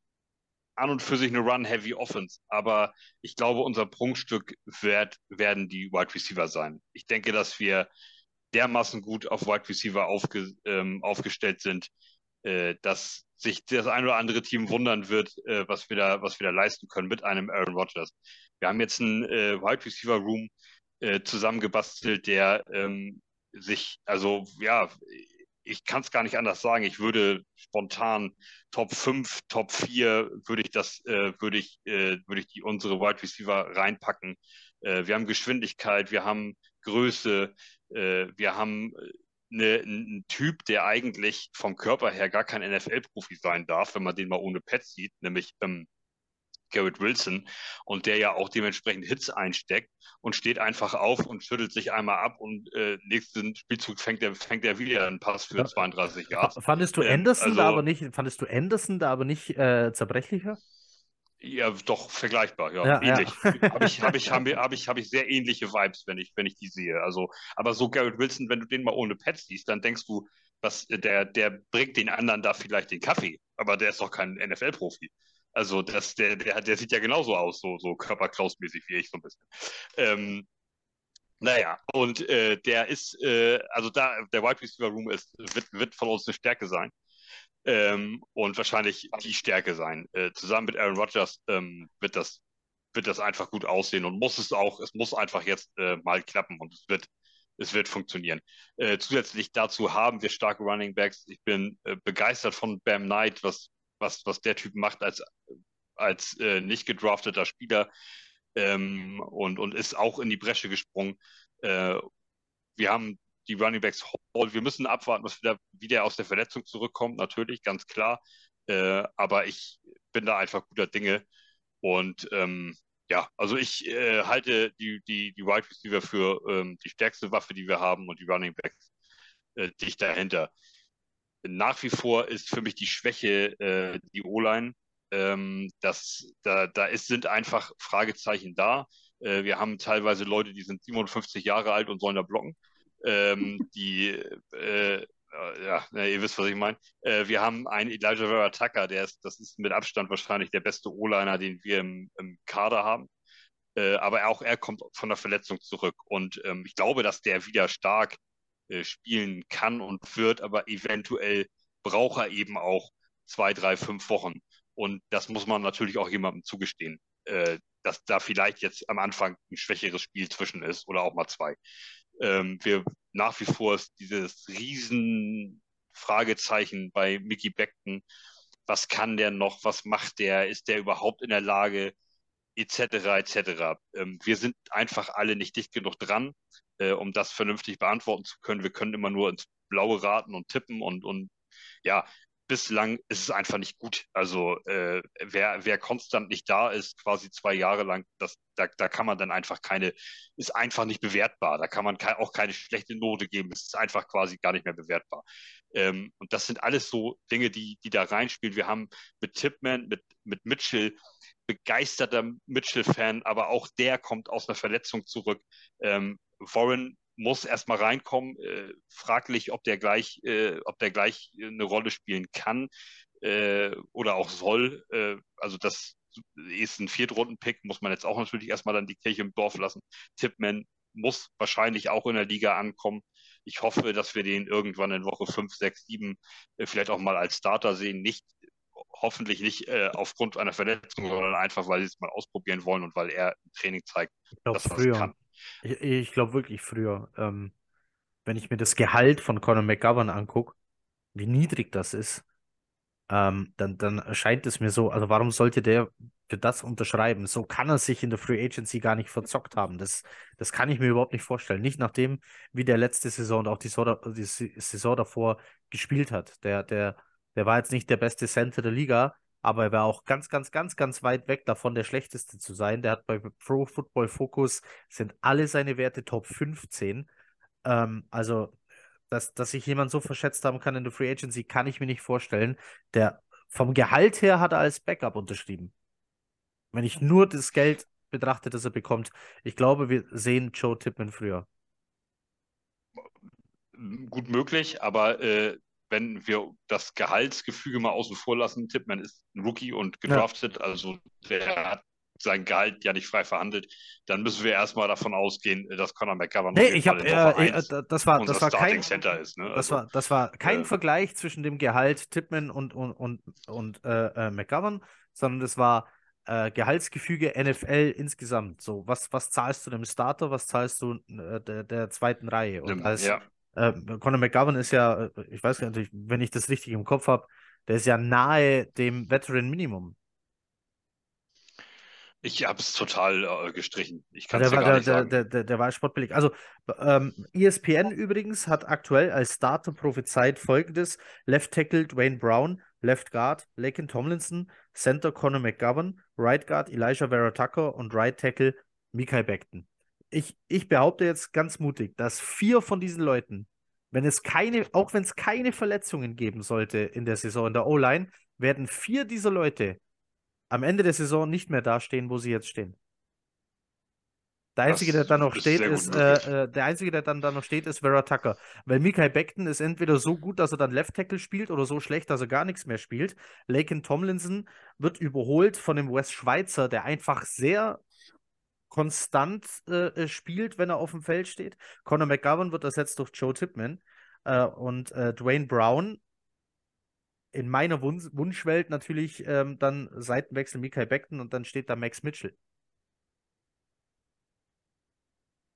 an und für sich eine Run-Heavy Offense, aber ich glaube, unser Prunkstück wird, werden die Wide Receiver sein. Ich denke, dass wir dermaßen gut auf Wide Receiver aufge, ähm, aufgestellt sind, äh, dass sich das ein oder andere Team wundern wird, äh, was, wir da, was wir da leisten können mit einem Aaron Rodgers. Wir haben jetzt einen äh, Wide Receiver Room äh, zusammengebastelt, der ähm, sich, also ja, ich kann es gar nicht anders sagen. Ich würde spontan Top 5, Top 4 würde ich das, äh, würde ich, äh, würde ich die unsere Wide Receiver reinpacken. Äh, wir haben Geschwindigkeit, wir haben Größe, äh, wir haben eine, einen Typ, der eigentlich vom Körper her gar kein NFL-Profi sein darf, wenn man den mal ohne Pets sieht, nämlich ähm, Garrett Wilson und der ja auch dementsprechend Hits einsteckt und steht einfach auf und schüttelt sich einmal ab und äh, nächsten Spielzug fängt er fängt er wieder einen Pass für 32 Jahre. Fandest du ähm, Anderson also, da aber nicht, fandest du Anderson da aber nicht äh, zerbrechlicher? Ja, doch vergleichbar, ja, ja ähnlich. [LAUGHS] Ja. Habe ich, hab ich, hab ich, hab ich, hab ich sehr ähnliche Vibes, wenn ich, wenn ich die sehe. Also, aber so Garrett Wilson, wenn du den mal ohne Pets siehst, dann denkst du, was, der, der bringt den anderen da vielleicht den Kaffee, aber der ist doch kein NFL-Profi. Also das, der, der, der sieht ja genauso aus, so, so körperklausmäßig wie ich so ein bisschen. Ähm, naja, und äh, der ist, äh, also da, der Wide Receiver Room ist, wird, wird von uns eine Stärke sein. Ähm, und wahrscheinlich die Stärke sein. Äh, zusammen mit Aaron Rodgers ähm, wird das wird das einfach gut aussehen und muss es auch, es muss einfach jetzt äh, mal klappen und es wird, es wird funktionieren. Äh, zusätzlich dazu haben wir starke Running Backs. Ich bin äh, begeistert von Bam Knight, was, was, was der Typ macht als, als äh, nicht gedrafteter Spieler ähm, und, und ist auch in die Bresche gesprungen. Äh, wir haben die Running Backs Hall. Wir müssen abwarten, was wieder, wie der aus der Verletzung zurückkommt, natürlich, ganz klar. Äh, aber ich bin da einfach guter Dinge. Und ähm, ja, also ich äh, halte die, die, die Wide Receiver für ähm, die stärkste Waffe, die wir haben und die Running Backs äh, dicht dahinter. Nach wie vor ist für mich die Schwäche äh, die O-Line. Ähm, das, da, da ist, sind einfach Fragezeichen da. Äh, wir haben teilweise Leute, die sind 57 Jahre alt und sollen da blocken ähm, die, äh, ja, ihr wisst, was ich meine. Äh, wir haben einen Elijah Vera Tucker, der ist, das ist mit Abstand wahrscheinlich der beste O-Liner, den wir im, im Kader haben. Äh, aber auch er kommt von der Verletzung zurück. Und ähm, ich glaube, dass der wieder stark äh, spielen kann und wird, aber eventuell braucht er eben auch zwei, drei, fünf Wochen. Und das muss man natürlich auch jemandem zugestehen, äh, dass da vielleicht jetzt am Anfang ein schwächeres Spiel zwischen ist oder auch mal zwei ähm, wir nach wie vor dieses riesen Fragezeichen bei Mickey Beckton. Was kann der noch? Was macht der? Ist der überhaupt in der Lage? Etc. etc. Ähm, wir sind einfach alle nicht dicht genug dran, äh, um das vernünftig beantworten zu können. Wir können immer nur ins Blaue raten und tippen und, und ja, bislang ist es einfach nicht gut. Also äh, wer, wer konstant nicht da ist, quasi zwei Jahre lang, das, da, da kann man dann einfach keine, ist einfach nicht bewertbar. Da kann man ke auch keine schlechte Note geben. Es ist einfach quasi gar nicht mehr bewertbar. Ähm, und das sind alles so Dinge, die, die da reinspielen. Wir haben mit Tipman, mit, mit Mitchell, begeisterter Mitchell-Fan, aber auch der kommt aus einer Verletzung zurück. Ähm, Warren muss erstmal reinkommen. Äh, fraglich, ob der gleich, äh, ob der gleich eine Rolle spielen kann äh, oder auch soll. Äh, also das ist ein Viertrunden-Pick, muss man jetzt auch natürlich erstmal dann die Kirche im Dorf lassen. Tipman muss wahrscheinlich auch in der Liga ankommen. Ich hoffe, dass wir den irgendwann in Woche 5, 6, 7 vielleicht auch mal als Starter sehen. Nicht, hoffentlich nicht äh, aufgrund einer Verletzung, sondern einfach, weil sie es mal ausprobieren wollen und weil er im Training zeigt, dass er es kann. Ich, ich glaube wirklich früher, ähm, wenn ich mir das Gehalt von Conor McGovern angucke, wie niedrig das ist, ähm, dann, dann erscheint es mir so, also warum sollte der für das unterschreiben? So kann er sich in der Free Agency gar nicht verzockt haben. Das, das kann ich mir überhaupt nicht vorstellen. Nicht nachdem, wie der letzte Saison und auch die Saison, die Saison davor gespielt hat. Der, der, der war jetzt nicht der beste Center der Liga, aber er war auch ganz, ganz, ganz, ganz weit weg davon, der Schlechteste zu sein. Der hat bei Pro Football Focus sind alle seine Werte Top 15. Ähm, also, dass, dass sich jemand so verschätzt haben kann in der Free Agency, kann ich mir nicht vorstellen. Der vom Gehalt her hat er als Backup unterschrieben. Wenn ich nur das Geld betrachte, das er bekommt, ich glaube, wir sehen Joe Tippman früher. Gut möglich, aber äh, wenn wir das Gehaltsgefüge mal außen vor lassen, Tippmann ist ein Rookie und gedraftet, ja. also der hat sein Gehalt ja nicht frei verhandelt, dann müssen wir erstmal davon ausgehen, dass Conor McGovern nee, ich hab, äh, äh, das war das war kein Center ist, ne? das also, war das war kein äh, Vergleich zwischen dem Gehalt Tippmann und und und, und äh, äh McGovern, sondern das war äh, Gehaltsgefüge NFL insgesamt. So, was, was zahlst du dem Starter, was zahlst du der, der zweiten Reihe? Und als ja. Äh, Conor McGovern ist ja, äh, ich weiß nicht, wenn ich das richtig im Kopf habe, der ist ja nahe dem Veteran Minimum. Ich habe es total äh, gestrichen. Ich kann es ja gar der, nicht sagen. Der, der, der, war sportbillig. Also ähm, ESPN übrigens hat aktuell als Starter prophezeit folgendes: Left Tackle Dwayne Brown, Left Guard Laken Tomlinson, Center Conor McGovern, Right Guard Elijah Vera Tucker und Right Tackle Mikael Beckton. Ich, ich behaupte jetzt ganz mutig, dass vier von diesen Leuten, wenn es keine, auch wenn es keine Verletzungen geben sollte in der Saison in der O-Line, werden vier dieser Leute am Ende der Saison nicht mehr dastehen, wo sie jetzt stehen. Der Einzige, das der dann noch steht, ist, äh, äh, der Einzige, der dann da noch steht, ist Vera Tucker. Weil Mikael Beckton ist entweder so gut, dass er dann Left Tackle spielt oder so schlecht, dass er gar nichts mehr spielt. Laken Tomlinson wird überholt von dem West Schweizer, der einfach sehr konstant äh, äh spielt, wenn er auf dem Feld steht. Conor McGovern wird ersetzt durch Joe Tipman. Äh, und äh, Dwayne Brown in meiner Wun Wunschwelt natürlich ähm, dann Seitenwechsel Mikael Beckton und dann steht da Max Mitchell.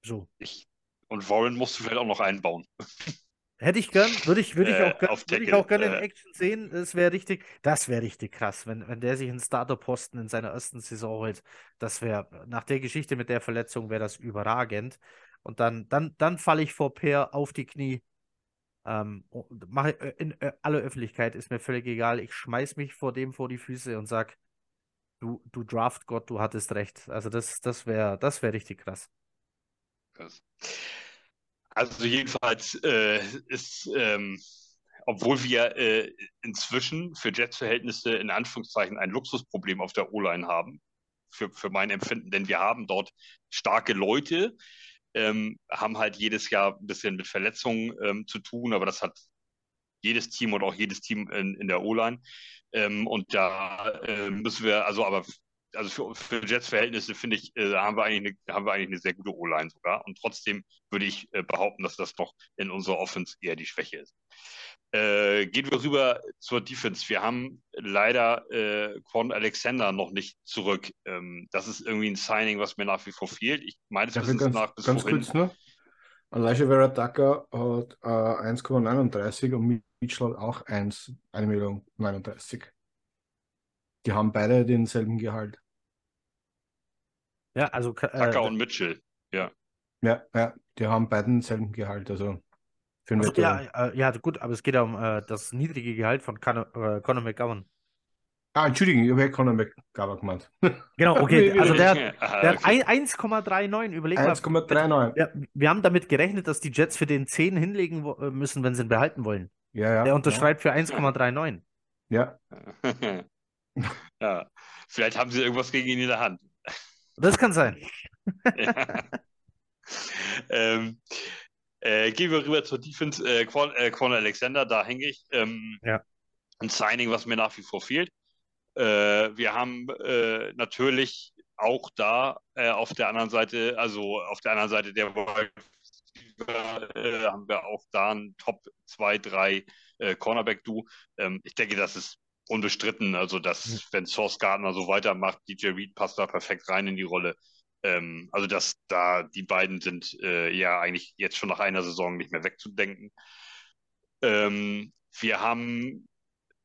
So. Ich, und Warren musst du vielleicht auch noch einbauen. [LAUGHS] Hätte ich gern, würde ich, würde ich auch, gern, würde ich auch gerne in äh. Action sehen. Das wäre richtig, das wäre richtig krass, wenn, wenn der sich einen Starterposten in seiner ersten Saison holt. Das wäre, nach der Geschichte mit der Verletzung wäre das überragend. Und dann, dann, dann falle ich vor Per auf die Knie ähm, mache äh, in äh, aller Öffentlichkeit, ist mir völlig egal. Ich schmeiß mich vor dem vor die Füße und sag, du, du Draft-Gott, du hattest recht. Also das, das wäre das wär richtig krass. Also jedenfalls äh, ist, ähm, obwohl wir äh, inzwischen für Jets-Verhältnisse in Anführungszeichen ein Luxusproblem auf der O-Line haben, für, für mein Empfinden, denn wir haben dort starke Leute, ähm, haben halt jedes Jahr ein bisschen mit Verletzungen ähm, zu tun, aber das hat jedes Team und auch jedes Team in, in der O-Line. Ähm, und da äh, müssen wir, also aber also für, für Jets-Verhältnisse finde ich, äh, haben, wir eigentlich eine, haben wir eigentlich eine sehr gute O-Line sogar. Und trotzdem würde ich äh, behaupten, dass das noch in unserer Offense eher die Schwäche ist. Äh, gehen wir rüber zur Defense. Wir haben leider äh, Quan Alexander noch nicht zurück. Ähm, das ist irgendwie ein Signing, was mir nach wie vor fehlt. Ich meine, es ist nach bis ganz vorhin. Kurz, ne? Elijah Vera Tucker hat äh, 1,39 und Mitchell auch 1, 1 Million 39. Die haben beide denselben Gehalt. Ja, also. Äh, Tucker und Mitchell, ja. Ja, ja, die haben beide denselben Gehalt. Also für also, ja, äh, ja, gut, aber es geht ja um äh, das niedrige Gehalt von Conor, äh, Conor McGowan. Ah, Entschuldigung, ich habe Conor McGowan gemeint. [LAUGHS] Genau, okay. Also der, [LAUGHS] der hat 1,39, überleg 1,39. Wir, wir haben damit gerechnet, dass die Jets für den 10 hinlegen äh, müssen, wenn sie ihn behalten wollen. Ja, ja. Der unterschreibt ja. für 1,39. Ja. [LAUGHS] ja. Vielleicht haben sie irgendwas gegen ihn in der Hand. Das kann sein. [LAUGHS] ja. ähm, äh, gehen wir rüber zur Defense. Äh, Quan, äh, Quan Alexander, da hänge ich. Ähm, ja. Ein Signing, was mir nach wie vor fehlt. Äh, wir haben äh, natürlich auch da äh, auf der anderen Seite, also auf der anderen Seite der äh, haben wir auch da ein Top 2, 3 äh, Cornerback-Du. Ähm, ich denke, das ist unbestritten. Also, dass, wenn Source Gardner so weitermacht, DJ Reed passt da perfekt rein in die Rolle. Ähm, also, dass da die beiden sind äh, ja eigentlich jetzt schon nach einer Saison nicht mehr wegzudenken. Ähm, wir haben,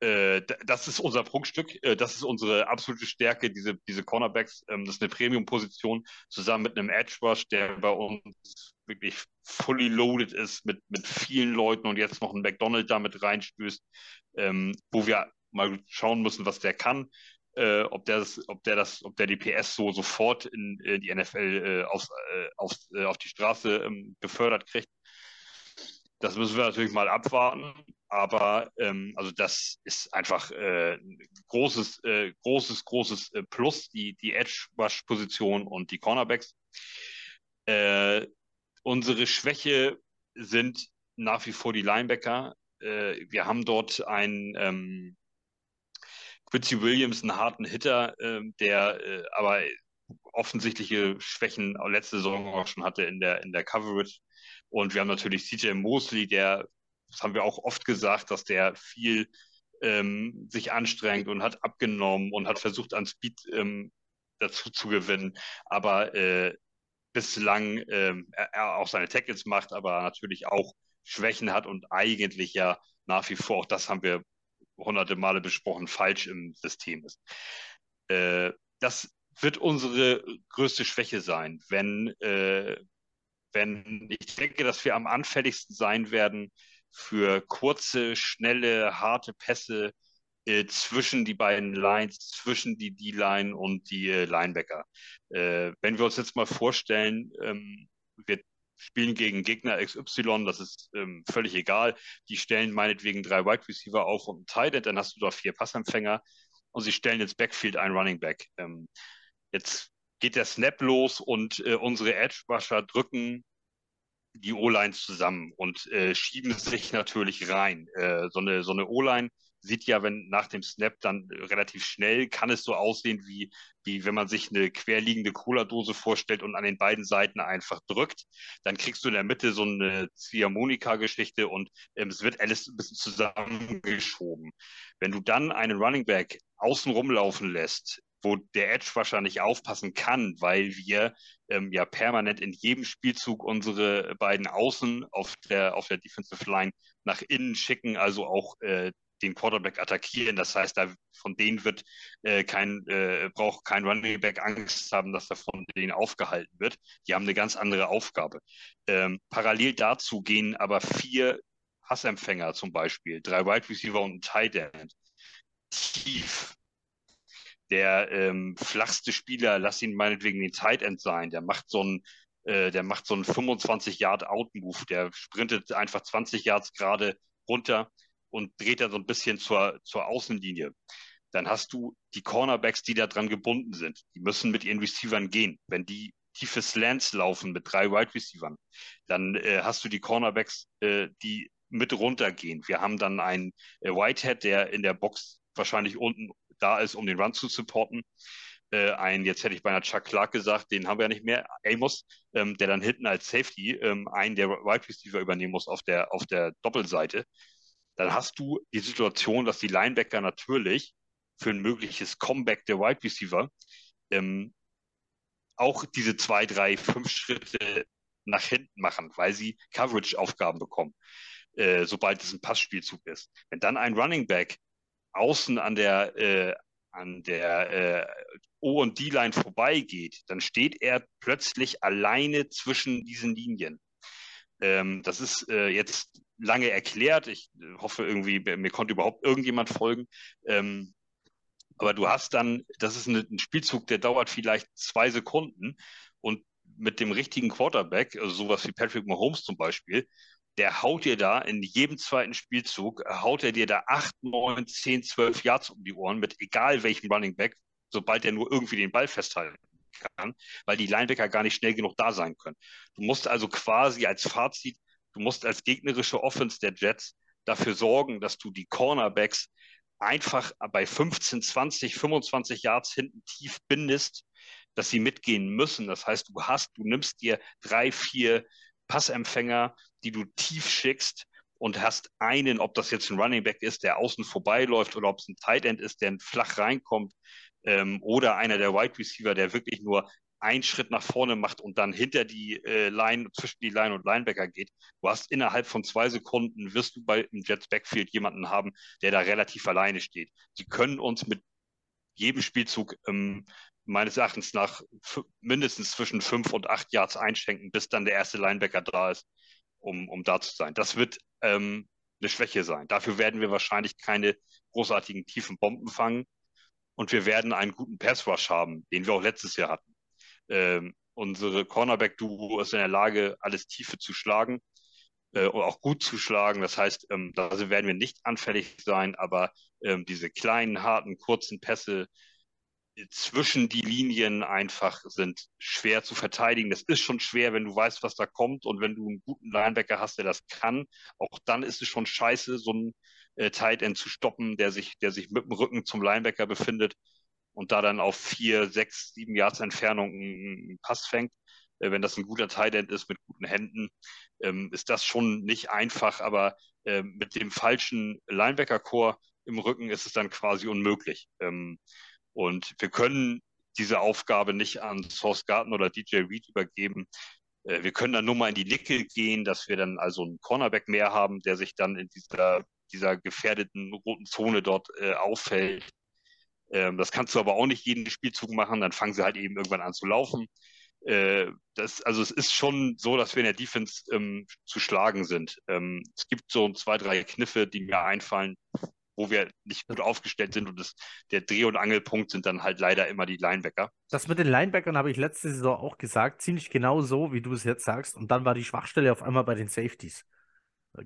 äh, das ist unser Prunkstück, äh, das ist unsere absolute Stärke, diese, diese Cornerbacks. Ähm, das ist eine Premium-Position zusammen mit einem Edge Rush, der bei uns wirklich fully loaded ist mit, mit vielen Leuten und jetzt noch ein McDonald damit reinstößt, ähm, wo wir mal schauen müssen, was der kann äh, ob der das, ob der das, ob der die PS so sofort in, in die NFL äh, aufs, äh, aufs, äh, auf die Straße ähm, gefördert kriegt. Das müssen wir natürlich mal abwarten. Aber ähm, also das ist einfach äh, großes, äh, großes, großes äh, Plus, die, die Edge-Rush-Position und die Cornerbacks. Äh, unsere Schwäche sind nach wie vor die Linebacker. äh, wir haben dort einen ähm, Quincy Williams, einen harten Hitter, äh, der äh, aber offensichtliche Schwächen letzte Saison auch schon hatte in der, in der Coverage. Und wir haben natürlich CJ Mosley, der, das haben wir auch oft gesagt, dass der viel ähm, sich anstrengt und hat abgenommen und hat versucht, an Speed ähm, dazu zu gewinnen. Aber äh, bislang ähm, er, auch seine Tackles macht, aber natürlich auch Schwächen hat und eigentlich ja nach wie vor, auch das haben wir hunderte Male besprochen, falsch im System ist. Äh, das wird unsere größte Schwäche sein, wenn, äh, wenn ich denke, dass wir am anfälligsten sein werden für kurze, schnelle, harte Pässe äh, zwischen die beiden Lines, zwischen die D-Line und die äh, Linebacker. Äh, wenn wir uns jetzt mal vorstellen, ähm, wir spielen gegen Gegner XY, das ist ähm, völlig egal. Die stellen meinetwegen drei Wide Receiver auf und einen Tight End, dann hast du da vier Passempfänger und sie stellen ins Backfield einen Running Back. Ähm, jetzt geht der Snap los und äh, unsere Edge Rusher drücken die O-Lines zusammen und äh, schieben sich natürlich rein. Äh, so eine, so eine O-Line sieht ja, wenn nach dem Snap dann relativ schnell, kann es so aussehen, wie, wie wenn man sich eine querliegende Cola-Dose vorstellt und an den beiden Seiten einfach drückt. Dann kriegst du in der Mitte so eine Ziehharmonika-Geschichte und ähm, es wird alles ein bisschen zusammengeschoben. Wenn du dann einen Running Back außen rumlaufen lässt, wo der Edge wahrscheinlich aufpassen kann, weil wir ähm, ja permanent in jedem Spielzug unsere beiden Außen auf der, auf der Defensive Line nach innen schicken, also auch äh, den Quarterback attackieren. Das heißt, da von denen wird äh, kein, äh, braucht kein Running Back Angst haben, dass er von denen aufgehalten wird. Die haben eine ganz andere Aufgabe. Ähm, parallel dazu gehen aber vier Hassempfänger zum Beispiel, drei Wide Receiver und ein Tight End tief der ähm, flachste Spieler, lass ihn meinetwegen den Tight End sein, der macht so einen, äh, der macht so einen 25 Yard Out Move, der sprintet einfach 20 Yards gerade runter und dreht dann so ein bisschen zur, zur Außenlinie. Dann hast du die Cornerbacks, die da dran gebunden sind. Die müssen mit ihren Receivern gehen. Wenn die tiefe Slants laufen mit drei Wide Receivern, dann äh, hast du die Cornerbacks, äh, die mit runtergehen. Wir haben dann einen äh, Whitehead, der in der Box wahrscheinlich unten da ist, um den Run zu supporten. Äh, ein, jetzt hätte ich beinahe Chuck Clark gesagt, den haben wir ja nicht mehr, Amos, ähm, der dann hinten als Safety ähm, einen der Wide Receiver übernehmen muss auf der, auf der Doppelseite. Dann hast du die Situation, dass die Linebacker natürlich für ein mögliches Comeback der Wide Receiver ähm, auch diese zwei, drei, fünf Schritte nach hinten machen, weil sie Coverage-Aufgaben bekommen, äh, sobald es ein Passspielzug ist. Wenn dann ein Running Back außen an der, äh, an der äh, O- und D-Line vorbeigeht, dann steht er plötzlich alleine zwischen diesen Linien. Ähm, das ist äh, jetzt lange erklärt. Ich hoffe irgendwie, mir konnte überhaupt irgendjemand folgen. Ähm, aber du hast dann, das ist ein Spielzug, der dauert vielleicht zwei Sekunden und mit dem richtigen Quarterback, also sowas wie Patrick Mahomes zum Beispiel, der haut dir da in jedem zweiten Spielzug, äh, haut er dir da 8, 9, 10, 12 Yards um die Ohren mit egal welchem Running Back, sobald er nur irgendwie den Ball festhalten kann, weil die Linebacker gar nicht schnell genug da sein können. Du musst also quasi als Fazit, du musst als gegnerische Offense der Jets dafür sorgen, dass du die Cornerbacks einfach bei 15, 20, 25 Yards hinten tief bindest, dass sie mitgehen müssen. Das heißt, du hast, du nimmst dir drei, vier Passempfänger, die du tief schickst und hast einen, ob das jetzt ein Running Back ist, der außen vorbeiläuft oder ob es ein Tight End ist, der flach reinkommt ähm, oder einer der Wide Receiver, der wirklich nur einen Schritt nach vorne macht und dann hinter die äh, Line, zwischen die Line und Linebacker geht. Du hast innerhalb von zwei Sekunden, wirst du bei im Jets Backfield jemanden haben, der da relativ alleine steht. Sie können uns mit jedem Spielzug ähm, meines Erachtens nach mindestens zwischen fünf und acht Yards einschenken, bis dann der erste Linebacker da ist, um, um da zu sein. Das wird ähm, eine Schwäche sein. Dafür werden wir wahrscheinlich keine großartigen tiefen Bomben fangen und wir werden einen guten Pass Rush haben, den wir auch letztes Jahr hatten. Ähm, unsere Cornerback-Duo ist in der Lage, alles Tiefe zu schlagen äh, und auch gut zu schlagen. Das heißt, ähm, da werden wir nicht anfällig sein, aber ähm, diese kleinen, harten, kurzen Pässe, zwischen die Linien einfach sind schwer zu verteidigen. Das ist schon schwer, wenn du weißt, was da kommt und wenn du einen guten Linebacker hast, der das kann. Auch dann ist es schon scheiße, so einen äh, Tight End zu stoppen, der sich, der sich mit dem Rücken zum Linebacker befindet und da dann auf vier, sechs, sieben Yards Entfernung einen Pass fängt. Äh, wenn das ein guter Tight End ist mit guten Händen, ähm, ist das schon nicht einfach, aber äh, mit dem falschen Linebacker-Core im Rücken ist es dann quasi unmöglich. Ähm, und wir können diese Aufgabe nicht an Source Garten oder DJ Reed übergeben. Äh, wir können dann nur mal in die Nickel gehen, dass wir dann also einen Cornerback mehr haben, der sich dann in dieser, dieser gefährdeten roten Zone dort äh, auffällt. Ähm, das kannst du aber auch nicht jeden Spielzug machen, dann fangen sie halt eben irgendwann an zu laufen. Äh, das, also es ist schon so, dass wir in der Defense ähm, zu schlagen sind. Ähm, es gibt so zwei, drei Kniffe, die mir einfallen, wo wir nicht gut aufgestellt sind und das, der Dreh- und Angelpunkt sind dann halt leider immer die Linebacker. Das mit den Linebackern habe ich letzte Saison auch gesagt, ziemlich genau so, wie du es jetzt sagst. Und dann war die Schwachstelle auf einmal bei den Safeties.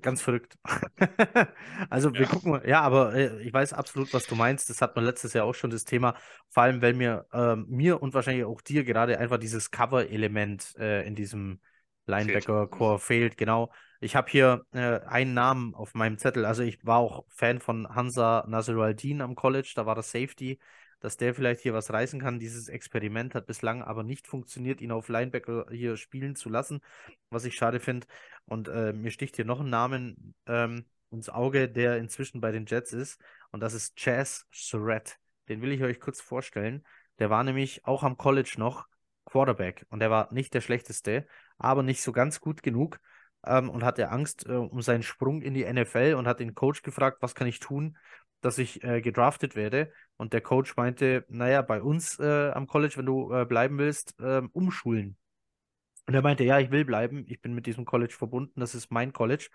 Ganz verrückt. [LAUGHS] also wir ja. gucken, ja, aber äh, ich weiß absolut, was du meinst. Das hat man letztes Jahr auch schon das Thema. Vor allem, weil mir, äh, mir und wahrscheinlich auch dir gerade einfach dieses Cover-Element äh, in diesem Linebacker-Core fehlt. Genau. Ich habe hier äh, einen Namen auf meinem Zettel. Also ich war auch Fan von Hansa Nasruddin am College, da war das Safety, dass der vielleicht hier was reißen kann. Dieses Experiment hat bislang aber nicht funktioniert, ihn auf Linebacker hier spielen zu lassen, was ich schade finde. Und äh, mir sticht hier noch ein Namen ähm, ins Auge, der inzwischen bei den Jets ist. Und das ist Chaz Surratt. Den will ich euch kurz vorstellen. Der war nämlich auch am College noch Quarterback und der war nicht der schlechteste, aber nicht so ganz gut genug ähm, und hatte Angst äh, um seinen Sprung in die NFL und hat den Coach gefragt, was kann ich tun, dass ich äh, gedraftet werde. Und der Coach meinte, naja, bei uns äh, am College, wenn du äh, bleiben willst, ähm, umschulen. Und er meinte, ja, ich will bleiben, ich bin mit diesem College verbunden, das ist mein College.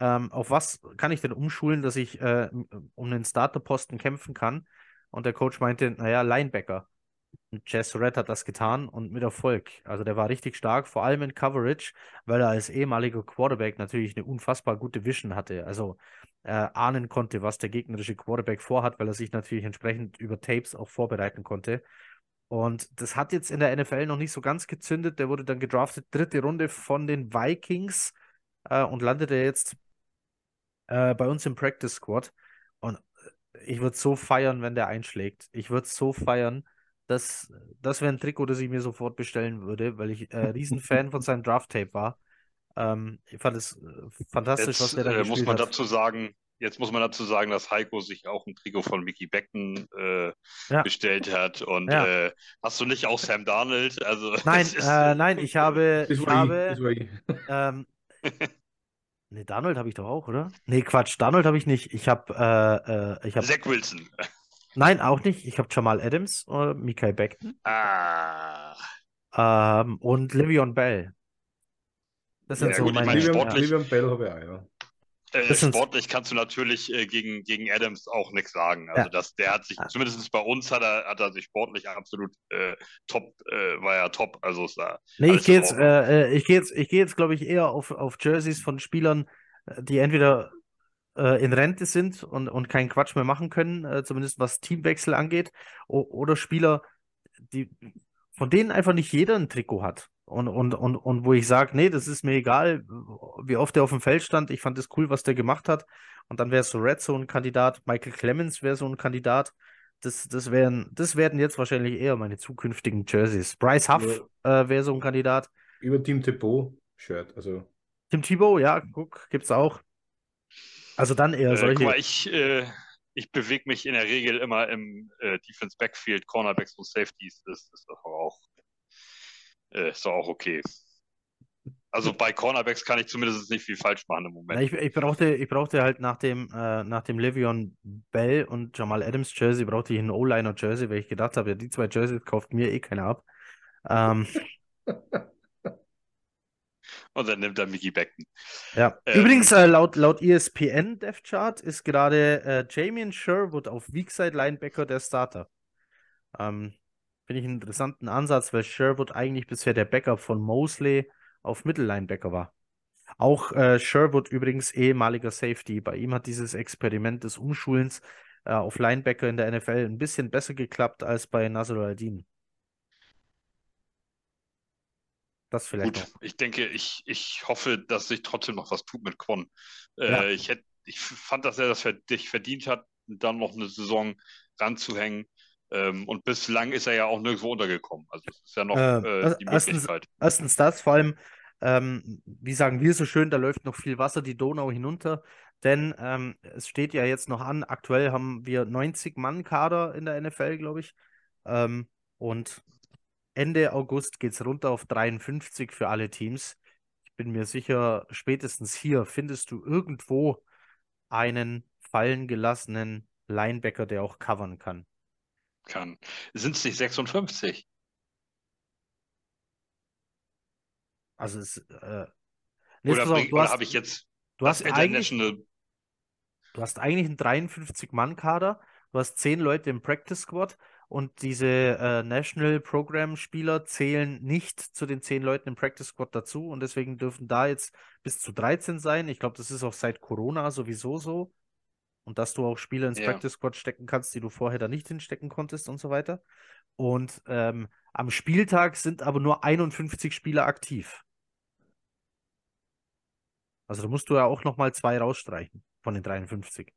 Ähm, auf was kann ich denn umschulen, dass ich äh, um einen Starterposten kämpfen kann? Und der Coach meinte, naja, Linebacker. Jess Red hat das getan und mit Erfolg. Also der war richtig stark, vor allem in Coverage, weil er als ehemaliger Quarterback natürlich eine unfassbar gute Vision hatte. Also äh, ahnen konnte, was der gegnerische Quarterback vorhat, weil er sich natürlich entsprechend über Tapes auch vorbereiten konnte. Und das hat jetzt in der NFL noch nicht so ganz gezündet. Der wurde dann gedraftet, dritte Runde von den Vikings äh, und landete jetzt äh, bei uns im Practice Squad. Und ich würde so feiern, wenn der einschlägt. Ich würde so feiern. Das, das wäre ein Trikot, das ich mir sofort bestellen würde, weil ich äh, [LAUGHS] Riesenfan von seinem Draft-Tape war. Ähm, ich fand es äh, fantastisch, jetzt, was der da äh, muss man hat. dazu sagen, Jetzt muss man dazu sagen, dass Heiko sich auch ein Trikot von Mickey Beckton äh, ja. bestellt hat. Und ja. äh, hast du nicht auch Sam Darnold? Also, [LAUGHS] nein, äh, nein, ich habe. [LAUGHS] Ich habe ähm, nee, Darnold habe ich doch auch, oder? Nee, Quatsch, Darnold habe ich nicht. Ich habe. Äh, äh, ich hab, Zach Wilson. Nein, auch nicht. Ich habe Jamal Adams, äh, Mikael Beckton. Ah. Ähm, und Livion Bell. Das sind ja, so gut, meine ich mein, sportlich, Livion Bell habe ich auch, ja. Äh, sportlich kannst du natürlich äh, gegen, gegen Adams auch nichts sagen. Also ja. das, der hat sich, zumindest bei uns hat er, hat er sich sportlich absolut äh, top, äh, war ja top. Also ist da nee, ich gehe jetzt, ich gehe jetzt, ich gehe jetzt, glaube ich, eher auf, auf Jerseys von Spielern, die entweder äh, in Rente sind und, und keinen Quatsch mehr machen können, äh, zumindest was Teamwechsel angeht, o oder Spieler, die, von denen einfach nicht jeder ein Trikot hat. Und, und, und, und wo ich sage, nee, das ist mir egal, wie oft er auf dem Feld stand. Ich fand es cool, was der gemacht hat. Und dann wäre so Red so ein Kandidat, Michael Clemens wäre so ein Kandidat. Das, das, wären, das werden jetzt wahrscheinlich eher meine zukünftigen Jerseys. Bryce Huff äh, wäre so ein Kandidat. Über Team Thibaut-Shirt, also. Tim Thibaut, ja, guck, gibt's auch. Also dann eher äh, solche. Äh, ich, äh, ich bewege mich in der Regel immer im äh, Defense Backfield, Cornerbacks und Safeties. Das ist doch auch, äh, ist doch auch okay. Also bei Cornerbacks kann ich zumindest nicht viel falsch machen im Moment. ich, ich, brauchte, ich brauchte halt nach dem, äh, nach dem Le'Veon Bell und Jamal Adams Jersey, brauchte ich einen O-Liner Jersey, weil ich gedacht habe, ja, die zwei Jerseys kauft mir eh keiner ab. Ähm, [LAUGHS] Und dann nimmt er Mickey Beckton. Ja. Ähm, Übrigens, äh, laut, laut ESPN Death Chart ist gerade äh, Jamian Sherwood auf Weakside Linebacker der Starter. Ähm, Finde ich einen interessanten Ansatz, weil Sherwood eigentlich bisher der Backup von Mosley auf Mittellinebacker war. Auch äh, Sherwood übrigens ehemaliger Safety. Bei ihm hat dieses Experiment des Umschulens äh, auf Linebacker in der NFL ein bisschen besser geklappt als bei Nasr al-Din. Das vielleicht Gut, noch. ich denke, ich, ich hoffe, dass sich trotzdem noch was tut mit Quan. Äh, Ja. ich, hätt, ich fand, dass er das verdient, verdient hat, dann noch eine Saison ranzuhängen. Ähm, und bislang ist er ja auch nirgendwo untergekommen. Also es ist ja noch Äh, äh, erst- die Möglichkeit. Erstens das, vor allem, ähm, wie sagen wir so schön, da läuft noch viel Wasser die Donau hinunter, denn ähm, es steht ja jetzt noch an, aktuell haben wir 90 Mann Kader in der NFL, glaube ich, ähm, und Ende August geht es runter auf 53 für alle Teams. Ich bin mir sicher, spätestens hier findest du irgendwo einen fallen gelassenen Linebacker, der auch covern kann. kann. Sind es nicht 56? Also es, äh, nee, Oder, bring- du oder hast, habe ich jetzt du hast eigentlich International Du hast eigentlich einen 53-Mann-Kader, du hast 10 Leute im Practice Squad und diese äh, National Program-Spieler zählen nicht zu den 10 Leuten im Practice Squad dazu und deswegen dürfen da jetzt bis zu 13 sein. Ich glaube, das ist auch seit Corona sowieso so. Und dass du auch Spieler ins Ja. Practice Squad stecken kannst, die du vorher da nicht hinstecken konntest und so weiter. Und ähm, am Spieltag sind aber nur 51 Spieler aktiv. Also da musst du ja auch nochmal zwei rausstreichen von den 53.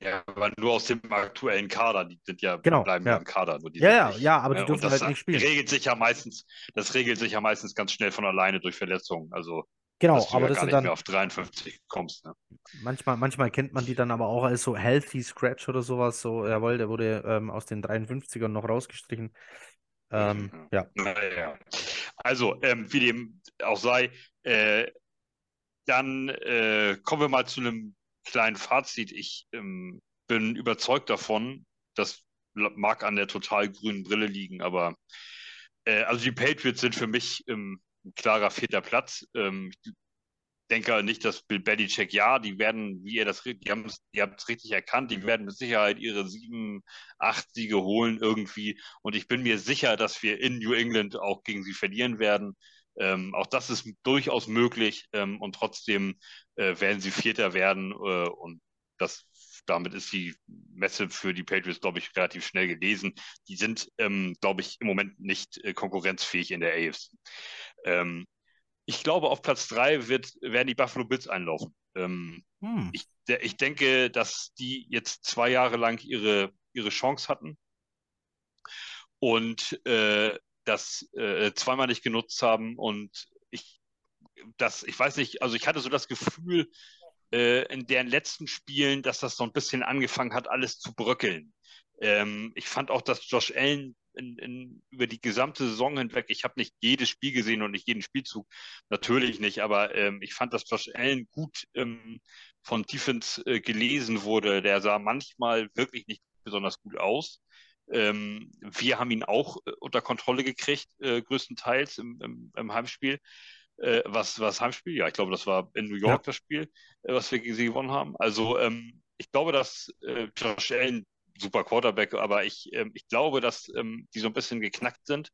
Ja, aber nur aus dem aktuellen Kader. Die sind ja, Genau, bleiben ja. ja im Kader. Ja, ja, nicht, ja, aber die und dürfen halt nicht spielen. regelt sich ja meistens, das regelt sich ja meistens ganz schnell von alleine durch Verletzungen. Also, Genau, dass du aber ja das gar nicht dann mehr auf 53 kommst. Ne? manchmal, manchmal kennt man die dann aber auch als so Healthy Scratch oder sowas. So, jawohl, der wurde ähm, aus den 53ern noch rausgestrichen. Ähm, ja. Naja. Also, ähm, wie dem auch sei, äh, dann äh, kommen wir mal zu einem kleinen Fazit. Ich ähm, bin überzeugt davon, das mag an der total grünen Brille liegen, aber äh, also die Patriots sind für mich ähm, ein klarer vierter Platz. Ähm, ich denke nicht, dass Bill Belichick, ja, die werden, wie ihr das, die haben es, ihr es richtig erkannt, die werden mit Sicherheit ihre sieben, acht Siege holen irgendwie. Und ich bin mir sicher, dass wir in New England auch gegen sie verlieren werden. Ähm, auch das ist durchaus möglich ähm, und trotzdem äh, werden sie Vierter werden äh, und das, damit ist die Messe für die Patriots, glaube ich, relativ schnell gelesen. Die sind, ähm, glaube ich, im Moment nicht äh, konkurrenzfähig in der AFC. Ähm, ich glaube, auf Platz drei wird, werden die Buffalo Bills einlaufen. Ähm, Hm. ich, der, ich denke, dass die jetzt zwei Jahre lang ihre, ihre Chance hatten und äh, das äh, zweimal nicht genutzt haben. Und ich, das, ich weiß nicht, also ich hatte so das Gefühl, äh, in deren letzten Spielen, dass das so ein bisschen angefangen hat, alles zu bröckeln. Ähm, ich fand auch, dass Josh Allen in, in, über die gesamte Saison hinweg, ich habe nicht jedes Spiel gesehen und nicht jeden Spielzug, natürlich nicht, aber ähm, ich fand, dass Josh Allen gut ähm, von Defense äh, gelesen wurde. Der sah manchmal wirklich nicht besonders gut aus. Ähm, wir haben ihn auch äh, unter Kontrolle gekriegt, äh, größtenteils im, im, im Heimspiel. Äh, was, was Heimspiel? Ja, ich glaube, das war in New York Ja. das Spiel, äh, was wir gegen sie gewonnen haben. Also ähm, ich glaube, dass äh, Josh Allen super Quarterback, aber ich, ähm, ich glaube, dass ähm, die so ein bisschen geknackt sind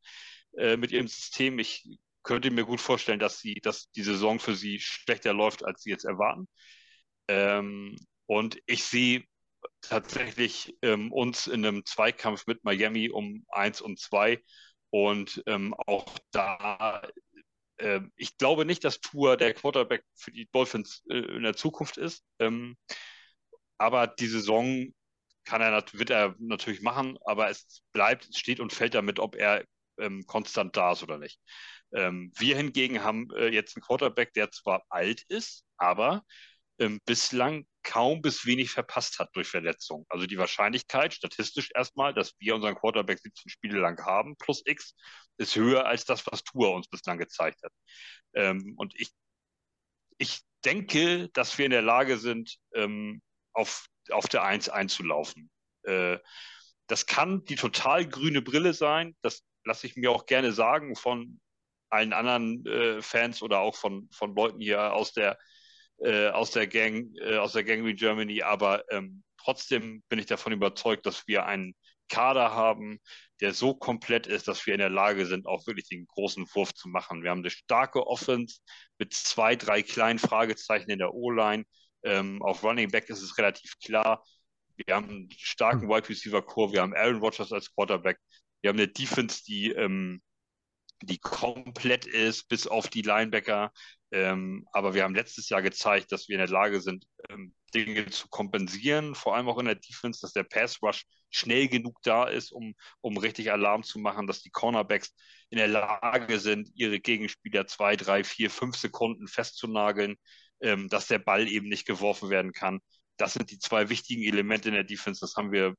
äh, mit ihrem System. Ich könnte mir gut vorstellen, dass sie, dass die Saison für sie schlechter läuft, als sie jetzt erwarten. Ähm, und ich sehe tatsächlich ähm, uns in einem Zweikampf mit Miami um eins und zwei. Und ähm, auch da, äh, ich glaube nicht, dass Tour der Quarterback für die Dolphins äh, in der Zukunft ist. Ähm, aber die Saison kann er, wird er natürlich machen, aber es bleibt, steht und fällt damit, ob er ähm, konstant da ist oder nicht. Ähm, wir hingegen haben äh, jetzt einen Quarterback, der zwar alt ist, aber ähm, bislang kaum bis wenig verpasst hat durch Verletzungen. Also die Wahrscheinlichkeit, statistisch erstmal, dass wir unseren Quarterback 17 Spiele lang haben, plus X, ist höher als das, was Tour uns bislang gezeigt hat. Ähm, und ich, ich denke, dass wir in der Lage sind, ähm, auf, auf der 1 einzulaufen. Äh, das kann die total grüne Brille sein. Das lasse ich mir auch gerne sagen von allen anderen äh, Fans oder auch von, von Leuten hier aus der, äh, aus der Gang, äh, aus der Gang wie Germany. Aber ähm, trotzdem bin ich davon überzeugt, dass wir einen Kader haben, der so komplett ist, dass wir in der Lage sind, auch wirklich den großen Wurf zu machen. Wir haben eine starke Offense mit zwei, drei kleinen Fragezeichen in der O-Line. Ähm, auf Running Back ist es relativ klar. wir haben einen starken Wide Receiver Core, wir haben Aaron Rodgers als Quarterback, wir haben eine Defense, die, ähm, die komplett ist, bis auf die Linebacker. Ähm, aber wir haben letztes Jahr gezeigt, dass wir in der Lage sind, ähm, Dinge zu kompensieren, vor allem auch in der Defense, dass der Pass Rush schnell genug da ist, um, um richtig Alarm zu machen, dass die Cornerbacks in der Lage sind, ihre Gegenspieler zwei, drei, vier, fünf Sekunden festzunageln, ähm, dass der Ball eben nicht geworfen werden kann. Das sind die zwei wichtigen Elemente in der Defense. Das haben wir,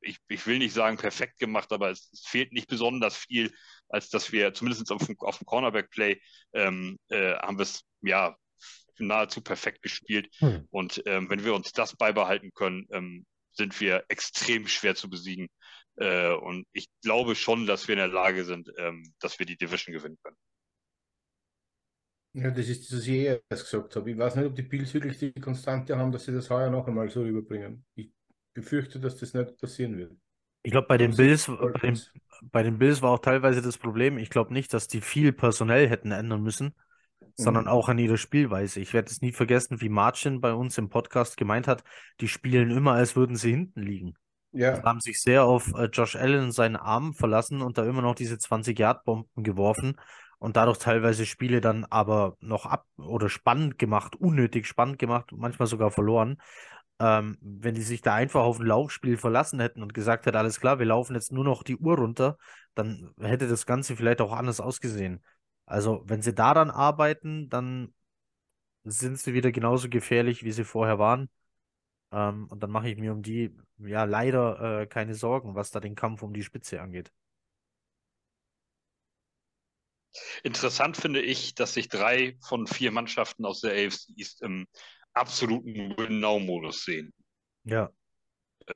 ich, ich will nicht sagen perfekt gemacht, aber es, es fehlt nicht besonders viel, als dass wir zumindest auf dem, auf dem Cornerback-Play ähm, äh, haben wir es ja nahezu perfekt gespielt. Hm. Und ähm, wenn wir uns das beibehalten können, ähm, sind wir extrem schwer zu besiegen. Äh, und ich glaube schon, dass wir in der Lage sind, ähm, dass wir die Division gewinnen können. Ja, das ist das, was ich eh erst gesagt habe. Ich weiß nicht, ob die Bills wirklich die Konstante haben, dass sie das heuer noch einmal so rüberbringen. Ich befürchte, dass das nicht passieren wird. Ich glaube, bei den Bills, bei den, bei den Bills war auch teilweise das Problem, ich glaube nicht, dass die viel personell hätten ändern müssen, sondern mhm. auch an ihrer Spielweise. Ich werde es nie vergessen, wie Marcin bei uns im Podcast gemeint hat, die spielen immer, als würden sie hinten liegen. Ja. Sie haben sich sehr auf äh, Josh Allen seinen Arm verlassen und da immer noch diese 20-Yard-Bomben geworfen und dadurch teilweise Spiele dann aber noch ab oder spannend gemacht, unnötig spannend gemacht, manchmal sogar verloren. Ähm, wenn die sich da einfach auf ein Laufspiel verlassen hätten und gesagt hätten, alles klar, wir laufen jetzt nur noch die Uhr runter, dann hätte das Ganze vielleicht auch anders ausgesehen. Also, wenn sie daran arbeiten, dann sind sie wieder genauso gefährlich, wie sie vorher waren. Ähm, und dann mache ich mir um die, ja, leider äh, keine Sorgen, was da den Kampf um die Spitze angeht. Interessant finde ich, dass sich drei von vier Mannschaften aus der AFC East im absoluten Win-Now-Modus sehen. Ja.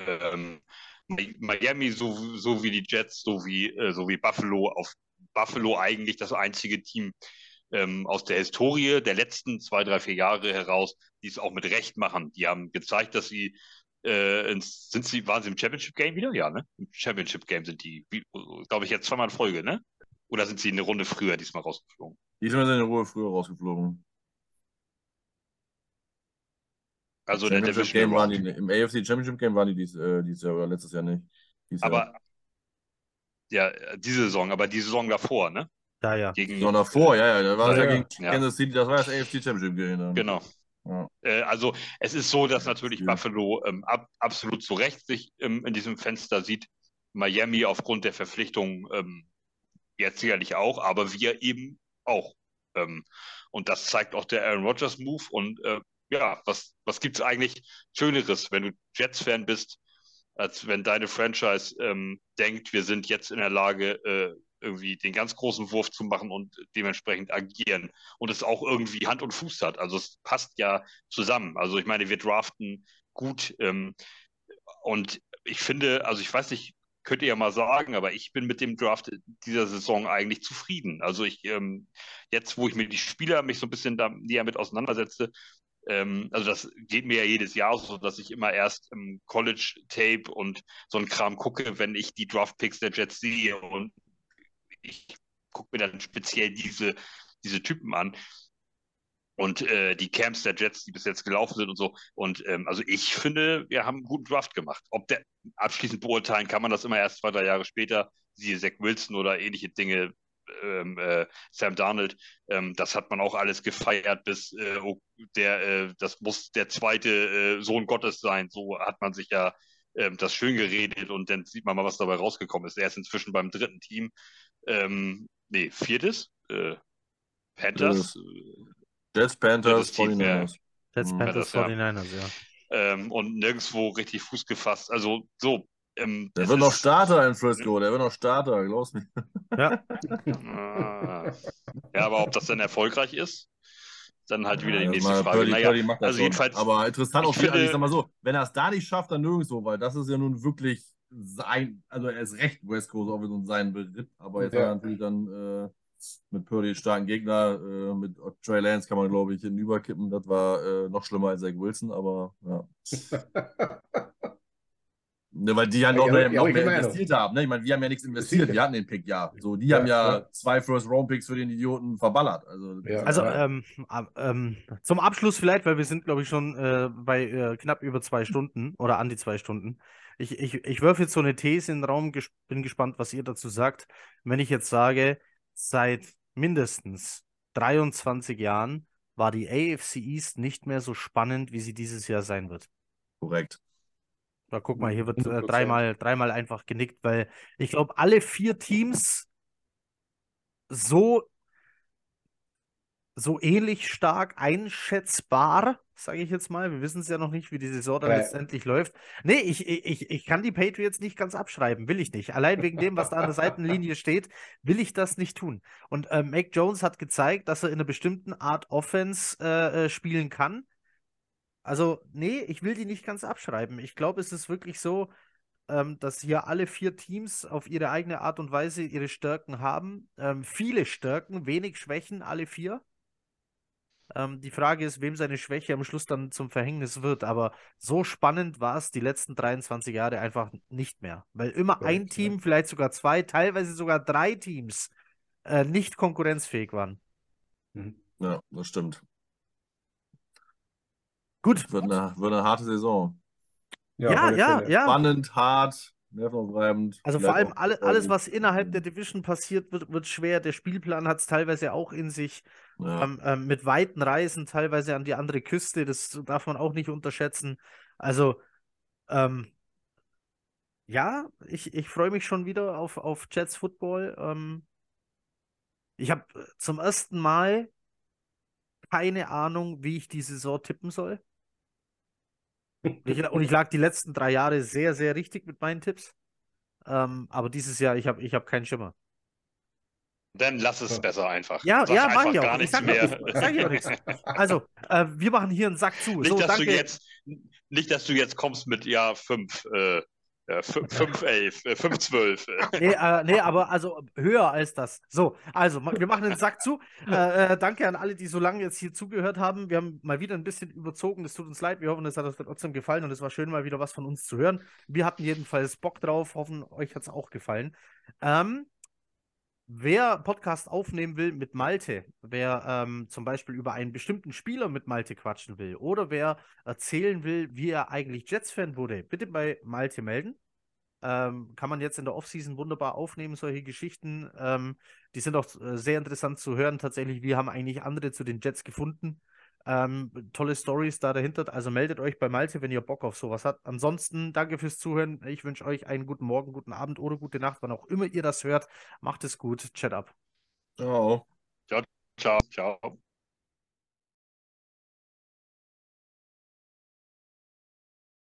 Ähm, Miami so, so wie die Jets, so wie, äh, so wie Buffalo, auf Buffalo eigentlich das einzige Team ähm, aus der Historie der letzten zwei, drei, vier Jahre heraus, die es auch mit Recht machen. Die haben gezeigt, dass sie äh, ins, sind sie, waren sie im Championship Game wieder? Ja, ne? Im Championship Game sind die, glaube ich, jetzt zweimal in Folge, ne? Oder sind sie eine Runde früher diesmal rausgeflogen? Diesmal sind sie eine Runde früher rausgeflogen. Also der Division Game waren die, Im AFC Championship Game waren die dies, äh, dieses Jahr oder letztes Jahr nicht. Dieses aber Jahr. ja, diese Saison, aber die Saison davor, ne? Ja, ja. Gegen, die Saison davor, ja, ja. Da war ja, ja, gegen ja. Kansas City, das war das AFC Championship Game. Genau. Ja. Äh, also es ist so, dass natürlich Buffalo ähm, ab, absolut zu Recht sich ähm, in diesem Fenster sieht. Miami aufgrund der Verpflichtung ähm, jetzt sicherlich auch, aber wir eben auch. Ähm, und das zeigt auch der Aaron Rodgers Move. Und äh, ja, was, was gibt es eigentlich Schöneres, wenn du Jets-Fan bist, als wenn deine Franchise ähm, denkt, wir sind jetzt in der Lage, äh, irgendwie den ganz großen Wurf zu machen und dementsprechend agieren und es auch irgendwie Hand und Fuß hat. Also es passt ja zusammen. Also ich meine, wir draften gut ähm, und ich finde, also ich weiß nicht, könnt ihr ja mal sagen, aber ich bin mit dem Draft dieser Saison eigentlich zufrieden. Also ich, ähm, jetzt, wo ich mir die Spieler mich so ein bisschen da näher mit auseinandersetze, ähm, also das geht mir ja jedes Jahr so, dass ich immer erst im College-Tape und so ein Kram gucke, wenn ich die Draft-Picks der Jets sehe und ich gucke mir dann speziell diese, diese Typen an und äh, die Camps der Jets, die bis jetzt gelaufen sind und so. Und ähm, also ich finde, wir haben einen guten Draft gemacht. Ob der abschließend beurteilen kann man das immer erst zwei, drei Jahre später, siehe Zach Wilson oder ähnliche Dinge, ähm, äh, Sam Darnold, ähm, das hat man auch alles gefeiert, bis äh, der, äh, das muss der zweite äh, Sohn Gottes sein. So hat man sich ja ähm, das schön geredet und dann sieht man mal, was dabei rausgekommen ist. Er ist inzwischen beim dritten Team, ähm, nee, viertes, äh, Panthers. Jets, Panthers, 49ers. Jets, Panthers, 49ers, ja. Ähm, und nirgendwo richtig Fuß gefasst. Also so. Ähm, der wird noch Starter in Frisco, der wird noch Starter, glaubst mir. Ja. Ah. ja, aber ob das dann erfolgreich ist, dann halt wieder ja, die nächste Frage. Purdy, naja, Purdy also jedenfalls. Aber interessant auch finde, ich sag mal so, wenn er es da nicht schafft, dann nirgendwo, weil das ist ja nun wirklich sein, also er ist recht West Coast auch so sein Beritt, aber jetzt ja. hat er natürlich dann äh, mit Purdy starken Gegner. Äh, mit Trey Lance kann man, glaube ich, hinüberkippen. Das war äh, noch schlimmer als Zach Wilson, aber ja. [LAUGHS] Ne, weil die ja noch, Ja, mehr, ja, noch mehr investiert haben. Ne? Ich meine, wir haben ja nichts investiert, wir hatten den Pick ja. So, die Ja, haben ja, ja. zwei First-Round-Picks für den Idioten verballert. Also, Ja. Also Ja. ähm, ähm, zum Abschluss vielleicht, weil wir sind, glaube ich, schon äh, bei äh, knapp über zwei Stunden oder an die zwei Stunden. Ich, ich, ich werfe jetzt so eine These in den Raum, ges bin gespannt, was ihr dazu sagt. Wenn ich jetzt sage, seit mindestens 23 Jahren war die AFC East nicht mehr so spannend, wie sie dieses Jahr sein wird. korrekt. Da guck mal, hier wird äh, 100%. dreimal, dreimal einfach genickt, weil ich glaube, alle vier Teams so, so ähnlich stark einschätzbar, sage ich jetzt mal. Wir wissen es ja noch nicht, wie die Saison dann Drei. letztendlich läuft. Nee, ich, ich, ich kann die Patriots nicht ganz abschreiben, will ich nicht. Allein wegen dem, was da an der Seitenlinie steht, will ich das nicht tun. Und äh, Mac Jones hat gezeigt, dass er in einer bestimmten Art Offense äh, äh, spielen kann. Also, nee, ich will die nicht ganz abschreiben. Ich glaube, es ist wirklich so, ähm, dass hier alle vier Teams auf ihre eigene Art und Weise ihre Stärken haben. Ähm, viele Stärken, wenig Schwächen, alle vier. Ähm, die Frage ist, wem seine Schwäche am Schluss dann zum Verhängnis wird. Aber so spannend war es die letzten 23 Jahre einfach nicht mehr. Weil immer ein Korrekt, Team, vielleicht sogar zwei, teilweise sogar drei Teams äh, nicht konkurrenzfähig waren. Mhm. Ja, das stimmt. Gut. Wird eine, wird eine harte Saison. Ja, ja, Fälle. ja. Spannend, hart, nervenaufreibend. Also vor allem alle, alles, was innerhalb der Division passiert, wird, wird schwer. Der Spielplan hat es teilweise auch in sich. Ja. Ähm, ähm, mit weiten Reisen teilweise an die andere Küste, das darf man auch nicht unterschätzen. Also, ähm, ja, ich, ich freue mich schon wieder auf, auf Jets Football. Ähm, ich habe zum ersten Mal keine Ahnung, wie ich die Saison tippen soll. Und ich, und ich lag die letzten drei Jahre sehr, sehr richtig mit meinen Tipps. Ähm, aber dieses Jahr, ich habe ich hab keinen Schimmer. Dann lass es Ja. besser einfach. Ja, Sag ja, mach ich auch. gar Ich nichts sag, mehr. ich, ich sag ja auch nichts. [LAUGHS] Also, äh, wir machen hier einen Sack zu. Nicht, so, dass danke. du jetzt, nicht, dass du jetzt kommst mit ja 5, äh, 5, 11, 5, 12. Nee, äh, nee, aber also höher als das. So, also wir machen den Sack zu. [LAUGHS] Äh, äh, danke an alle, die so lange jetzt hier zugehört haben. Wir haben mal wieder ein bisschen überzogen. Es tut uns leid. Wir hoffen, es hat euch trotzdem gefallen und es war schön, mal wieder was von uns zu hören. Wir hatten jedenfalls Bock drauf. Hoffen, euch hat es auch gefallen. Ähm, wer Podcast aufnehmen will mit Malte, wer ähm, zum Beispiel über einen bestimmten Spieler mit Malte quatschen will oder wer erzählen will, wie er eigentlich Jets-Fan wurde, bitte bei Malte melden. Ähm, kann man jetzt in der Offseason wunderbar aufnehmen, solche Geschichten. Ähm, die sind auch äh, sehr interessant zu hören. Tatsächlich, wir haben eigentlich andere zu den Jets gefunden. Ähm, tolle Stories da dahinter. Also meldet euch bei Malte, wenn ihr Bock auf sowas habt. Ansonsten danke fürs Zuhören. Ich wünsche euch einen guten Morgen, guten Abend oder gute Nacht, wann auch immer ihr das hört. Macht es gut. Chat ab. Ciao. Ciao, ciao.